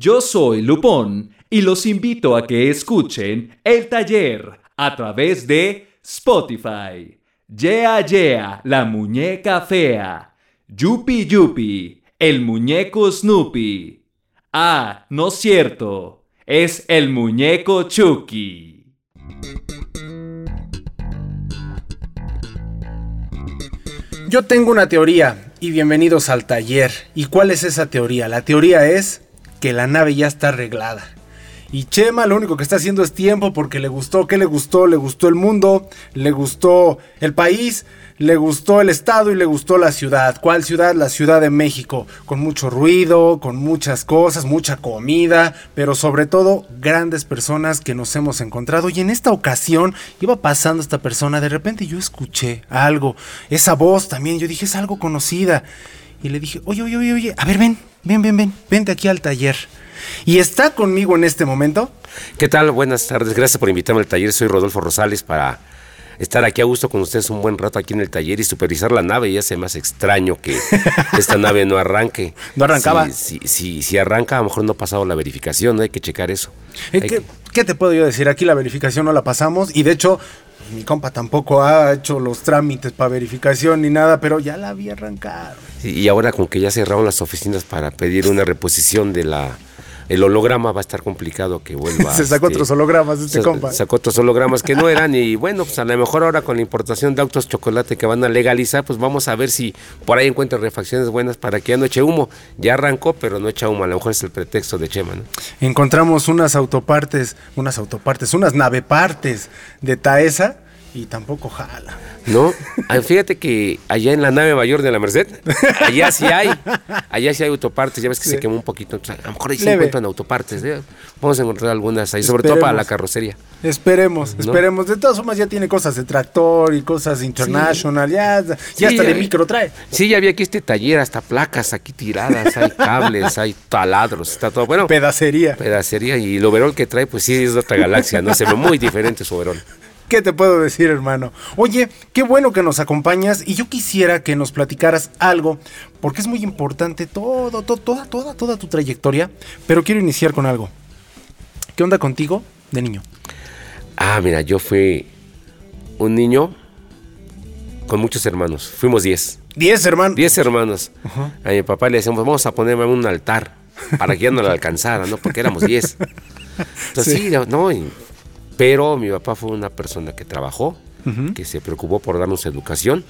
Yo soy Lupón y los invito a que escuchen El Taller a través de Spotify. Yeah Yeah, la muñeca fea. Yupi Yupi, el muñeco Snoopy. Ah, no es cierto, es el muñeco Chucky. Yo tengo una teoría y bienvenidos al taller. ¿Y cuál es esa teoría? La teoría es que la nave ya está arreglada. Y Chema lo único que está haciendo es tiempo porque le gustó, ¿qué le gustó? Le gustó el mundo, le gustó el país, le gustó el estado y le gustó la ciudad. ¿Cuál ciudad? La Ciudad de México, con mucho ruido, con muchas cosas, mucha comida, pero sobre todo grandes personas que nos hemos encontrado. Y en esta ocasión iba pasando esta persona, de repente yo escuché algo, esa voz también, yo dije, es algo conocida. Y le dije, oye, oye, oye, oye, a ver, ven, ven, ven, ven, vente aquí al taller. Y está conmigo en este momento. ¿Qué tal? Buenas tardes. Gracias por invitarme al taller. Soy Rodolfo Rosales para estar aquí a gusto con ustedes un buen rato aquí en el taller y supervisar la nave. Ya hace más extraño que esta nave no arranque. ¿No arrancaba? Si, si, si, arranca, a lo mejor no ha pasado la verificación, ¿no? hay que checar eso. ¿Qué, que... ¿Qué te puedo yo decir? Aquí la verificación no la pasamos y de hecho mi compa tampoco ha hecho los trámites para verificación ni nada, pero ya la había arrancado. Y ahora con que ya cerraron las oficinas para pedir una reposición de la el holograma va a estar complicado que vuelva. Se sacó este, otros hologramas este se, compa. Sacó otros hologramas que no eran y bueno, pues a lo mejor ahora con la importación de autos chocolate que van a legalizar, pues vamos a ver si por ahí encuentra refacciones buenas para que ya no eche humo. Ya arrancó, pero no echa humo, a lo mejor es el pretexto de Chema, ¿no? Encontramos unas autopartes, unas autopartes, unas navepartes de Taesa y tampoco jala. No, fíjate que allá en la nave mayor de la Merced, allá sí hay, allá sí hay autopartes, ya ves que sí. se quemó un poquito, a lo mejor ahí se encuentran autopartes, ¿eh? vamos a encontrar algunas ahí, sobre todo para la carrocería. Esperemos, ¿no? esperemos, de todas formas ya tiene cosas de tractor y cosas international, sí. ya, ya sí, hasta ya, de micro trae. Sí, ya había aquí este taller, hasta placas aquí tiradas, hay cables, hay taladros, está todo, bueno. Pedacería. Pedacería, y el overol que trae, pues sí es de otra galaxia, ¿no? Se ve muy diferente su overol. ¿Qué te puedo decir, hermano? Oye, qué bueno que nos acompañas y yo quisiera que nos platicaras algo, porque es muy importante todo, todo, toda, toda, toda tu trayectoria, pero quiero iniciar con algo. ¿Qué onda contigo de niño? Ah, mira, yo fui un niño con muchos hermanos. Fuimos 10. ¿10 hermanos? 10 hermanos. Uh -huh. A mi papá le decíamos, vamos a ponerme un altar para que ya no le alcanzara, ¿no? Porque éramos 10. Entonces, sí, sí no, y pero mi papá fue una persona que trabajó, uh -huh. que se preocupó por darnos educación,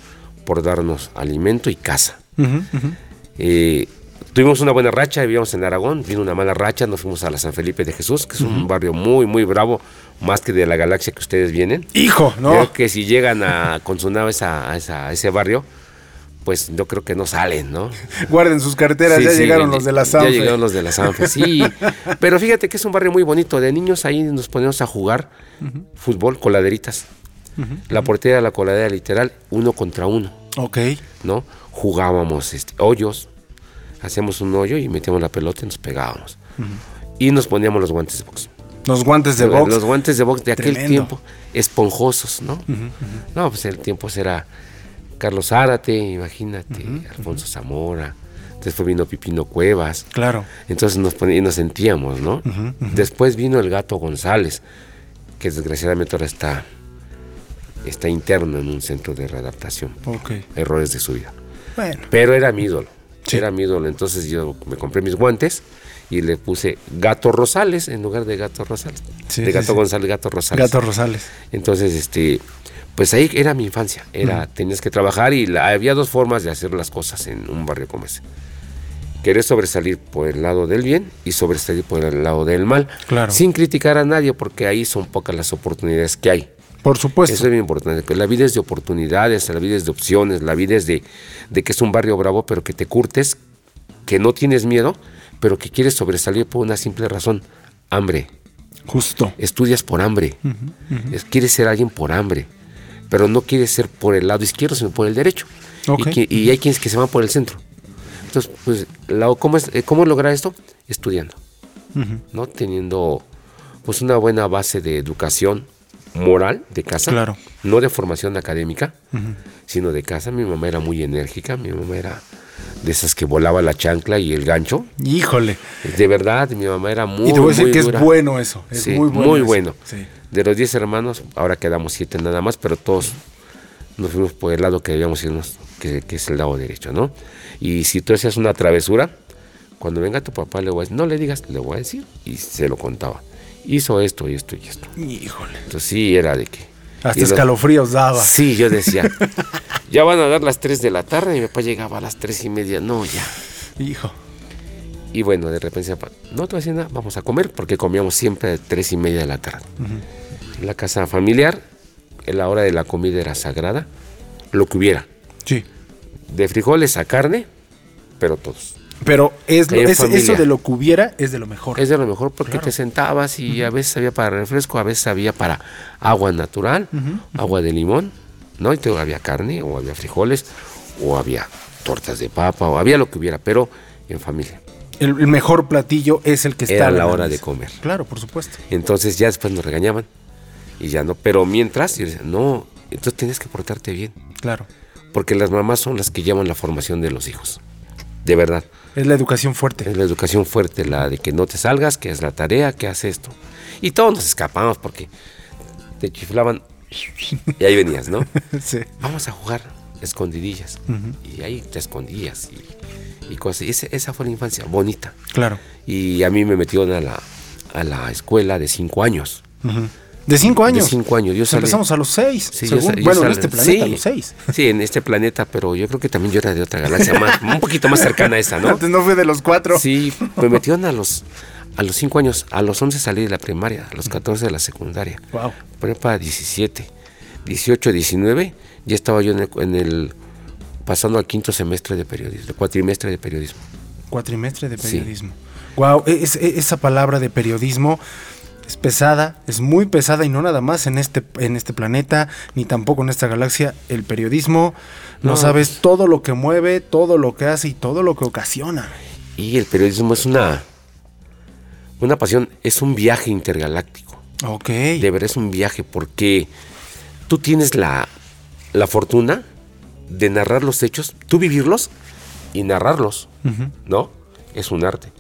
por darnos alimento y casa. Uh -huh, uh -huh. Eh, tuvimos una buena racha, vivíamos en Aragón, vino una mala racha, nos fuimos a la San Felipe de Jesús, que es un barrio muy, muy bravo, más que de la galaxia que ustedes vienen. Hijo, ¿no? Creo que si llegan a, con su nave a, esa, a ese barrio, pues yo creo que no salen, ¿no? Guarden sus carteras, sí, ya sí, llegaron los de la Sanfe. Ya llegaron los de la Sanfe, sí. Pero fíjate que es un barrio muy bonito. De niños ahí nos poníamos a jugar uh -huh. fútbol, coladeritas. Uh -huh. La portería, la coladera literal, uno contra uno. Ok. ¿No? Jugábamos este, hoyos, hacíamos un hoyo y metíamos la pelota y nos pegábamos. Uh -huh. Y nos poníamos los guantes de box. Los guantes de box. Los guantes de box de aquel Tremendo. tiempo, esponjosos, ¿no? No, pues el tiempo será Carlos Zárate, imagínate, uh -huh, Alfonso uh -huh. Zamora, después vino Pipino Cuevas. Claro. Entonces nos, nos sentíamos, ¿no? Uh -huh, después vino el gato González, que desgraciadamente ahora está, está interno en un centro de readaptación. Okay. Errores de su vida. Bueno. Pero era mi ídolo. Sí. Era mi ídolo. Entonces yo me compré mis guantes y le puse Gato Rosales en lugar de Gato Rosales. Sí, de Gato sí, González, Gato Rosales. Gato Rosales. Entonces, este pues ahí era mi infancia, era, tenías que trabajar y la, había dos formas de hacer las cosas en un barrio como ese. Querer sobresalir por el lado del bien y sobresalir por el lado del mal, claro. sin criticar a nadie porque ahí son pocas las oportunidades que hay. Por supuesto. Eso es muy importante, que la vida es de oportunidades, la vida es de opciones, la vida es de, de que es un barrio bravo, pero que te curtes, que no tienes miedo, pero que quieres sobresalir por una simple razón, hambre. Justo. Estudias por hambre. Es- quieres ser alguien por hambre, pero no quieres ser por el lado izquierdo, sino por el derecho. Y hay quienes que se van por el centro. Entonces, pues, la- ¿cómo, es, eh, ¿cómo lograr esto? Estudiando, ¿no? Teniendo pues una buena base de educación moral de casa, Claro. no de formación académica, sino de casa. Mi mamá era muy enérgica, mi mamá era de esas que volaba la chancla y el gancho. Híjole. De verdad, mi mamá era muy y te voy a decir que dura. es bueno eso. Es Sí, muy bueno. muy eso. bueno. Sí. De los 10 hermanos, ahora quedamos 7 nada más, pero todos nos fuimos por el lado que debíamos irnos, que, que es el lado derecho, ¿no? Y si tú hacías una travesura, cuando venga tu papá le voy a decir, no le digas, le voy a decir, y se lo contaba. Hizo esto y esto y esto. Híjole. Entonces sí, era de que... Hasta y los- escalofríos daba. Sí, yo decía, ya van a dar las 3 de la tarde, y mi papá llegaba a las 3 y media, no, ya. Hijo. Y bueno, de repente, no te voy a decir nada, vamos a comer, porque comíamos siempre a tres y media de la tarde. En la casa familiar, en la hora de la comida era sagrada, lo que hubiera. Sí. De frijoles a carne, pero todos. Pero es lo- es- eso de lo que hubiera es de lo mejor. Es de lo mejor porque Claro. te sentabas y a veces había para refresco, a veces había para agua natural, agua de limón, ¿no? Y te- había carne, o había frijoles, o había tortas de papa, o había lo que hubiera, pero en familia. El, el mejor platillo es el que está Era en la hora mesa. de comer. Claro, por supuesto. Entonces ya después nos regañaban y ya no. Pero mientras, yo decía, no, entonces tienes que portarte bien. Claro. Porque las mamás son las que llevan la formación de los hijos. De verdad. Es la educación fuerte. Es la educación fuerte, la de que no te salgas, que es la tarea, que haz esto. Y todos nos escapamos porque te chiflaban y ahí venías, ¿no? sí. Vamos a jugar escondidillas. Y ahí te escondías y, y cosas. Y ese- esa fue la infancia, bonita. Claro. Y a mí me metieron a la, a la escuela de cinco años. De cinco años. De cinco años. Yo salí- Empezamos a los seis. Sí, según- yo bueno, en este planeta, a sí, los seis. Sí, en este planeta, pero yo creo que también yo era de otra galaxia, más, un poquito más cercana a esta, ¿no? Antes no fue de los cuatro. Sí, me metieron a los, a los 5 años, a los 11 salí de la primaria, a los 14 de la secundaria. Wow. Prepa 17, 18, 19, ya estaba yo en el, en el- pasando al quinto semestre de periodismo, cuatrimestre de periodismo. Cuatrimestre de Sí. periodismo. Wow, es, es- esa palabra de periodismo es pesada, es muy pesada y no nada más en este, en este planeta, ni tampoco en esta galaxia. El periodismo, no, No, sabes todo lo que mueve, todo lo que hace y todo lo que ocasiona. Y el periodismo es una, una pasión, es un viaje intergaláctico. Ok. De verdad es un viaje porque tú tienes la, la fortuna de narrar los hechos, tú vivirlos y narrarlos, ¿no? Es un arte,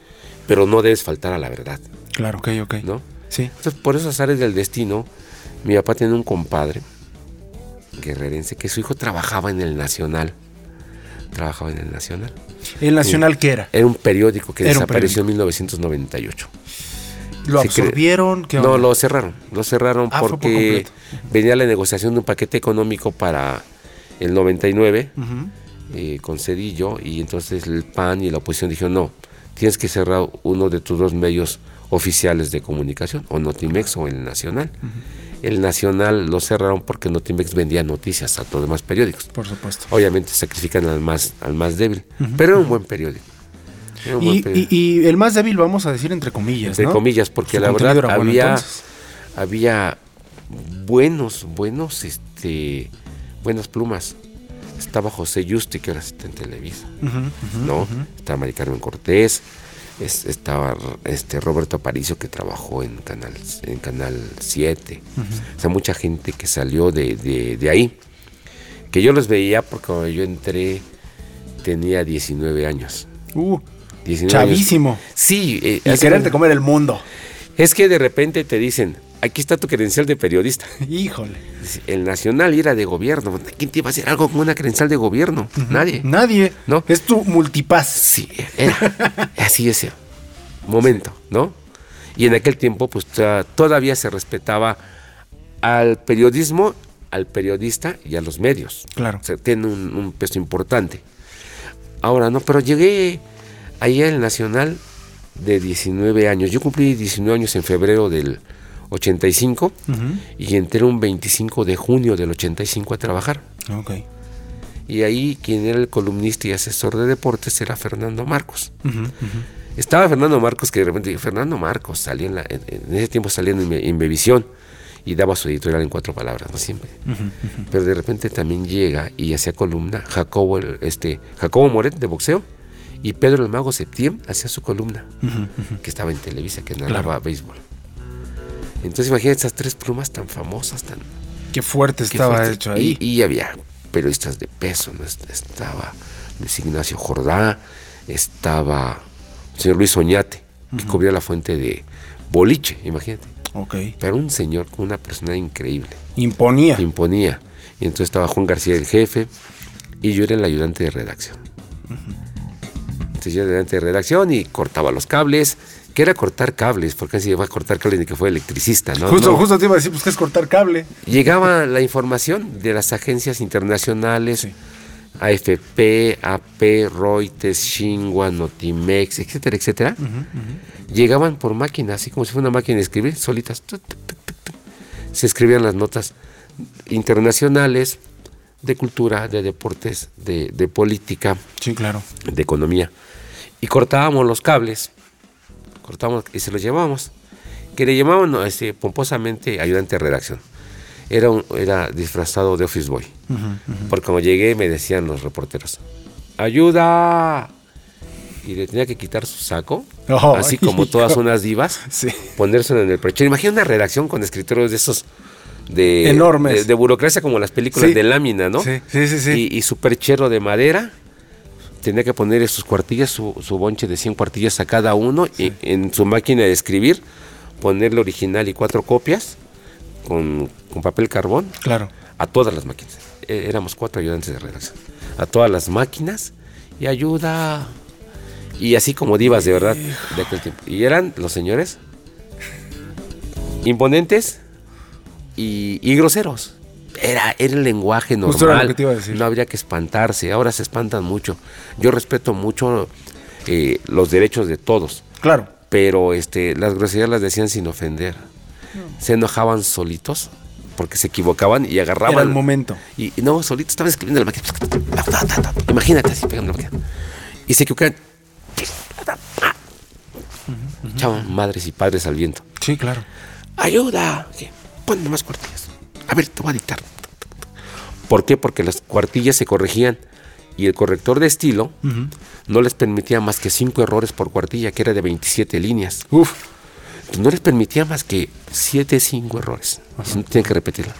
pero no debes faltar a la verdad, Claro, ok, ok. ¿no? Sí. Entonces, por esos áreas del destino, mi papá tiene un compadre guerrerense que su hijo trabajaba en el Nacional. Trabajaba en el Nacional. ¿El Nacional qué era? Era un periódico que Era desapareció en 1998. ¿Lo Se absorbieron? ¿Qué No, lo cerraron. Lo cerraron Ah, por porque venía la negociación de un paquete económico para el 99 Ujú. eh, con Cedillo y entonces el PAN y la oposición dijeron no, tienes que cerrar uno de tus dos medios oficiales de comunicación, o Notimex o el Nacional. El Nacional lo cerraron porque Notimex vendía noticias a todos los demás periódicos. Por supuesto. Obviamente sacrifican al más, al más débil, pero era un buen periódico. Buen Y, periódico. y- y el más débil, vamos a decir entre comillas. entre ¿no? comillas, porque Su la verdad bueno, había, entonces. había buenos, buenos, este, buenas plumas. Estaba José Yusti, que era asistente en Televisa, ¿no? Estaba Mari Carmen Cortés, es- estaba este Roberto Aparicio, que trabajó en Canal, en Canal 7. O sea, mucha gente que salió de, de- de ahí. Que yo los veía porque cuando yo entré tenía 19 años. Uh, 19 años. chavísimo. Sí, eh, Y quererte comer el mundo. es que de repente te dicen, aquí está tu credencial de periodista. Híjole. El nacional era de gobierno. ¿Quién te iba a hacer algo con una credencial de gobierno? Nadie. Nadie. ¿No? Es tu multipass. Sí, era así ese momento, ¿no? Y en aquel tiempo, pues todavía se respetaba al periodismo, al periodista y a los medios. Claro. O sea, tiene un, un peso importante. Ahora no, pero llegué ahí al Nacional de 19 años. Yo cumplí 19 años en febrero del 85 Ujú. y entré un 25 de junio del 85 a trabajar. Ok. Y ahí quien era el columnista y asesor de deportes era Fernando Marcos. Estaba Fernando Marcos, que de repente, Fernando Marcos salía en, la, en, en ese tiempo salía en, en Bevisión y daba su editorial en cuatro palabras, no siempre. Pero de repente también llega y hacía columna Jacobo, este, Jacobo Moret de boxeo y Pedro el Mago Septiembre hacía su columna, que estaba en Televisa, que narraba béisbol. Entonces imagínate esas tres plumas tan famosas, tan Qué fuerte qué estaba hecho ahí. Y, y había periodistas de peso, ¿no? Est- estaba Luis Ignacio Jordá, estaba el señor Luis Oñate, que cubría la fuente de boliche, imagínate. Ok. Pero un señor con una personalidad increíble, Imponía. imponía. Y entonces estaba Juan García el jefe y yo era el ayudante de redacción. Entonces yo era el ayudante de redacción y cortaba los cables, que era cortar cables, porque así va a cortar cables ni que fue electricista, ¿no? justo, No. justo te iba a decir, pues que es cortar cable. Llegaba la información de las agencias internacionales, Sí. AFP, AP, Reuters, Xinhua, Notimex, etcétera, etcétera. Llegaban por máquina, así como si fuera una máquina de escribir, solitas. Se escribían las notas internacionales de cultura, de deportes, de, de política, Sí, claro. de economía. Y cortábamos los cables, cortábamos y se los llevábamos. Que le llamaban no, este, pomposamente ayudante de redacción. Era, un- era disfrazado de office boy. Porque cuando llegué me decían los reporteros, ¡ayuda! Y le tenía que quitar su saco, Oh, así como todas unas divas, Sí. ponérselo en el pecho. Imagina una redacción con escritorios de esos de, Enormes. de, de burocracia como las películas Sí. de lámina, ¿no? Sí, sí, sí, sí. Y, y su perchero de madera. Tenía que poner sus cuartillas, su, su bonche de 100 cuartillas a cada uno. Y en su máquina de escribir, ponerle original y cuatro copias con, con papel carbón Claro. a todas las máquinas. Eh, éramos cuatro ayudantes de redacción. A todas las máquinas y ayuda. Y así como divas, de verdad, de aquel tiempo. Y eran los señores imponentes y, y groseros. Era, era el lenguaje normal. Justo era lo que te iba a decir. No habría que espantarse. Ahora se espantan mucho. Yo respeto mucho eh, los derechos de todos Claro. pero este, las groserías las decían sin ofender. Se enojaban solitos porque se equivocaban y agarraban. Era el momento. Y, y no, solitos estaban escribiendo en la máquina. Imagínate así pegando la máquina. Y se equivocaban. Echaban madres y padres al viento. Sí, claro. ¡Ayuda! Ponme más cuartillas. A ver, te voy a dictar. ¿Por qué? Porque las cuartillas se corregían y el corrector de estilo no les permitía más que cinco errores por cuartilla, que era de 27 líneas. Uf. No les permitía más que 7, 5 errores. Tienen que repetirla.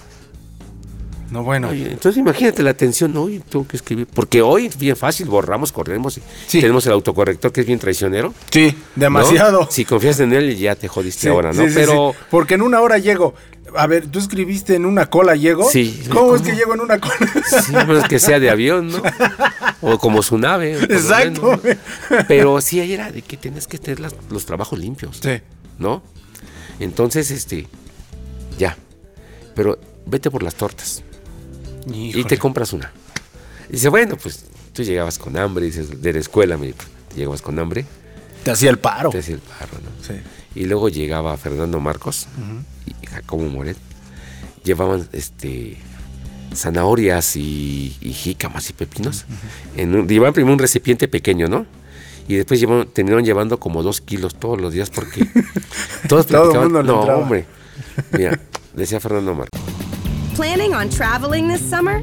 No, bueno. Oye, entonces imagínate la atención, hoy tengo que escribir. Porque hoy es bien fácil, borramos, corremos. y Sí. Tenemos el autocorrector que es bien traicionero. Sí, ¿no? demasiado. Si confías en él, ya te jodiste Sí, ahora, ¿no? sí, Pero sí. Porque en una hora llego. A ver, ¿tú escribiste en una cola llego? Sí. ¿Cómo, es que llego en una cola? Sí, a menos que sea de avión, ¿no? O como su nave. Exacto. menos. Pero sí, ahí era de que tienes que tener las- los trabajos limpios, Sí. ¿no? Entonces, este, ya. Pero vete por las tortas y Híjole. te compras una. Y dice, bueno, pues tú llegabas con hambre, dices, de la escuela, me te llegabas con hambre, Te hacía el paro. te hacía el parro, ¿no? Sí. Y luego llegaba Fernando Marcos y Jacobo Moret. Llevaban este zanahorias y, y jícamas y pepinos. en un- llevaban primero un recipiente pequeño, ¿no? Y después llevaron- terminaron llevando como dos kilos todos los días porque todos Todo el mundo no, entraba. hombre. Mira, decía Fernando Marcos. Planning on traveling this summer?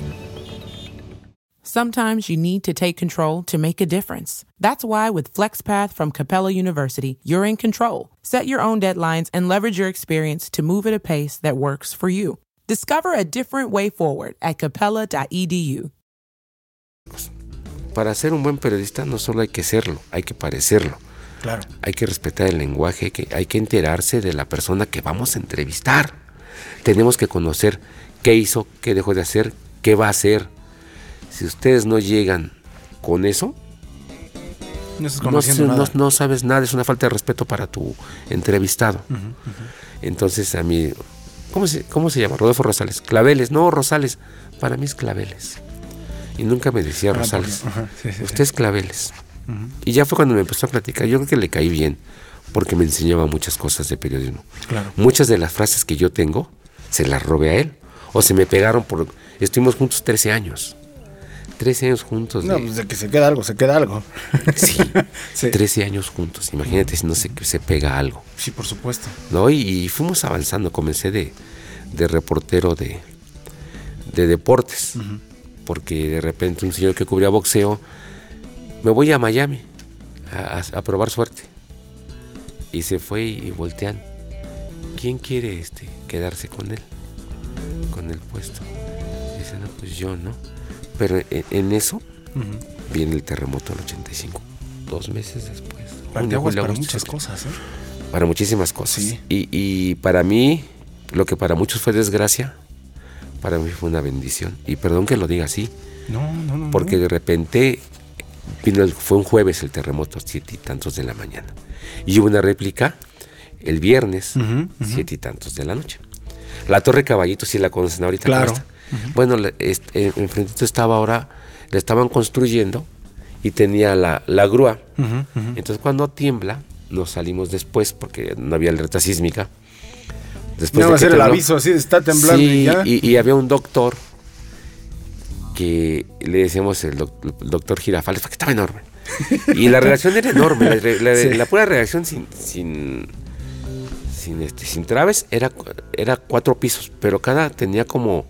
Sometimes you need to take control to make a difference. That's why with FlexPath from Capella University, you're in control. Set your own deadlines and leverage your experience to move at a pace that works for you. Discover a different way forward at capella.edu. Para ser un buen periodista no solo hay que serlo, hay que parecerlo. Claro. Hay que respetar el lenguaje, hay que, hay que enterarse de la persona que vamos a entrevistar. Tenemos que conocer qué hizo, qué dejó de hacer, qué va a hacer. Si ustedes no llegan con eso, No estás no, conociendo sé- no- nada. no sabes nada, es una falta de respeto para tu entrevistado. Entonces a mí, ¿cómo se, ¿cómo se llama? Rodolfo Rosales. Claveles, no Rosales, para mí es Claveles. Y nunca me decía Ah, Rosales. porque- sí, sí. Usted es Claveles. Y ya fue cuando me empezó a platicar. Yo creo que le caí bien, porque me enseñaba muchas cosas de periodismo. Claro. Muchas de las frases que yo tengo, se las robé a él. O se me pegaron por... Estuvimos juntos 13 años. 13 años juntos. No, de- pues de que se queda algo, se queda algo. Sí, Sí. 13 años juntos. Imagínate si no se, se pega algo. Sí, por supuesto. ¿no? Y, y fuimos avanzando. Comencé de, de reportero de, de deportes. Porque de repente un señor que cubría boxeo, me voy a Miami a, a- a probar suerte. Y se fue y voltean. ¿Quién quiere este, quedarse con él? Con el puesto. Dice, no, pues yo, ¿no? Pero en, en eso viene el terremoto del 85. Dos meses después. Parteaguas para muchas cosas, ¿eh? Para muchísimas cosas. Sí. Y, y para mí, lo que para muchos fue desgracia, para mí fue una bendición. Y perdón que lo diga así, No, no, no. porque de repente vino el- fue un jueves el terremoto, siete y tantos de la mañana. Y hubo una réplica el viernes, siete y tantos de la noche. La Torre Caballito, si la conocen ahorita. ¿cómo Bueno, este, enfrentito estaba ahora, la estaban construyendo y tenía la, la grúa. Entonces cuando tiembla, nos salimos después porque no había alerta sísmica. Después No de va a ser el aviso así, está temblando Sí, y ya. y, y había un doctor que le decíamos el, doc- el doctor Girafales, porque estaba enorme. Y la redacción era enorme, la, la- Sí. la pura redacción sin, sin, sin, este, sin traves era, era cuatro pisos, pero cada tenía como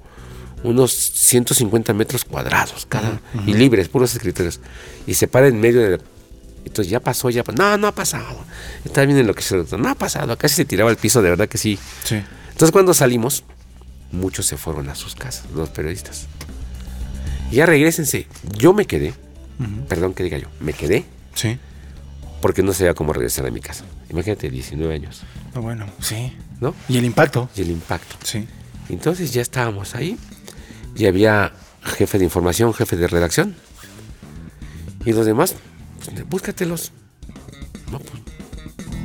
unos 150 metros cuadrados, cada, y libres, puros escritorios. Y se para en medio de... Entonces ya pasó, ya pasó. No, no ha pasado. Está bien en lo que se No ha pasado. Casi se tiraba al piso, de verdad que sí. Sí. Entonces cuando salimos, muchos se fueron a sus casas, los periodistas. Ya regresense. Yo me quedé, perdón que diga yo, me quedé Sí. porque no sabía cómo regresar a mi casa. Imagínate, 19 años, No, bueno, sí. ¿no? Y el impacto. Y el impacto. Sí. Entonces ya estábamos ahí y había jefe de información, jefe de redacción. Y los demás, pues, búscatelos. No, pues,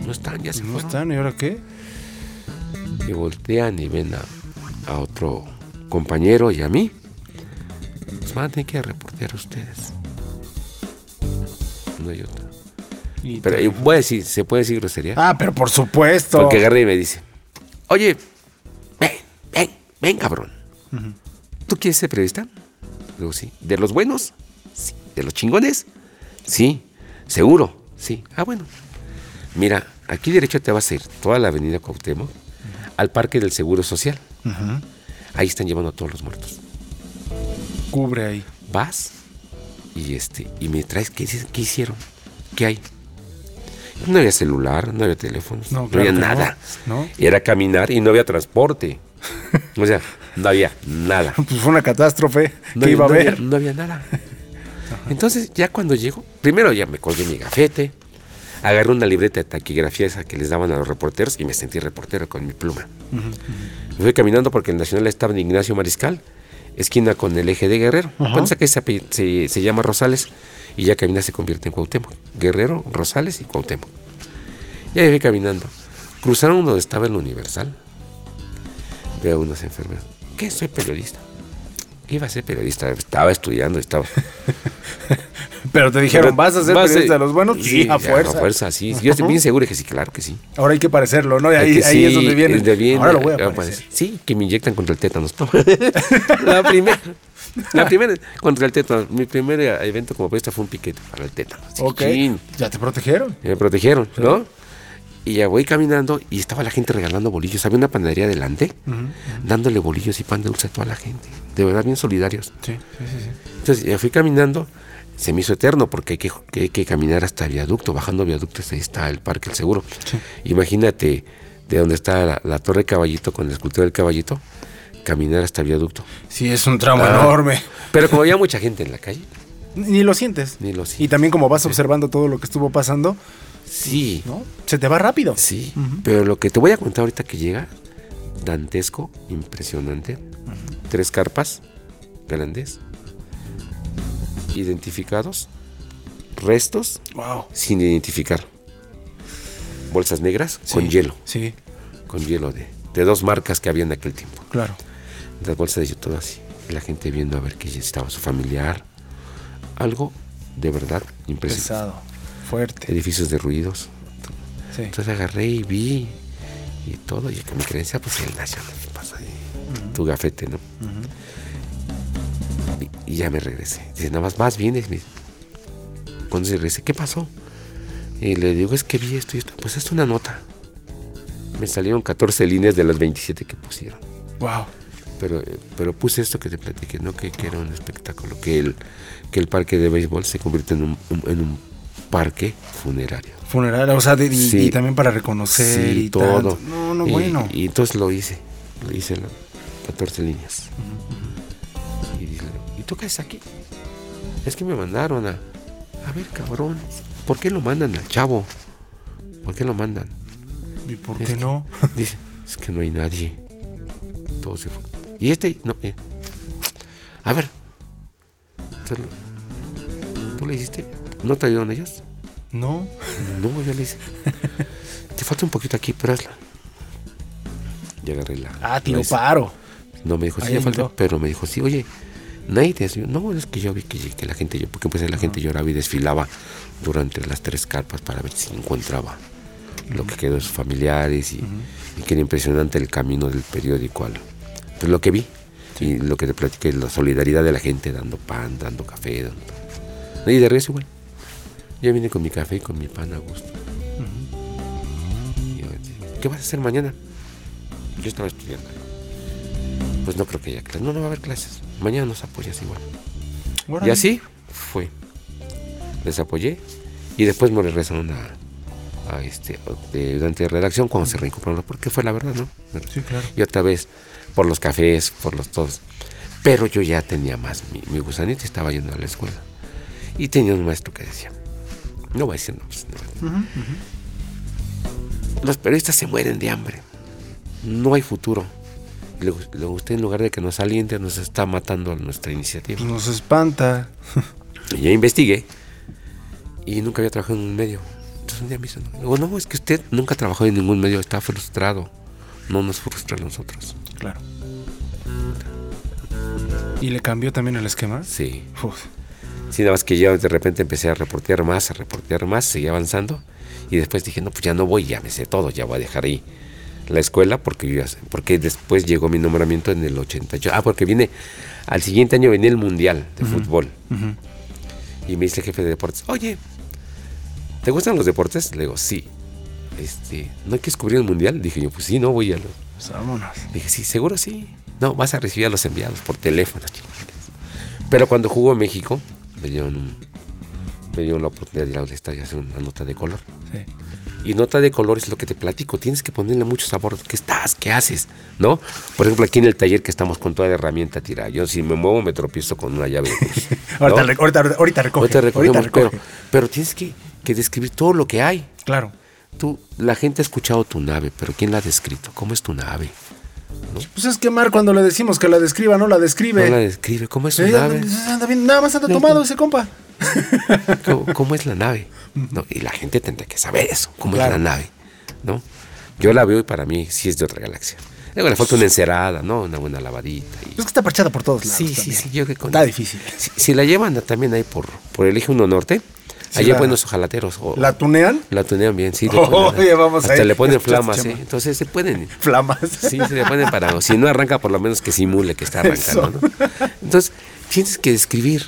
no están, ya se No fueron. están, ¿y ahora qué? y voltean y ven a, a otro compañero y a mí, pues van a tener que reportear ustedes. No hay otra. Y Pero te- y voy a decir, ¿se puede decir grosería? Ah, pero por supuesto. Porque agarra y me dice, oye, ven, ven, ven cabrón. ¿Tú quieres ser periodista? Digo, sí. ¿De los buenos? Sí. ¿De los chingones? Sí. ¿Seguro? Sí. Ah, bueno. Mira, aquí derecho te vas a ir toda la avenida Cuauhtémoc al Parque del Seguro Social. Ahí están llevando a todos los muertos. Cubre ahí. Vas y este y me traes qué, hicieron, qué hay. No había celular, no había teléfonos, No, no, claro había no, nada. ¿no? Era caminar y no había transporte. o sea, no había nada. Pues fue una catástrofe No, que iba a no haber. Había, no había nada. Entonces, ya cuando llego, primero ya me colgué mi gafete, agarré una libreta de taquigrafía esa que les daban a los reporteros y me sentí reportero con mi pluma. Me Fui caminando porque el Nacional estaba en Ignacio Mariscal, esquina con el eje de Guerrero. Esa calle se, se, se llama Rosales y ya camina se convierte en Cuauhtémoc. Guerrero, Rosales y Cuauhtémoc. Y ahí fui caminando. Cruzaron donde estaba el Universal. Veo unos enfermeros. ¿Qué? Soy periodista. ¿Qué iba a ser periodista? Estaba estudiando, estaba. Pero te dijeron, Pero ¿vas a ser vas periodista de los buenos? Sí, a fuerza. A fuerza, sí. Yo estoy bien seguro que sí, claro que sí. Ahora hay que parecerlo, ¿no? Y ahí, ahí es donde viene. Ahora lo voy a parecer. Sí, que me inyectan contra el tétanos. la primera. La primera contra el tétanos. Mi primer evento como periodista fue un piquete para el tétanos. Ok. Chin. Ya te protegieron. Me protegieron, ¿no? Y ya voy caminando y estaba la gente regalando bolillos. Había una panadería adelante, dándole bolillos y pan de dulce a toda la gente. De verdad, bien solidarios. Sí, sí, sí. sí. Entonces ya fui caminando, se me hizo eterno porque hay que, que hay que caminar hasta el viaducto, bajando viaductos, ahí está el Parque El Seguro. Imagínate de donde está la, la Torre Caballito con la escultura del caballito, caminar hasta el viaducto. Sí, es un tramo Ah. enorme. Pero como había mucha gente en la calle, Ni lo sientes. Ni lo Y sientes. también como vas observando todo lo que estuvo pasando, sí, ¿no? Se te va rápido. sí. Pero lo que te voy a contar ahorita que llega, dantesco, impresionante. Tres carpas grandes, identificados restos Wow. sin identificar. Bolsas negras con hielo, Sí, con hielo de, de dos marcas que había en aquel tiempo. claro. Las bolsas de hielo, todo así. Y la gente viendo a ver que estaba su familiar. Algo de verdad impresionante. Pesado. Fuerte. Edificios derruidos. Sí. Entonces agarré y vi y todo. Y con mi creencia, pues el nacional. Pasa ahí, Tu gafete, ¿no? y, y ya me regresé. Dice, nada más, más vienes. Me. Cuando se regresé, ¿qué pasó? Y le digo, es que vi esto y esto. Pues es una nota. Me salieron 14 líneas de las 27 que pusieron. Wow. Pero, pero puse esto que te platiqué, ¿no? Que, que era un espectáculo. Que el, que el parque de béisbol se convierte en un, un- en un parque funerario. Funeral, o sea, de- y, Sí. y también para reconocer Sí, y todo. tanto. No, no, y, bueno. Y entonces lo hice. Lo hice las 14 líneas. Y dije, ¿y tú qué haces aquí? Es que me mandaron a. A ver, cabrón. ¿Por qué lo mandan al chavo? ¿Por qué lo mandan? ¿Y por es qué que- no? Dice, es que no hay nadie. Todo se fue. Y este, no. eh. A ver. Entonces, ¿Tú le hiciste? ¿No te ayudaron ellos? No. No, yo le hice. Te falta un poquito aquí, pero hazla. Y agarré la. Ah, tío, la paro. No, me dijo, sí, ya falta. Pero me dijo, sí, oye, nadie te ayudó. No, es que yo vi que, que la gente, yo, porque pues la gente lloraba y desfilaba durante las tres carpas para ver si encontraba lo que quedó de sus familiares y, y que era impresionante el camino del periódico al, pues lo que vi y lo que te platiqué, la solidaridad de la gente dando pan, dando café, dando, y de regreso igual. Yo vine con mi café y con mi pan a gusto. Y yo, ¿Qué vas a hacer mañana? Yo estaba estudiando. Pues no creo que haya clases. No, no va a haber clases. Mañana nos apoyas igual. Y así fue. Les apoyé y después me regresaron a, a este de ayudante de redacción cuando se reincorporaron, porque fue la verdad, ¿no? Sí, claro. Y otra vez, por los cafés, por los todos. Pero yo ya tenía más, mi, mi gusanito estaba yendo a la escuela. Y tenía un maestro que decía, no voy a decir nombres, no. los periodistas se mueren de hambre, no hay futuro. Luego usted en lugar de que nos aliente, nos está matando a nuestra iniciativa. Nos espanta. Y ya investigué y nunca había trabajado en un medio. Entonces un día me dice, no, no, es que usted nunca ha trabajado en ningún medio, está frustrado. No nos frustra a nosotros. Claro. ¿Y le cambió también el esquema? Sí. Uf. Sí, nada más que yo de repente empecé a reportear más, a reportear más, seguía avanzando. Y después dije, no, pues ya no voy, ya me sé todo, ya voy a dejar ahí la escuela porque yo porque después llegó mi nombramiento en el 88. Ah, porque viene, al siguiente año venía el Mundial de Fútbol. Y me dice el jefe de deportes, oye, ¿te gustan los deportes? Le digo, sí. Este, ¿no hay que descubrir el Mundial? Dije yo, pues sí, no, voy a lo... Pues vámonos. Dije, sí, seguro sí. No, vas a recibir a los enviados por teléfono. chingados. Pero cuando jugó en México, me dieron, un- me dieron la oportunidad de ir al estadio y hacer una nota de color. Sí. Y nota de color es lo que te platico. Tienes que ponerle mucho sabor. ¿Qué estás? ¿Qué haces? ¿No? Por ejemplo, aquí en el taller que estamos con toda la herramienta tirada. Yo si me muevo me tropiezo con una llave Ahorita, ahorita, ahorita recoge. Ahorita pero, pero tienes que, que describir todo lo que hay. Claro. Tú, la gente ha escuchado tu nave, pero ¿quién la ha descrito? ¿Cómo es tu nave? Pues es que Mar, cuando le decimos que la describa, no la describe. No la describe. ¿Cómo es Eh, nave? anda bien, nada más anda tomado ese compa. ¿Cómo, cómo es la nave? ¿No? Y la gente tendrá que saber eso, cómo Claro. es la nave. ¿no? Yo la veo y para mí sí es de otra galaxia. Luego le falta una encerada, ¿no? Una buena lavadita. y- Es que está parchada por todos lados. Sí, sí, también. sí, yo que con- Está difícil. Si, si la llevan a- también ahí por, por el eje 1 norte, Sí, allá la- buenos ojalateros. o- ¿La tunean? la tunean bien, sí. Oh, ponen- oye, vamos hasta ahí. le ponen flamas. ¿eh? Entonces se pueden. Flamas. Sí, se le ponen para. Si no arranca, por lo menos que simule que está arrancando. ¿no? Entonces, tienes que describir.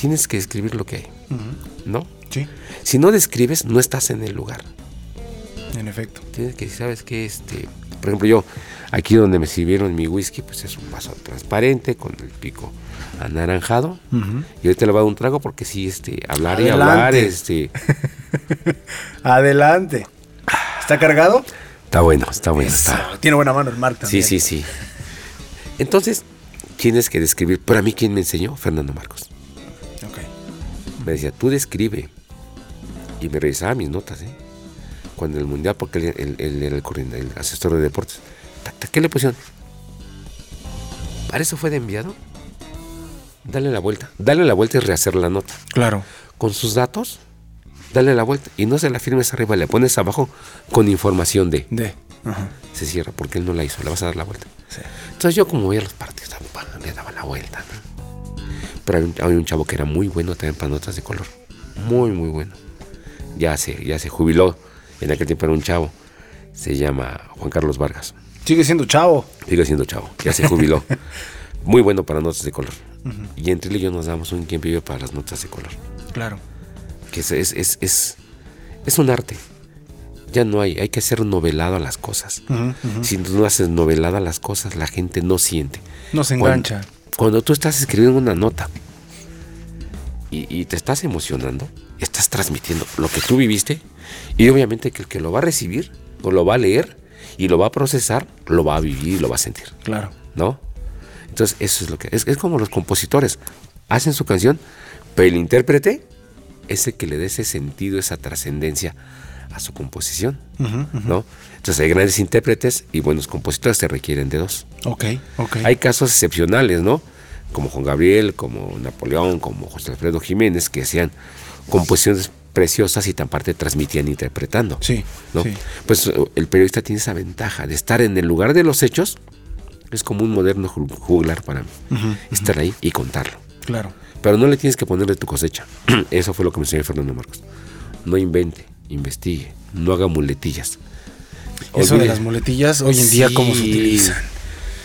Tienes que describir lo que hay. ¿No? Sí, Si no describes, no estás en el lugar. en efecto. Tienes que, ¿sabes qué? Este, por ejemplo, yo, aquí donde me sirvieron mi whisky, pues es un vaso transparente con el pico anaranjado. Y ahorita le voy a dar un trago porque sí, este, hablar y Adelante. hablar, este. Adelante. ¿Está cargado? Está bueno, está bueno. Eso. Está. Tiene buena mano el Mark Sí, también. sí, sí. Entonces, tienes que describir. Pero a mí, ¿quién me enseñó? Fernando Marcos. Ok. Me decía, tú describe. Y me revisaba mis notas, ¿eh? Cuando el mundial, porque él, él- él era el, el asesor de deportes. ¿Qué le pusieron? ¿Para eso fue de enviado? Dale la vuelta. Dale la vuelta y rehacer la nota. Claro. con sus datos, dale la vuelta y no se la firmes arriba, le pones abajo con información de. De. Ajá. Se cierra porque él no la hizo, le vas a dar la vuelta. Sí. Entonces yo como veía los partidos, pam, le daba la vuelta. ¿no? Pero un, hay un chavo que era muy bueno también para notas de color. Muy, muy bueno. Ya se, ya se jubiló. En aquel tiempo era un chavo. Se llama Juan Carlos Vargas. Sigue siendo chavo. Sigue siendo chavo. Ya se jubiló. muy bueno para notas de color. Y entre él y yo nos damos un quien vive para las notas de color. Claro. Que es, es, es, es, es un arte. Ya no hay, hay que hacer novelado a las cosas. Si tú no haces novelada a las cosas, la gente no siente. No se Cuando- engancha. Cuando, tú estás escribiendo una nota y, y te estás emocionando, estás transmitiendo lo que tú viviste y obviamente que el que lo va a recibir o lo va a leer y lo va a procesar, lo va a vivir y lo va a sentir, Claro. ¿no? Entonces eso es lo que es, es como los compositores hacen su canción, pero el intérprete es el que le dé ese sentido, esa trascendencia a su composición, ¿no? Entonces hay grandes intérpretes y buenos compositores se requieren de dos. Ok, ok. Hay casos excepcionales, ¿no? Como Juan Gabriel, como Napoleón, como José Alfredo Jiménez, que hacían composiciones preciosas y tan parte transmitían interpretando. Sí, ¿no? sí. Pues eh, el periodista tiene esa ventaja de estar en el lugar de los hechos. Es como un moderno ju- juglar para mí. Estar ahí y contarlo. Claro. Pero no le tienes que poner de tu cosecha. Eso fue lo que me enseñó Fernando Marcos. No invente, investigue, no haga muletillas. Eso de las muletillas, hoy en día, ¿cómo se utilizan?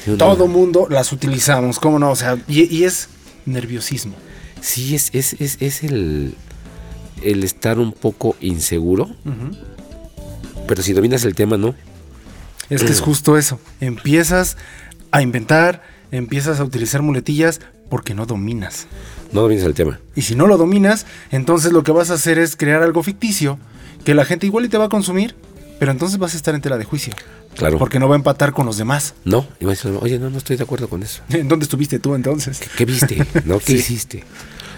Sí. Todo mundo las utilizamos, ¿cómo no? O sea, y, y es nerviosismo. Sí, es, es, es, es el, el estar un poco inseguro. Pero si dominas el tema, no. Es que es justo eso. Empiezas a inventar, empiezas a utilizar muletillas porque no dominas. No dominas el tema. Y si no lo dominas, entonces lo que vas a hacer es crear algo ficticio que la gente igual y te va a consumir, pero entonces vas a estar en tela de juicio. Claro. Porque no va a empatar con los demás. No. Y vas a decir, oye, no, no estoy de acuerdo con eso. ¿En dónde estuviste tú entonces? ¿Qué viste? ¿No? ¿Qué Sí. hiciste?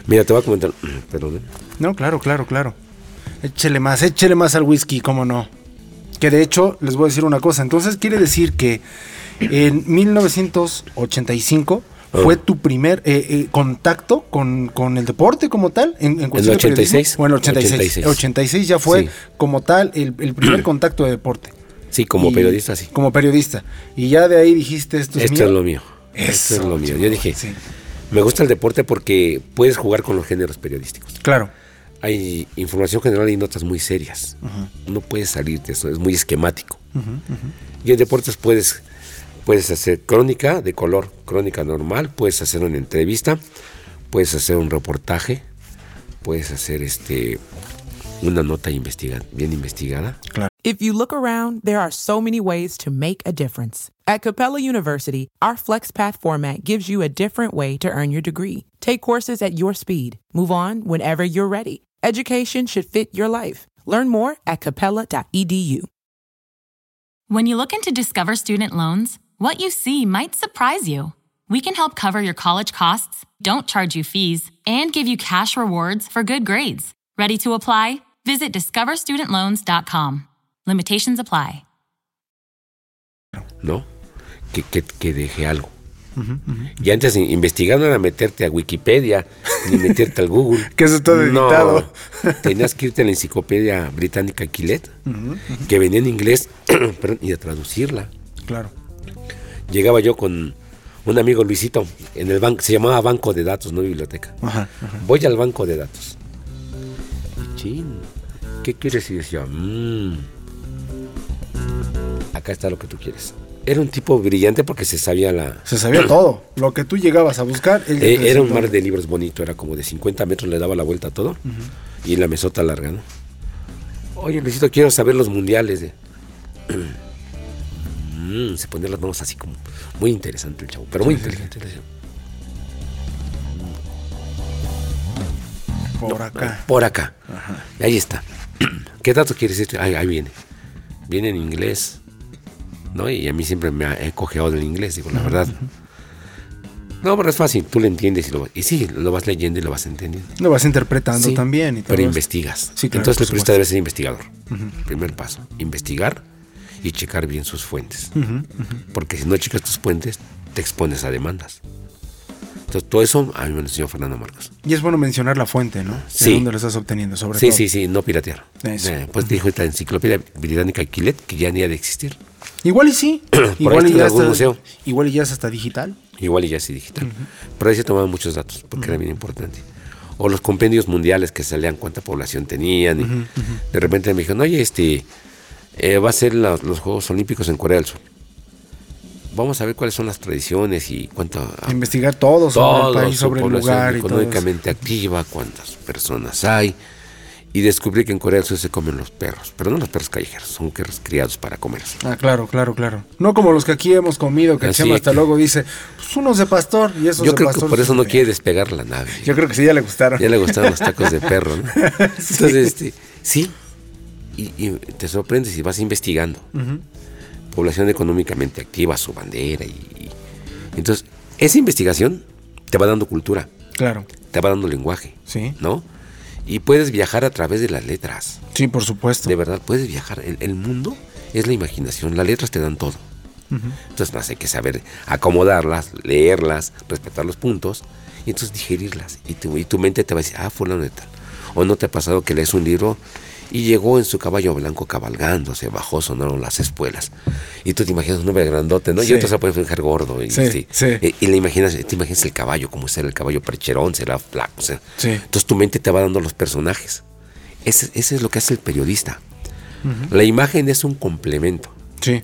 Mira, te voy a comentar. Perdón. ¿eh? No, claro, claro, claro. Échele más, échele más al whisky, cómo no. Que de hecho, les voy a decir una cosa. Entonces quiere decir que en 1985 fue tu primer eh, eh, contacto con, con el deporte como tal. En, en cuestión de 86. periodismo? Bueno, 86. 86. 86 ya fue Sí. como tal el, el primer contacto de deporte. Sí, como Y- periodista, sí. Como periodista. Y ya de ahí dijiste esto es Esto mío. es lo mío. Eso, Esto es lo mío. Yo dije, sí. Me gusta el deporte porque puedes jugar con los géneros periodísticos. Claro. Hay información general y notas muy serias. No puedes salir de eso, es muy esquemático. Y en deportes puedes, puedes hacer crónica de color, crónica normal, puedes hacer una entrevista, puedes hacer un reportaje, puedes hacer este una nota investiga- bien investigada. If you look around, there are so many ways to make a difference. At Capella University, our FlexPath format gives you a different way to earn your degree. Take courses at your speed. Move on whenever you're ready. Education should fit your life. Learn more at capella.edu. When you look into Discover Student Loans, what you see might surprise you. We can help cover your college costs, don't charge you fees, and give you cash rewards for good grades. Ready to apply? Visit discoverstudentloans.com. Limitations apply. ¿no? Que, que, que deje algo. Y antes in- investigar no era meterte a Wikipedia ni meterte al Google. Que eso está editado. No, tenías que irte a la enciclopedia británica Quillet, que venía en inglés, y a traducirla. Claro. Llegaba yo con un amigo Luisito en el banco, se llamaba banco de datos, no biblioteca. Ajá, Voy al banco de datos. Y, Chin, ¿qué quieres? Y decía, "Mm, acá está lo que tú quieres. Era un tipo brillante porque se sabía la... Se sabía todo. Lo que tú llegabas a buscar, él Eh, era un mar de libros bonito, era como de 50 metros, le daba la vuelta a todo. Y la mesota larga, ¿no? Oye, Luisito, quiero saber los mundiales. De... Mm, se ponía las manos así como... Muy interesante el chavo, pero muy inteligente. Por acá. Por acá. Y ahí está. ¿Qué dato quieres decir? Ahí, ahí viene. Viene en inglés. ¿No? Y a mí siempre me ha he cojeado del inglés, digo, la verdad. No, pero es fácil, tú lo entiendes y lo, y sí, lo vas leyendo y lo vas entendiendo. Lo vas interpretando Sí, también. Y todo pero eso. investigas. Sí, claro, Entonces el periodista debe ser investigador. Primer paso, investigar y checar bien sus fuentes. Porque si no checas tus fuentes, te expones a demandas. Entonces, todo eso a mí me lo enseñó Fernando Marcos. Y es bueno mencionar la fuente, ¿no? Sí. De dónde lo estás obteniendo, sobre Sí, todo. sí, sí, no piratear. Eh, pues dijo esta enciclopedia británica Quilet que ya ni ha de existir. Igual y sí. Igual y ya algún está, museo. Igual y ya es hasta digital. Igual y ya sí digital. Pero ahí se tomaban muchos datos, porque era bien importante. O los compendios mundiales que salían cuánta población tenían. Y De repente me dijeron, oye, este, eh, va a ser la- los Juegos Olímpicos en Corea del Sur. Vamos a ver cuáles son las tradiciones y cuánto... Investigar todo sobre todo, el país, sobre el lugar y todo económicamente activa, cuántas personas hay. Y descubrí que en Corea del Sur se comen los perros, pero no los perros callejeros, son perros criados para comer. Ah, claro, claro, claro. No como los que aquí hemos comido, que Así Chema hasta que- luego dice, pues unos de pastor y esos Yo de creo que por eso no quiere despegar la nave. Yo creo que sí, ya le gustaron. Ya le gustaban los tacos de perro, ¿no? Entonces, este, sí. Y, y te sorprendes y vas investigando. Población económicamente activa, su bandera. Y, y- entonces, esa investigación te va dando cultura, Claro, te va dando lenguaje, sí. ¿no? Y puedes viajar a través de las letras. Sí, por supuesto. De verdad, puedes viajar. El, el mundo es la imaginación. Las letras te dan todo. Entonces, más hay que saber acomodarlas, leerlas, respetar los puntos y entonces digerirlas. Y tu, y tu mente te va a decir, ah, fulano de tal. O no te ha pasado que lees un libro y llegó en su caballo blanco cabalgando, se bajó, sonaron las espuelas. Y tú te imaginas un hombre grandote, ¿no? Sí. Y otro se puede fijar gordo. Y, Sí, sí. sí. Y, y le imaginas, te imaginas el caballo, como será el caballo percherón, será flaco. o sea. Sí. Entonces tu mente te va dando los personajes. Ese, ese es lo que hace el periodista. La imagen es un complemento. Sí,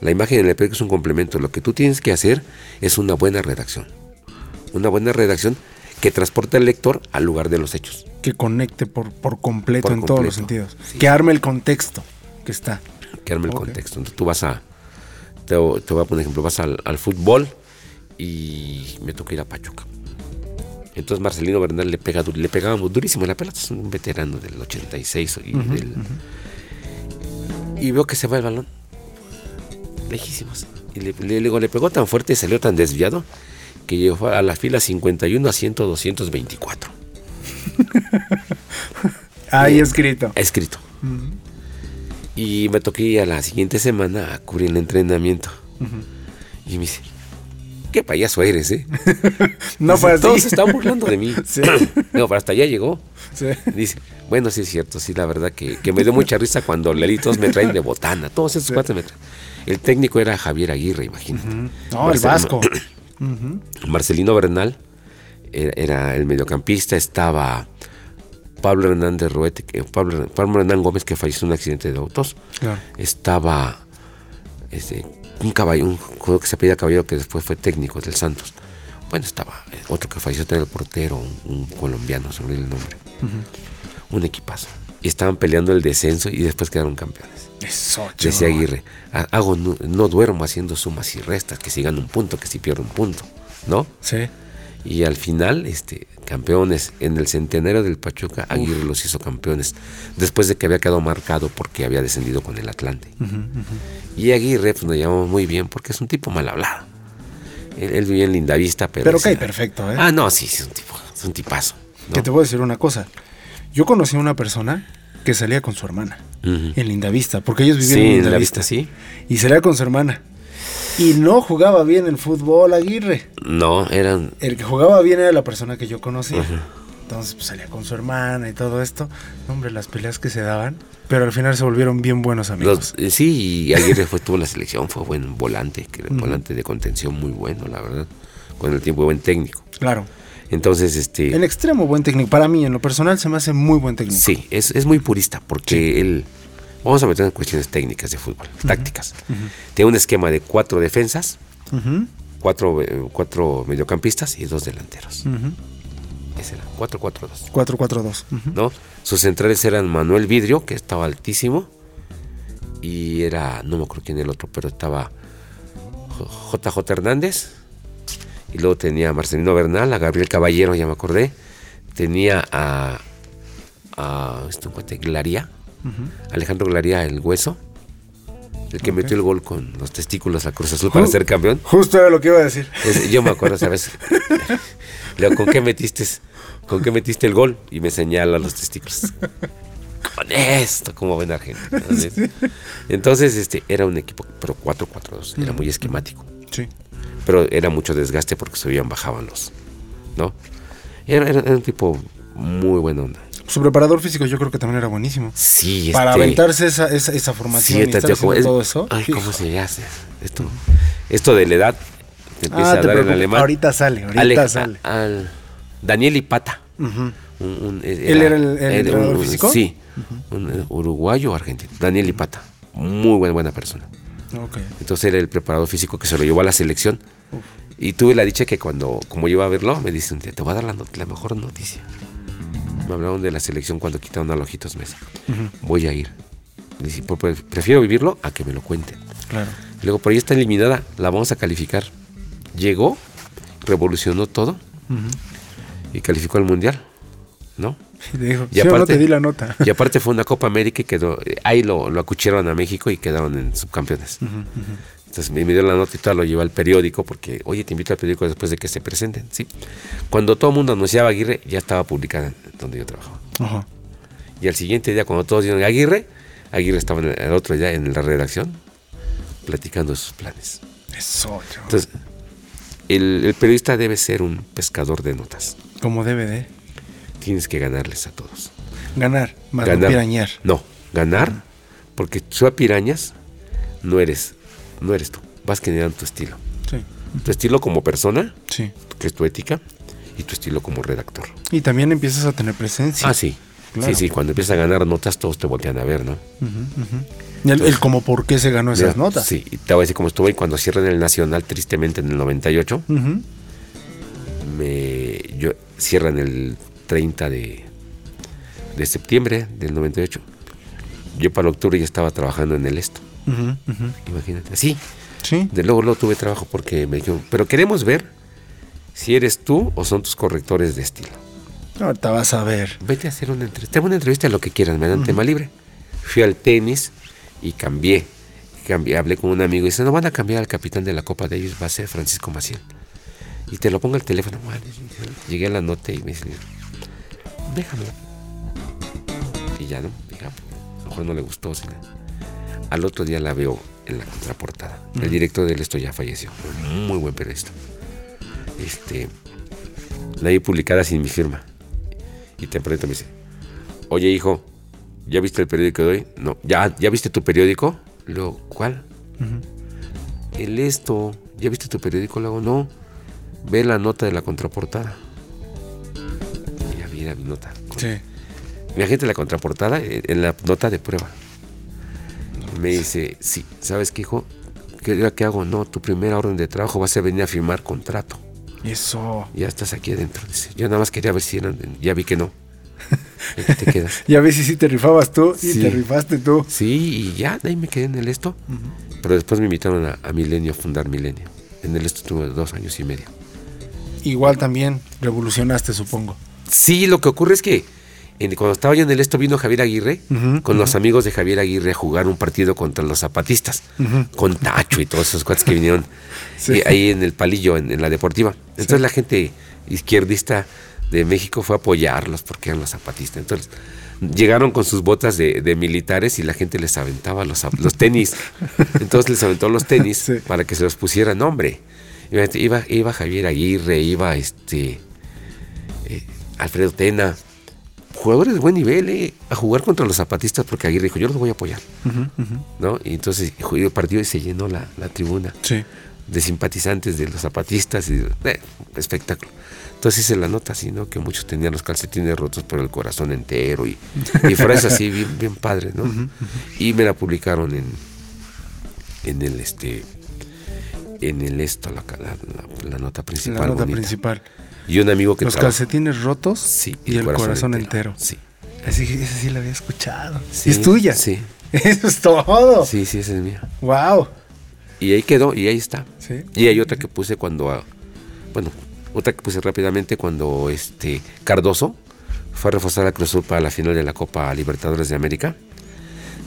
La imagen en el periódico es un complemento. Lo que tú tienes que hacer es una buena redacción. Una buena redacción que transporte al lector al lugar de los hechos. que conecte por, por completo Por en todos los sentidos. sí. Que arme el contexto que está. Que arme el contexto. Entonces tú vas a. Te, te voy a poner ejemplo. Vas al, al fútbol y me toca ir a Pachuca. Entonces Marcelino Bernal le, pega, le pegábamos durísimo en la pelota. Es un veterano del 86 y del. Y veo que se va el balón. Lejísimos. Y le, le- le pegó tan fuerte y salió tan desviado que llegó a la fila 51 a 100, 224. Ahí escrito. Escrito. Y me toqué a la siguiente semana a cubrir el entrenamiento. Y me dice, qué payaso eres, ¿eh? No fue así. Todos se están burlando de mí. Sí. No, pero hasta allá llegó. Sí. Dice, bueno, sí es cierto, sí, la verdad que, que me dio mucha risa cuando Lelitos me traen de botana. Todos esos cuatro me traen. El técnico era Javier Aguirre, imagínate. No, el Marcelino Bernal era, era el mediocampista, estaba Pablo Hernández Roete, que- Pablo, Pablo Hernán Gómez, que falleció en un accidente de autos. Claro. Estaba este, un caballo, un jugador que se apellida Caballero, que después fue técnico del Santos. Bueno, estaba eh, otro que falleció, también el portero, un, un colombiano, se me olvidó el nombre. Un equipazo. Y estaban peleando el descenso y después quedaron campeones. Eso, Decía. Aguirre, "Ha- hago, no, no duermo haciendo sumas y restas, que si gano un punto, que si pierdo un punto, ¿no? Sí. Y al final, este, campeones, en el centenario del Pachuca, Aguirre los hizo campeones, después de que había quedado marcado porque había descendido con el Atlante. Y Aguirre, pues nos llamamos muy bien porque es un tipo mal hablado. Él, él vivía en Lindavista, pero... Pero cae perfecto, ¿eh? Ah, no, sí, sí, es un tipo, es un tipazo. ¿no? Que te voy a decir una cosa. Yo conocí a una persona que salía con su hermana Ujú. en Lindavista, porque ellos vivían Sí, en en Lindavista. Lindavista, sí. Y salía con su hermana. Y no jugaba bien el fútbol, Aguirre. No, eran... El que jugaba bien era la persona que yo conocí. Entonces pues, salía con su hermana y todo esto. Hombre, las peleas que se daban. Pero al final se volvieron bien buenos amigos. Los, eh, sí, y Aguirre fue, tuvo la selección, fue buen volante, que volante de contención muy bueno, la verdad. Con el tiempo, buen técnico. Claro. Entonces, este... En extremo buen técnico. Para mí, en lo personal, se me hace muy buen técnico. Sí, es, es muy purista porque él, vamos a meter en cuestiones técnicas de fútbol, tácticas. Tiene un esquema de cuatro defensas, cuatro, eh, cuatro mediocampistas y dos delanteros. Ese era, 4-4-2. 4-4-2. Ujú. ¿no? Sus centrales eran Manuel Vidrio, que estaba altísimo, y era, no me acuerdo quién era el otro, pero estaba JJ Hernández, y luego tenía a Marcelino Bernal, a Gabriel Caballero, ya me acordé, tenía a, a este cuate, Glaría, Alejandro Glaría, el hueso, el que metió el gol con los testículos a Cruz Azul para ser campeón. Justo era lo que iba a decir. Yo me acuerdo, ¿sabes? Le digo, ¿con qué metiste? ¿Con qué metiste el gol? Y me señala los testículos. Con esto, como ven Argentina. Entonces, entonces, este, era un equipo, pero 4-4-2, era muy esquemático. Sí. Pero era mucho desgaste porque subían, bajaban los, ¿no? Era, era- era un tipo muy buena onda. Su preparador físico yo creo que también era buenísimo. Sí, Para este, aventarse esa, esa, esa formación sí, y estar como- es- todo eso. Ay, ¿cómo se hace? Esto, esto de la edad te empieza Ah, a te dar en alemán. ahorita sale, ahorita Ale- sale. a- al Daniel Ipata. Ujú. Un- un- ¿Él era el- el era entrenador físico? Sí, un eh, uruguayo o argentino. Daniel Ipata. Muy buena, buena persona. Ok. Entonces era el preparador físico que se lo llevó a la selección. Y tuve la dicha que cuando, como yo iba a verlo, me dice un día, te voy a dar la, mejor noticia. Me hablaron de la selección cuando quitaron a Lojitos Mesa. Voy a ir. Dice, "Pues, pues, prefiero vivirlo a que me lo cuenten. Claro. Y luego, por ahí está eliminada, la vamos a calificar. Llegó, revolucionó todo y calificó al Mundial, ¿no? Y te dijo, Y "Sí o no aparte- te di la nota. Y aparte fue una Copa América y quedó, ahí lo, lo acuchieron a México y quedaron en subcampeones. Entonces me, dio la nota y todo lo llevé al periódico porque, oye, te invito al periódico después de que se presenten, ¿sí? Cuando todo el mundo anunciaba Aguirre, ya estaba publicada donde yo trabajaba. Ajá. Y al siguiente día, cuando todos dieron Aguirre, Aguirre estaba en el, el otro día en la redacción platicando de sus planes. Eso, chavo. Entonces, el, el periodista debe ser un pescador de notas. Como debe de Tienes que ganarles a todos. ganar, más no ganar. pirañear. No, ganar, porque tú a pirañas no eres, no eres tú. Vas generando tu estilo. Sí, Tu estilo como persona, sí. que es tu ética, y tu estilo como redactor. Y también empiezas a tener presencia. Ah, sí. Claro. Sí, sí, cuando empiezas a ganar notas, todos te voltean a ver, ¿no? El, el como por qué se ganó esas Mira, notas. Sí, y te voy a decir cómo estuvo. Y cuando cierran el Nacional, tristemente en el 98, Ujú. me, yo, cierran el 30 de, de septiembre del 98. Yo para octubre ya estaba trabajando en el esto. Imagínate. Sí, Sí. de luego, luego tuve trabajo porque me dijeron, pero queremos ver si eres tú o son tus correctores de estilo. Ahorita vas a ver. Vete a hacer una entrevista. Tengo una entrevista, lo que quieras, me dan tema libre. Fui al tenis y cambié. cambié. Hablé con un amigo y dice, no van a cambiar al capitán de la Copa Davis, va a ser Francisco Maciel. Y te lo pongo al teléfono. Llegué a la nota y me dice, déjamelo. Y ya no, "Ah, a lo mejor no le gustó. sí". Al otro día la veo en la contraportada. El director del esto ya falleció. Muy buen periodista. Este, la vi publicada sin mi firma. Y te pregunto, me dice, oye hijo, ¿ya viste el periódico de hoy? No, ¿ya, ¿ya viste tu periódico? Luego, ¿cuál? El esto, ¿ya viste tu periódico? Luego, no, ve la nota de la contraportada. Y ya vi la nota. Sí. Imagínate la contraportada en la nota de prueba. Me dice, sí, ¿sabes qué, hijo? ¿Qué, ¿Qué hago? No, tu primera orden de trabajo va a ser venir a firmar contrato. Eso. Ya estás aquí adentro. Dice, yo nada más quería ver si eran, ya vi que no. Aquí te quedas. Ya ves si sí te rifabas tú y Sí. te rifaste tú. Sí, y ya, ahí me quedé en el esto. Pero después me invitaron a, a Milenio, a fundar Milenio. En el esto tuve dos años y medio. Igual también revolucionaste, supongo. Sí, lo que ocurre es que en- cuando estaba yo en el esto vino Javier Aguirre con los amigos de Javier Aguirre a jugar un partido contra los zapatistas, con Tacho y todos esos cuates que vinieron Sí. eh, ahí en el palillo, en, en la deportiva. Entonces la gente izquierdista de México fue a apoyarlos porque eran los zapatistas. Entonces llegaron con sus botas de, de militares y la gente les aventaba los, tenis. Entonces les aventó los tenis Sí. para que se los pusieran. Hombre, iba, iba Javier Aguirre, iba este eh, Alfredo Tena, jugadores de buen nivel, eh, a jugar contra los zapatistas porque Aguirre dijo, yo los voy a apoyar. ¿no? Y entonces jugó el partido y se llenó la, la tribuna Sí. de simpatizantes de los zapatistas y eh, espectáculo. Entonces hice la nota así, ¿no? Que muchos tenían los calcetines rotos por el corazón entero y, y frases así bien, bien padres, ¿no? Y me la publicaron en, en el este en el esto, la, la- la- la nota principal. La nota bonita. principal. Y un amigo que Los trabaja- calcetines rotos Sí, y, el corazón, entero. Sí. Así que esa sí la había escuchado. Sí, ¿Y es tuya? sí. Eso es todo. Sí, sí, esa es mía. Wow. Y ahí quedó, y ahí está. Sí. Y hay otra que puse cuando, ah, bueno, otra que puse rápidamente cuando este Cardoso fue a reforzar a Cruz Azul para la final de la Copa Libertadores de América.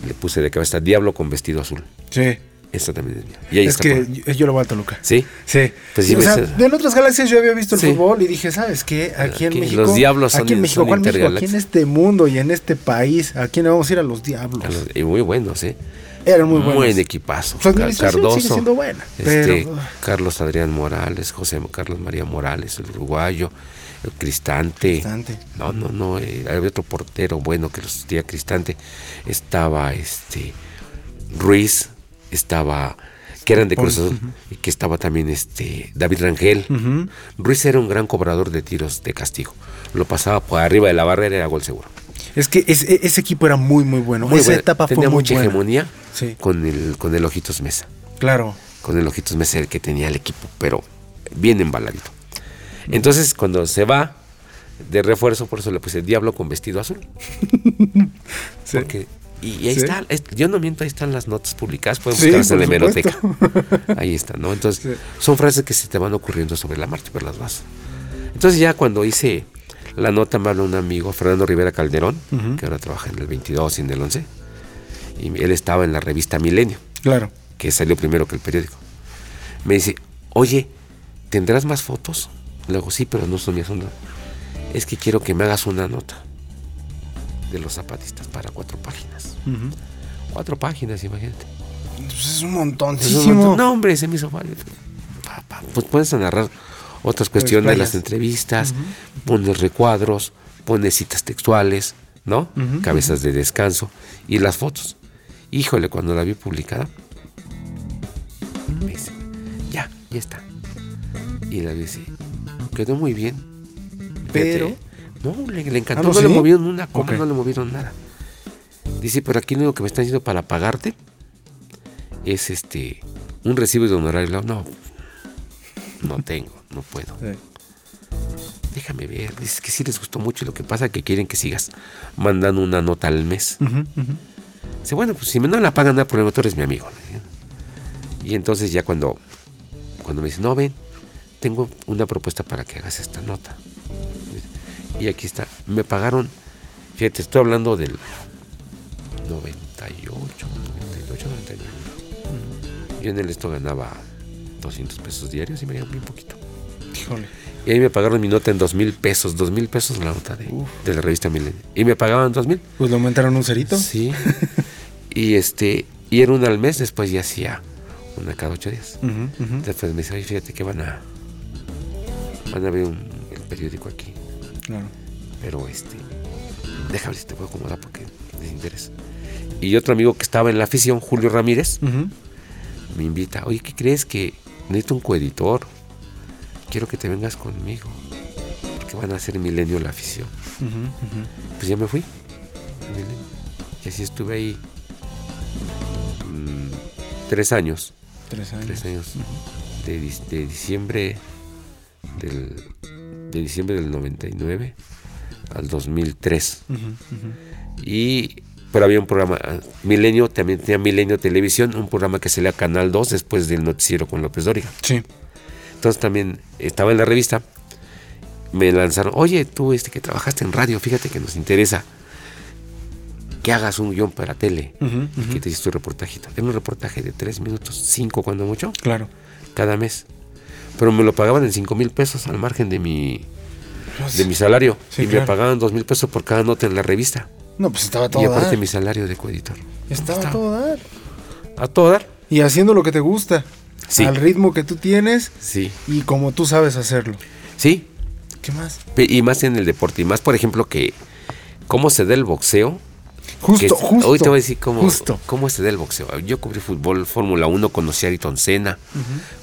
Le puse de cabeza Diablo con vestido azul. Sí. Esta también es mía. Y ahí es está. que yo, yo lo voy a Toluca. ¿Sí? Sí. Pues sí o me sea, sé- de en otras galaxias yo había visto el Sí. fútbol y dije, ¿sabes qué? Aquí en Aquí México. los diablos son Aquí en México, ¿cuál México? Aquí en este mundo y en este país. ¿A quién le vamos a ir a los diablos? a los- y muy buenos, ¿eh? Eran muy buenos. Buen equipazo. Su administración sigue siendo buena, este, pero- Carlos Adrián Morales, José Carlos María Morales, el uruguayo, el Cristante. Cristante. No, no, no. eh, había otro portero bueno que lo sustituía a Cristante. Estaba este Ruiz, estaba que eran de Cruz Azul, y que estaba también este David Rangel. Ruiz era un gran cobrador de tiros de castigo. Lo pasaba por arriba de la barrera era gol seguro. Es que e- ese equipo era muy, muy bueno. Muy Esa buena. etapa tenía fue muy mucha buena. hegemonía Sí. con el con el Ojitos Mesa. Claro. Con el Ojitos Mesa el que tenía el equipo, pero bien embaladito. Entonces, cuando se va de refuerzo, por eso le puse Diablo con vestido azul. Sí. Porque- y, ahí Sí. está, es- yo no miento, ahí están las notas publicadas, pueden Sí, buscarlas en la hemeroteca. Ahí está, ¿no? Entonces, Sí. son frases que se te van ocurriendo sobre la marcha, pero las vas. Entonces, ya cuando hice la nota, me habló un amigo, Fernando Rivera Calderón, que ahora trabaja en el 22 y en el 11, y él estaba en la revista Milenio, Claro. que salió primero que el periódico. Me dice, oye, ¿tendrás más fotos? Le digo, sí, pero no son mías, son Es que quiero que me hagas una nota de los zapatistas para cuatro páginas. Cuatro páginas, imagínate. Pues es un montón. No, hombre, se me hizo pa, Pues puedes narrar otras cuestiones de las entrevistas, pones recuadros, pones citas textuales, ¿no? Cabezas de descanso y las fotos. Híjole, cuando la vi publicada, me dice, ya, ya está. Y la vi así, quedó muy bien. Pero- Fíjate, No, le, le encantó, Ah, ¿no, no, le movieron una coma, no le movieron nada. Dice, pero aquí lo único que me están diciendo para pagarte es este un recibo de honorario. No, no tengo, no puedo. Sí. Déjame ver. Dice que sí les gustó mucho y lo que pasa es que quieren que sigas mandando una nota al mes. Dice, bueno, pues si me no la pagan, no hay problema, tú eres mi amigo. Y entonces ya cuando, cuando me dice, no, ven, tengo una propuesta para que hagas esta nota. Y aquí está. Me pagaron, fíjate, estoy hablando del 98, 98, 99. Yo en el esto ganaba 200 pesos diarios y me dieron bien poquito. Híjole. Y ahí me pagaron mi nota en dos mil pesos, dos mil pesos la nota de, de la revista Milenio. Y me pagaban dos mil. Pues le aumentaron un cerito. Sí. y este, y era una al mes, después ya hacía una cada ocho días. Después me dice, oye, fíjate que van a van a ver un- el periódico aquí. Claro. Pero este, déjame si te puedo acomodar porque les interesa. Y otro amigo que estaba en la afición, Julio Ramírez, me invita, oye, ¿qué crees que necesito un coeditor? Quiero que te vengas conmigo. Porque van a hacer Milenio la afición. Pues ya me fui. Y así estuve ahí mm, tres años. Tres años. Tres años. De, de diciembre del, de diciembre del 99 al 2003. Ujú, ujú. Y pero había un programa, ah, Milenio, también tenía Milenio Televisión, un programa que salía a Canal 2 después del noticiero con López Dóriga. Sí. Entonces también estaba en la revista, me lanzaron, oye, tú este que trabajaste en radio, fíjate que nos interesa que hagas un guion para tele ujú. que te hiciste un reportajito. Era un reportaje de tres minutos, cinco cuando mucho, Claro. cada mes. Pero me lo pagaban en cinco mil pesos al margen de mi, de mi salario. Sí, y me pagaban dos mil pesos por cada nota en la revista. No, pues estaba todo y aparte dar. mi salario de coeditor. Estaba Estaba. todo dar. A todo dar. Y haciendo lo que te gusta. Sí. Al ritmo que tú tienes Sí. y como tú sabes hacerlo. Sí. ¿Qué más? Y más en el deporte. Y más, por ejemplo, que cómo se da el boxeo. Justo, justo. Hoy te voy a decir cómo, Justo. cómo se da el boxeo. Yo cubrí fútbol, Fórmula 1, conocí a Ayrton Senna,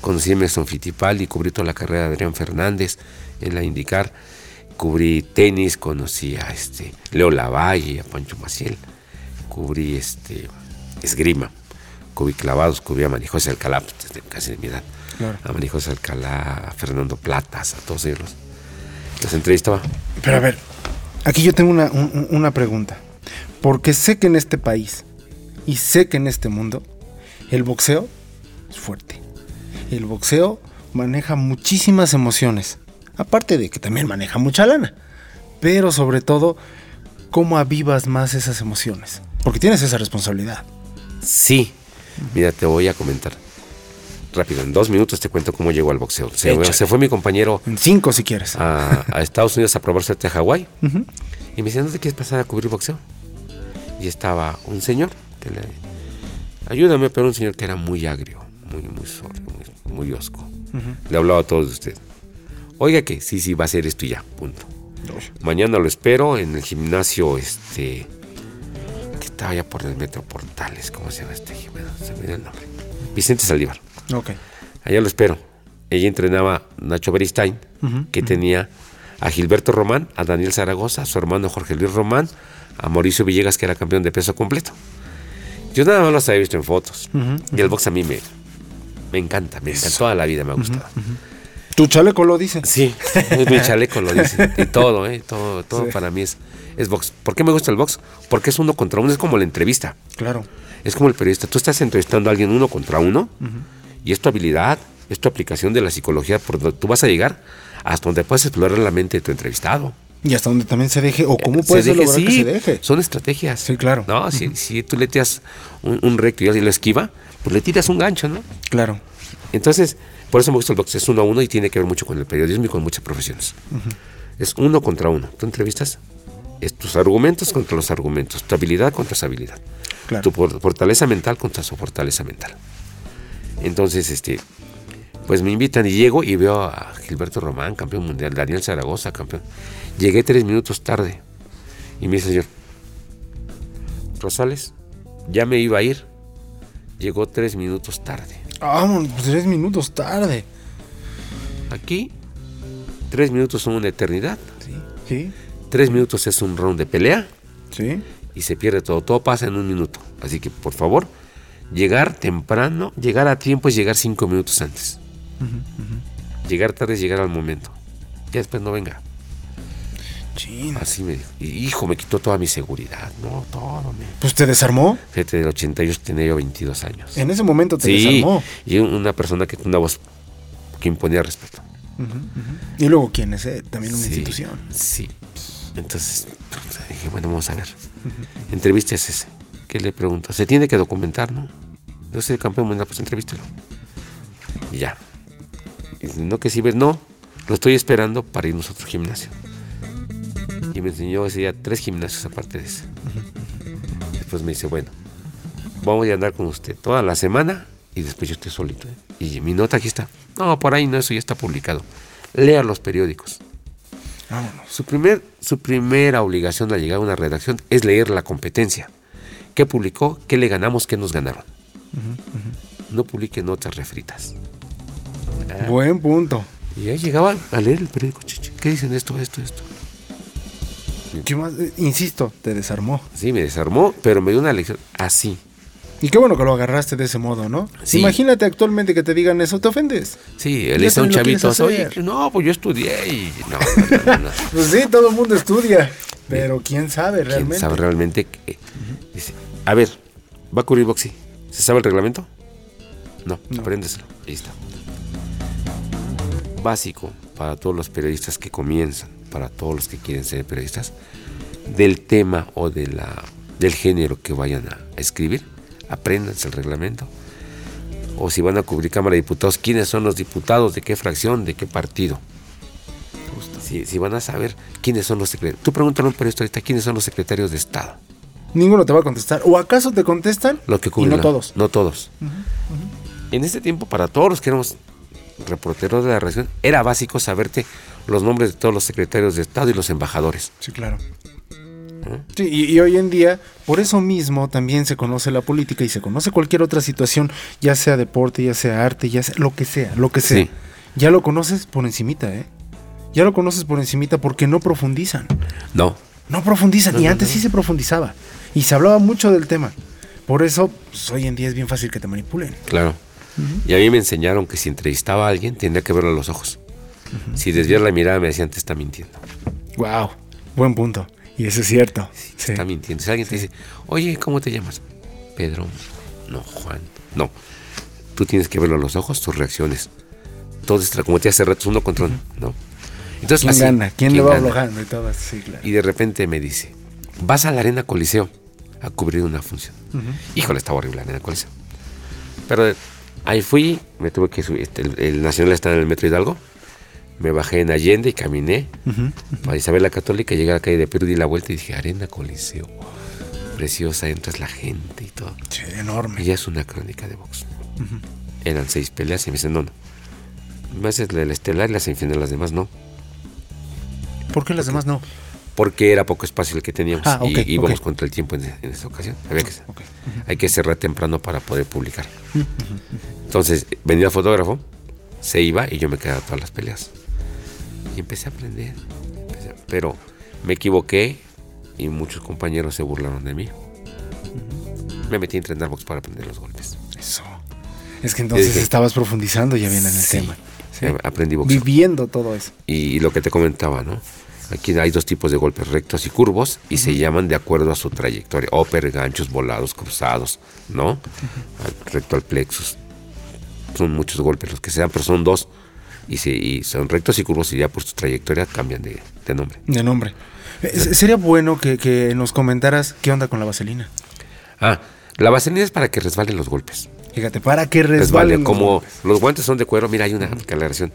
conocí a Emerson Fittipaldi, cubrí toda la carrera de Adrián Fernández en la IndyCar, cubrí tenis, conocí a este, Leo Lavalle, a Pancho Maciel, cubrí este, esgrima, cubrí clavados, cubrí a Manijose Alcalá, pues, desde casi de mi edad, Claro. a Manijose Alcalá, a Fernando Platas, a todos ellos. Los entrevistaba. Pero a ver, aquí yo tengo una, un- un- una pregunta. Porque sé que en este país y sé que en este mundo el boxeo es fuerte. El boxeo maneja muchísimas emociones. Aparte de que también maneja mucha lana. Pero sobre todo, ¿cómo avivas más esas emociones? Porque tienes esa responsabilidad. Sí, mira, te voy a comentar. Rápido, en dos minutos te cuento cómo llegó al boxeo. Se, fue mi compañero En cinco si quieres. a, a Estados Unidos a probar suerte a Hawái y me dice, ¿no te quieres pasar a cubrir boxeo? Y estaba un señor que le Ayúdame, pero un señor que era muy agrio, muy, muy sordo, muy, muy osco. Le hablaba a todos de usted. Oiga que sí, sí, va a ser esto y ya, punto. Mañana lo espero en el gimnasio, este, que estaba allá por el Metro Portales, ¿cómo se llama este gimnasio? Se me dio el nombre. Vicente Saldívar. Ok. Allá lo espero. Ella entrenaba Nacho Beristain, que tenía a Gilberto Román, a Daniel Zaragoza, a su hermano Jorge Luis Román, a Mauricio Villegas, que era campeón de peso completo. Yo nada más los había visto en fotos. Y el box a mí me, me encanta, me encanta. Toda la vida me ha gustado. Tu chaleco lo dice. Sí, mi chaleco lo dice. Y todo, ¿eh? Todo, todo Sí. para mí es, es box. ¿Por qué me gusta el box? Porque es uno contra uno, es como la entrevista. Claro. Es como el periodista. Tú estás entrevistando a alguien uno contra uno y es tu habilidad, es tu aplicación de la psicología por donde tú vas a llegar hasta donde puedes explorar la mente de tu entrevistado. Y hasta donde también se deje, o cómo Se puedes deje, lograr que se deje. Son estrategias. Sí, claro. No, si, si tú le tiras un, un recto y alguien lo esquiva, pues le tiras un gancho, ¿no? Claro. Entonces, por eso me gusta el box. Es uno a uno y tiene que ver mucho con el periodismo y con muchas profesiones. Es uno contra uno. Tú entrevistas, es tus argumentos contra los argumentos, tu habilidad contra su habilidad, Claro. tu for- fortaleza mental contra su fortaleza mental. Entonces, este, pues me invitan y llego y veo a Gilberto Román, campeón mundial, Daniel Zaragoza, campeón. Llegué tres minutos tarde y me dice, señor, Rosales, ya me iba a ir, llegó tres minutos tarde. Pues tres minutos tarde. Aquí, tres minutos son una eternidad. Sí. Sí. Tres minutos es un round de pelea Sí. y se pierde todo. Todo pasa en un minuto. Así que, por favor, llegar temprano, llegar a tiempo es llegar cinco minutos antes. Llegar tarde es llegar al momento. Ya después no venga. Chin. Así me dijo. Y hijo, me quitó toda mi seguridad. No, todo. Me... Pues te desarmó. Fíjate, del 88 tenía yo 22 años. En ese momento te Sí, desarmó. y una persona que una voz que imponía respeto. Y luego, ¿quién es? eh? También una Sí, institución. Sí. Entonces puta, dije, bueno, vamos a ver. Entrevista es ese. ¿Qué le pregunto? Se tiene que documentar, ¿no? Yo soy campeón mundial, pues entrevístelo. Y ya. Y dice, no, que si ves, no. Lo estoy esperando para irnos a otro gimnasio. Y me enseñó ese día tres gimnasios aparte de ese. Después me dice, bueno, vamos a andar con usted toda la semana y después yo estoy solito. ¿eh? Y mi nota aquí está. No, por ahí no, eso ya está publicado. Lea los periódicos. Vámonos. Su, primer, su primera obligación al llegar a una redacción es leer la competencia. ¿Qué publicó? ¿Qué le ganamos? ¿Qué nos ganaron? No publique notas refritas. Buen punto. Y ahí llegaba a leer el periódico. ¿Qué dicen esto, esto, esto? ¿Qué más? Eh, Insisto, te desarmó. Sí, me desarmó, pero me dio una lección así. Y qué bueno que lo agarraste de ese modo, ¿no? Sí. Imagínate actualmente que te digan eso, te ofendes. Sí, él está un chavito. Oye, no, pues yo estudié y. No, no, no, no. Pues sí, todo el mundo estudia. Pero quién sabe ¿Quién realmente. sabe realmente? que- dice, a ver, ¿va a cubrir boxing? ¿Se sabe el reglamento? No, apréndeselo. Ahí está. Básico para todos los periodistas que comienzan, para todos los que quieren ser periodistas, del tema o de la, del género que vayan a escribir, apréndanse el reglamento. O si van a cubrir Cámara de Diputados, quiénes son los diputados, de qué fracción, de qué partido. Si, si van a saber quiénes son los secretarios. Tú pregúntale a un periodista ahorita quiénes son los secretarios de Estado. Ninguno te va a contestar. ¿O acaso te contestan? Lo que y cubren no la- todos. No todos. En este tiempo, para todos los que éramos reporteros de la región, era básico saberte los nombres de todos los secretarios de Estado y los embajadores. Sí, claro. Sí, y, y hoy en día, por eso mismo también se conoce la política y se conoce cualquier otra situación, ya sea deporte, ya sea arte, ya sea lo que sea, lo que sea. Sí. Ya lo conoces por encimita, ¿eh? Ya lo conoces por encimita porque no profundizan. No. No profundizan. No, y no, antes no. sí se profundizaba. Y se hablaba mucho del tema. Por eso, pues, hoy en día es bien fácil que te manipulen. Claro. Y a mí me enseñaron que si entrevistaba a alguien, tendría que verlo a los ojos. Si desviar la mirada, me decían, te está mintiendo. Wow. Buen punto. Y eso es cierto. Sí. está mintiendo. Si alguien te dice, oye, ¿cómo te llamas? Pedro. No, Juan. No. Tú tienes que verlo a los ojos, tus reacciones. Todo es, como te hace rato, es uno contra uno, ¿no? Entonces, ¿Quién así, gana? ¿Quién, le va aflojando y todo? Sí, claro. Y de repente me dice, vas a la Arena Coliseo a cubrir una función. Híjole, estaba horrible la Arena Coliseo. Pero ahí fui, me tuve que subir, este, el, el Nacional está en el Metro Hidalgo, me bajé en Allende y caminé para Isabel la Católica, llegué a la calle de Perú, di la vuelta y dije, Arena Coliseo. preciosa, entras la gente y todo. Sí, enorme. Ella es una crónica de box. Eran seis peleas y me dicen, no, no. Me haces la estelar y las semifinales, las demás no. ¿Por qué las demás no? Porque era poco espacio el que teníamos Ah, ok, y íbamos contra el tiempo en, en esa ocasión. Había que, Ok. Hay que cerrar temprano para poder publicar. Entonces, venía el fotógrafo, se iba y yo me quedaba todas las peleas. Y empecé a aprender. empecé a- pero me equivoqué y muchos compañeros se burlaron de mí. Me metí a entrenar box para aprender los golpes. Eso. Es que entonces Dije- estabas profundizando ya bien en el Sí, tema. Sí. eh, Aprendí box. Viviendo todo eso. Y lo que te comentaba, ¿no? Aquí hay dos tipos de golpes, rectos y curvos, y se llaman de acuerdo a su trayectoria. Upper, ganchos, volados, cruzados, ¿no? Recto al plexus. Son muchos golpes los que se dan, pero son dos. Y, se- y son rectos y curvos, y ya por su trayectoria cambian de, de nombre. De nombre. Eh, sería bueno que, que nos comentaras qué onda con la vaselina. Ah, la vaselina es para que resbalen los golpes. Fíjate, para que Resbalen. resbalen. los Como golpes. los guantes son de cuero, mira, hay una aclaración.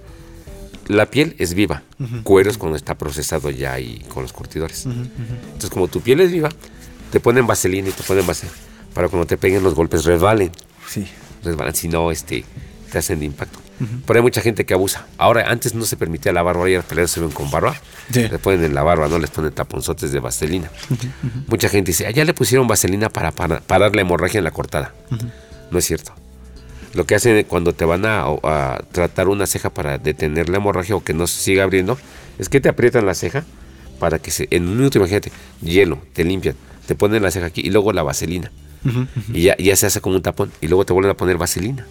La piel es viva, cuero es cuando está procesado ya y con los curtidores. Entonces, como tu piel es viva, te ponen vaselina y te ponen vaselina para cuando te peguen los golpes resbalen. Sí. resbalan, si no, este, te hacen de impacto. Pero hay mucha gente que abusa. Ahora, antes no se permitía la barba, ahora las peleas se ven con barba. Sí. Le ponen en la barba, no les ponen taponzotes de vaselina. Mucha gente dice, allá le pusieron vaselina para, para parar la hemorragia en la cortada. No es cierto. Lo que hacen cuando te van a, a tratar una ceja para detener la hemorragia o que no se siga abriendo, es que te aprietan la ceja para que se, en un minuto, imagínate, hielo, te limpian, te ponen la ceja aquí y luego la vaselina. Y ya, ya se hace como un tapón y luego te vuelven a poner vaselina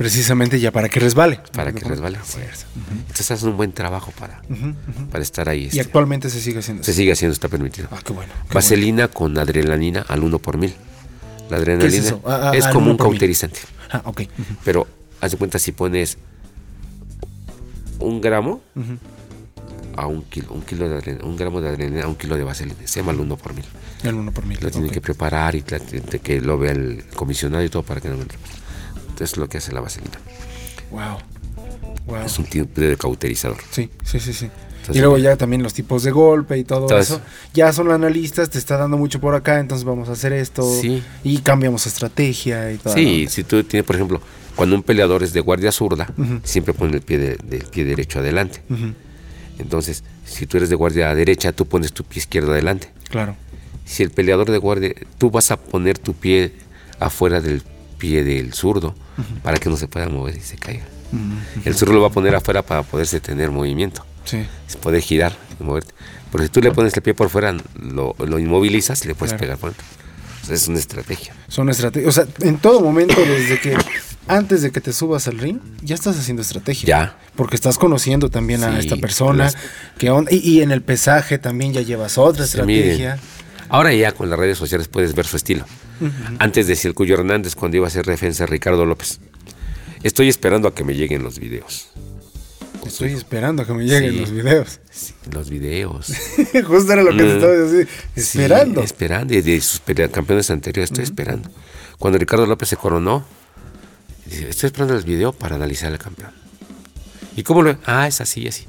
Precisamente ya para que resbale. para que resbale. Fuerza. Entonces hacen un buen trabajo para, para estar ahí. Y este. actualmente se sigue haciendo se sigue haciendo, está permitido. Ah, qué bueno. qué Vaselina con adrenalina al 1 por mil. La adrenalina eso? Ah, ah, es al como un mil. Ah, ok. Ujú. Pero haz de cuenta si pones un gramo a un kilo, un kilo de adrenalina, un gramo de adrenalina a un kilo de vaselina. Se llama el 1 por mil. El uno por mil. Lo tienen que preparar y que lo vea el comisionado y todo para que no me entre. Entonces es lo que hace la vaselina. Wow. Wow. Es un tipo de cauterizador. Sí, sí, sí, sí. Y luego sí. ya también los tipos de golpe y todo eso. Ya son analistas, te está dando mucho por acá, entonces vamos a hacer esto. Sí. Y cambiamos estrategia y todo. Sí, si tú tienes, por ejemplo, cuando un peleador es de guardia zurda, siempre pone el pie de- del pie derecho adelante. Entonces, si tú eres de guardia derecha, tú pones tu pie izquierdo adelante. Claro. Si el peleador de guardia, tú vas a poner tu pie afuera del pie del zurdo para que no se pueda mover y se caiga. El zurdo lo va a poner afuera para poderse tener movimiento, Sí. se puede girar y moverte. Pero si tú le pones el pie por fuera, lo, lo inmovilizas y le puedes Claro. pegar por dentro. O sea, es una estrategia. Son estrategias. O sea, en todo momento, desde que antes de que te subas al ring, ya estás haciendo estrategia. Ya. Porque estás conociendo también a esta persona. las- onda, y, y en el pesaje también ya llevas otra estrategia. Ahora ya con las redes sociales puedes ver su estilo. Antes decía el Cuyo Hernández cuando iba a hacer defensa Ricardo López. Estoy esperando a que me lleguen los videos. Estoy esperando a que me lleguen Sí. los videos. Sí, los videos. Justo era lo que te Mm. estaba diciendo. Esperando. Sí, esperando. Y de sus campeones anteriores estoy esperando. Cuando Ricardo López se coronó, dice, estoy esperando el video para analizar al campeón. ¿Y cómo lo Ah, es así, así.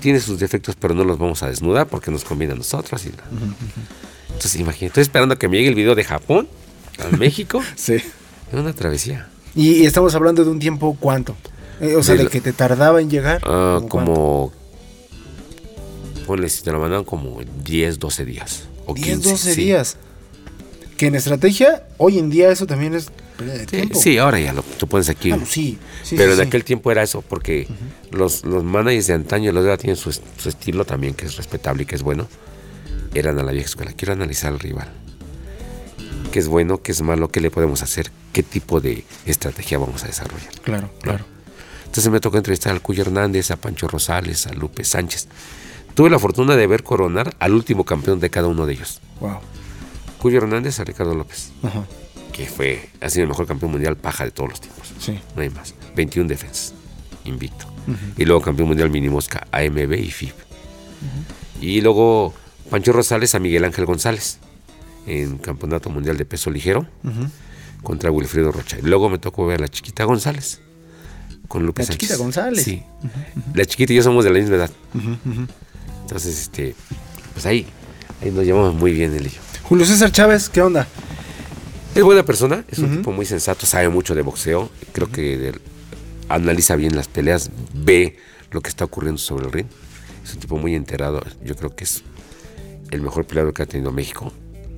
Tiene sus defectos, pero no los vamos a desnudar porque nos conviene a nosotros. y la- Entonces, imagínate, estoy esperando a que me llegue el video de Japón a México. Sí. Es una travesía. Y, y estamos hablando de un tiempo cuánto. Eh, o sea, De que te tardaba en llegar. Ah, como. Ponle, si te lo mandan como 10, 12 días. O 10, 15, 12 sí. días. Que en estrategia, hoy en día eso también es Sí, ahora ya lo tú pones aquí. Ah, sí, sí, Pero en aquel tiempo era eso, porque los, los managers de antaño, los de ahora tienen su, su estilo también, que es respetable y que es bueno. Eran a la vieja escuela. Quiero analizar al rival. ¿Qué es bueno? ¿Qué es malo? ¿Qué le podemos hacer? ¿Qué tipo de estrategia vamos a desarrollar? Claro, claro. Entonces me tocó entrevistar al Cuyo Hernández, a Pancho Rosales, a Lupe Sánchez. Tuve la fortuna de ver coronar al último campeón de cada uno de ellos. Wow. Cuyo Hernández a Ricardo López, Ajá. que fue, ha sido el mejor campeón mundial paja de todos los tiempos. Sí. No hay más. 21 defensas, invicto. Y luego campeón mundial mini mosca, AMB y FIB. Y luego Pancho Rosales a Miguel Ángel González, en campeonato mundial de peso ligero, contra Wilfredo Rocha. Y luego me tocó ver a la chiquita González, con Lupe La Sánchez. chiquita González. Sí. La chiquita y yo somos de la misma edad. Entonces, este, pues ahí, ahí nos llevamos muy bien él y yo. Julio César Chávez, ¿qué onda? Es buena persona, es un tipo muy sensato, sabe mucho de boxeo. Creo que analiza bien las peleas, ve lo que está ocurriendo sobre el ring. Es un tipo muy enterado. Yo creo que es el mejor peleador que ha tenido México,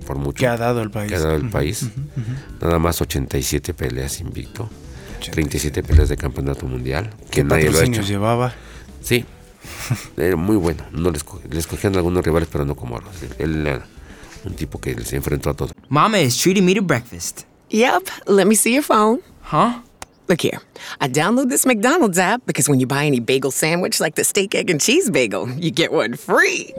por mucho. ¿Qué ha dado el país? que ha dado el país. Nada más 87 peleas invicto, 37 peleas de campeonato mundial, que ¿Qué nadie lo ha hecho. llevaba? Sí, era muy bueno. No le, esco- le escogían algunos rivales, pero no como los. Él era un tipo que se enfrentó a todo. Mama is treating me to breakfast. Yep. Let me see your phone. Huh? Look here. I download this McDonald's app because when you buy any bagel sandwich like the steak, egg, and cheese bagel, you get one free.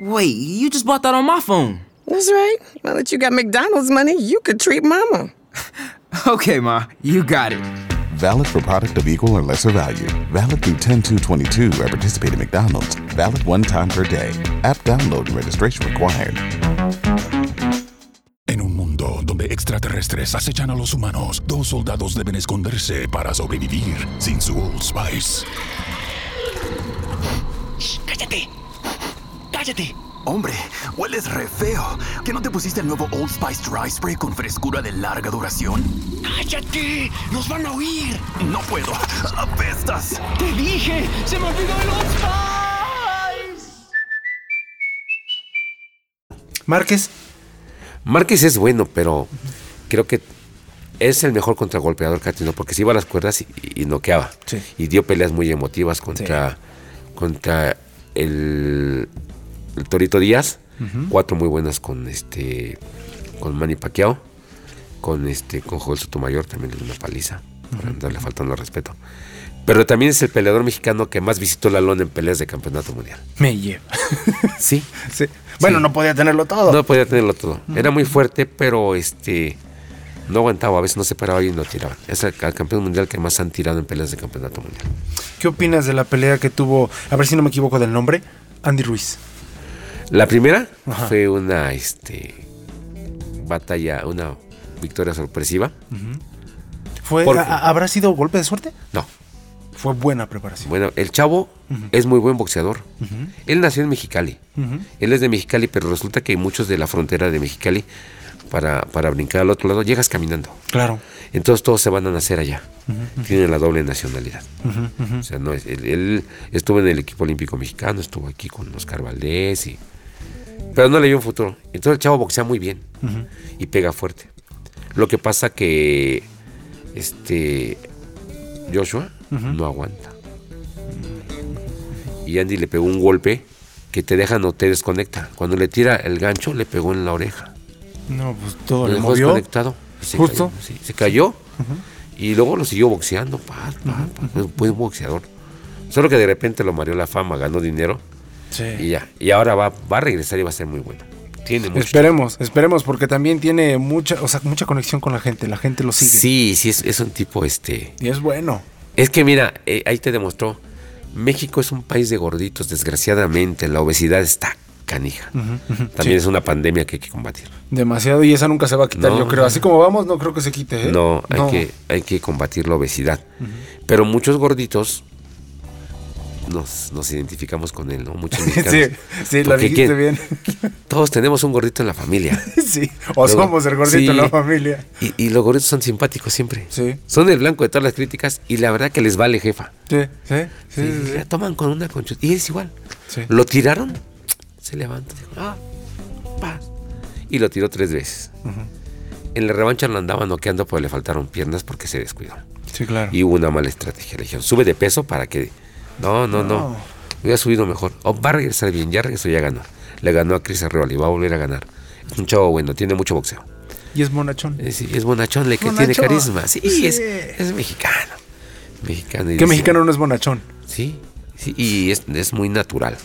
Wait, you just bought that on my phone. That's right. Now that you got McDonald's money, you could treat mama. Okay, Ma, you got it. Valid for product of equal or lesser value. Valid through 10-2-22 at participating McDonald's. Valid one time per day. App download and registration required. En un mundo donde extraterrestres acechan a los humanos, dos soldados deben esconderse para sobrevivir sin su Old Spice. ¡Cállate! ¡Cállate! Hombre, hueles re feo. ¿Que no te pusiste el nuevo Old Spice Dry Spray con frescura de larga duración? ¡Cállate! ¡Nos van a oír! No puedo. ¡Apestas! ¡Te dije! ¡Se me olvidó el Old Spice! Márquez. Márquez es bueno, pero creo que es el mejor contragolpeador que ha tenido, porque se iba a las cuerdas y, y noqueaba. Sí. Y dio peleas muy emotivas contra, contra el, el Torito Díaz. Cuatro muy buenas con este con Manny Pacquiao. Con este con Joel Sotomayor también le dio una paliza. Para andarle faltando al respeto. Pero también es el peleador mexicano que más visitó la lona en peleas de campeonato mundial. Me lleva. Sí. Sí. Bueno, Sí. no podía tenerlo todo. No podía tenerlo todo. Era muy fuerte, pero este no aguantaba. A veces no se paraba y no tiraba. Es el, el campeón mundial que más han tirado en peleas de campeonato mundial. ¿Qué opinas de la pelea que tuvo, a ver si no me equivoco del nombre, Andy Ruiz? La primera Ajá. fue una este batalla, una victoria sorpresiva. ¿Fue, a- ¿Habrá sido golpe de suerte? No. Fue buena preparación. Bueno, el chavo es muy buen boxeador. Él nació en Mexicali. Él es de Mexicali, pero resulta que muchos de la frontera de Mexicali, para, para brincar al otro lado, llegas caminando. Claro. Entonces todos se van a nacer allá. Tienen la doble nacionalidad. O sea, no es, él, él estuvo en el equipo olímpico mexicano, estuvo aquí con Oscar Valdés y. Pero no le vio un futuro. Entonces el chavo boxea muy bien y pega fuerte. Lo que pasa que este Joshua no aguanta. Y Andy le pegó un golpe que te deja no te desconecta. Cuando le tira el gancho, le pegó en la oreja. No, pues todo Lo movió. desconectado. se Justo. cayó, sí, se cayó. Y luego lo siguió boxeando. pa, pa, pa, fue- Fue un boxeador. Solo que de repente lo mareó la fama, ganó dinero Sí. y ya. Y ahora va, va a regresar y va a ser muy bueno. Tiene mucho. Esperemos, esperemos, porque también tiene mucha, o sea, mucha conexión con la gente. La gente lo sigue. Sí, sí, es, es un tipo este. Y es bueno. Es que mira, eh, ahí te demostró. México es un país de gorditos, desgraciadamente. La obesidad está canija. También es una pandemia que hay que combatir. Demasiado y esa nunca se va a quitar, No. yo creo. Así como vamos, no creo que se quite, ¿eh? No, hay, Que, hay que combatir la obesidad. Pero muchos gorditos nos, nos identificamos con él, ¿no? Muchos mexicanos. Sí, sí, lo dijiste ¿quién? bien. Todos tenemos un gordito en la familia. sí, o Luego, somos el gordito en sí. la familia. Y, y los gorditos son simpáticos siempre. Sí. Son el blanco de todas las críticas y la verdad que les vale jefa. Sí, sí, sí. Sí, la toman con una concha. Y es igual. Sí. Lo tiraron, se levanta. dijo, ah, pa. Y lo tiró tres veces. En la revancha lo andaba noqueando, pero le faltaron piernas porque se descuidó. Sí, claro. Y hubo una mala estrategia. Le dijeron, sube de peso para que. No, no, no. No. Hubiera subido mejor. Oh, va a regresar bien, ya regresó, ya ganó. Le ganó a Chris Arreola y va a volver a ganar. Es un chavo bueno, tiene mucho boxeo. Y es monachón. Es, es bonachón, le que tiene carisma. Sí, Sí. Es, es mexicano. Mexicano. ¿Qué dice- mexicano no es bonachón? Sí, sí, y es, es muy natural.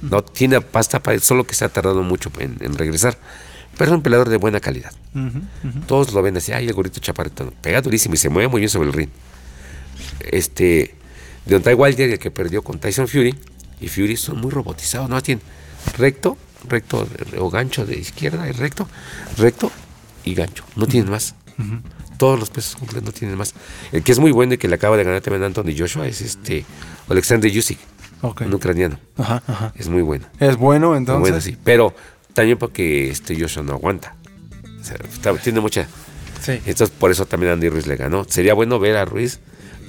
No tiene pasta para solo que se ha tardado mucho en, en regresar. Pero es un peleador de buena calidad. Todos lo ven así, ay, el gorrito chaparrito. Pega durísimo y se mueve muy bien sobre el ring. Este, Deontay Wilder, el que perdió con Tyson Fury, y Fury son muy robotizados, ¿no? Tienen recto, recto o gancho de izquierda y recto, recto y gancho. No tienen más. Todos los pesos completos no tienen más. El que es muy bueno y que le acaba de ganar también a Anthony Joshua es este Alexander Yusik, un ucraniano. Ajá, ajá. Es muy bueno. Es bueno, Muy entonces. bueno, sí. Pero también porque este Joshua no aguanta. O sea, está- tiene mucha. Sí. Entonces, por eso también Andy Ruiz le ganó. Sería bueno ver a Ruiz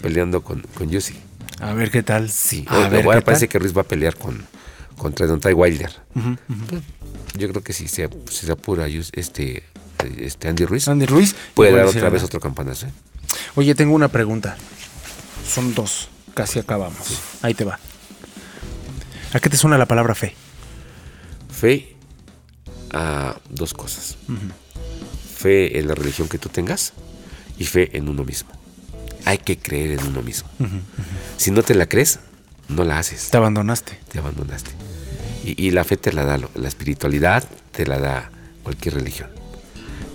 peleando con, con Juicy. A ver qué tal. Sí, A ver qué parece tal. que Ruiz va a pelear con contra Deontay Wilder. Yo creo que si se, si se apura este, este Andy Ruiz, Andy Ruiz puede dar otra vez otro campanazo. ¿eh? Oye, tengo una pregunta. Son dos. Casi acabamos. Ahí te va. ¿A qué te suena la palabra fe? Fe a dos cosas. Fe en la religión que tú tengas y fe en uno mismo. Hay que creer en uno mismo. Si no te la crees, no la haces. Te abandonaste. Te abandonaste. Y, y la fe te la da, la espiritualidad te la da cualquier religión.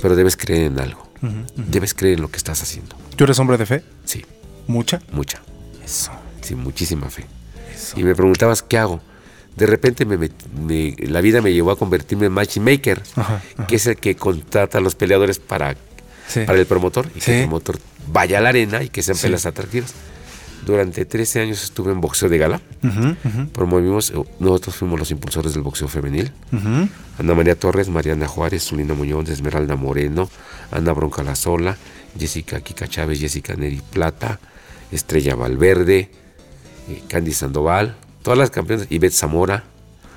Pero debes creer en algo. Debes creer en lo que estás haciendo. ¿Tú eres hombre de fe? Sí. ¿Mucha? Mucha. Eso. Sí, muchísima fe. Y me preguntabas, ¿qué hago? De repente me met- me- la vida me llevó a convertirme en matchmaker, Ajá, que es el que contrata a los peleadores para, Sí. para el promotor y Sí. que el promotor vaya a la arena y que sean Sí. peleas atractivas. Durante 13 años estuve en boxeo de gala. Promovimos, eh, nosotros fuimos los impulsores del boxeo femenil. Ana María Torres, Mariana Juárez, Zulina Muñoz, Esmeralda Moreno, Ana Bronca Lazola, Jessica Kika Chávez, Jessica Neri Plata, Estrella Valverde, eh, Candy Sandoval, todas las campeonas, Ivette Zamora,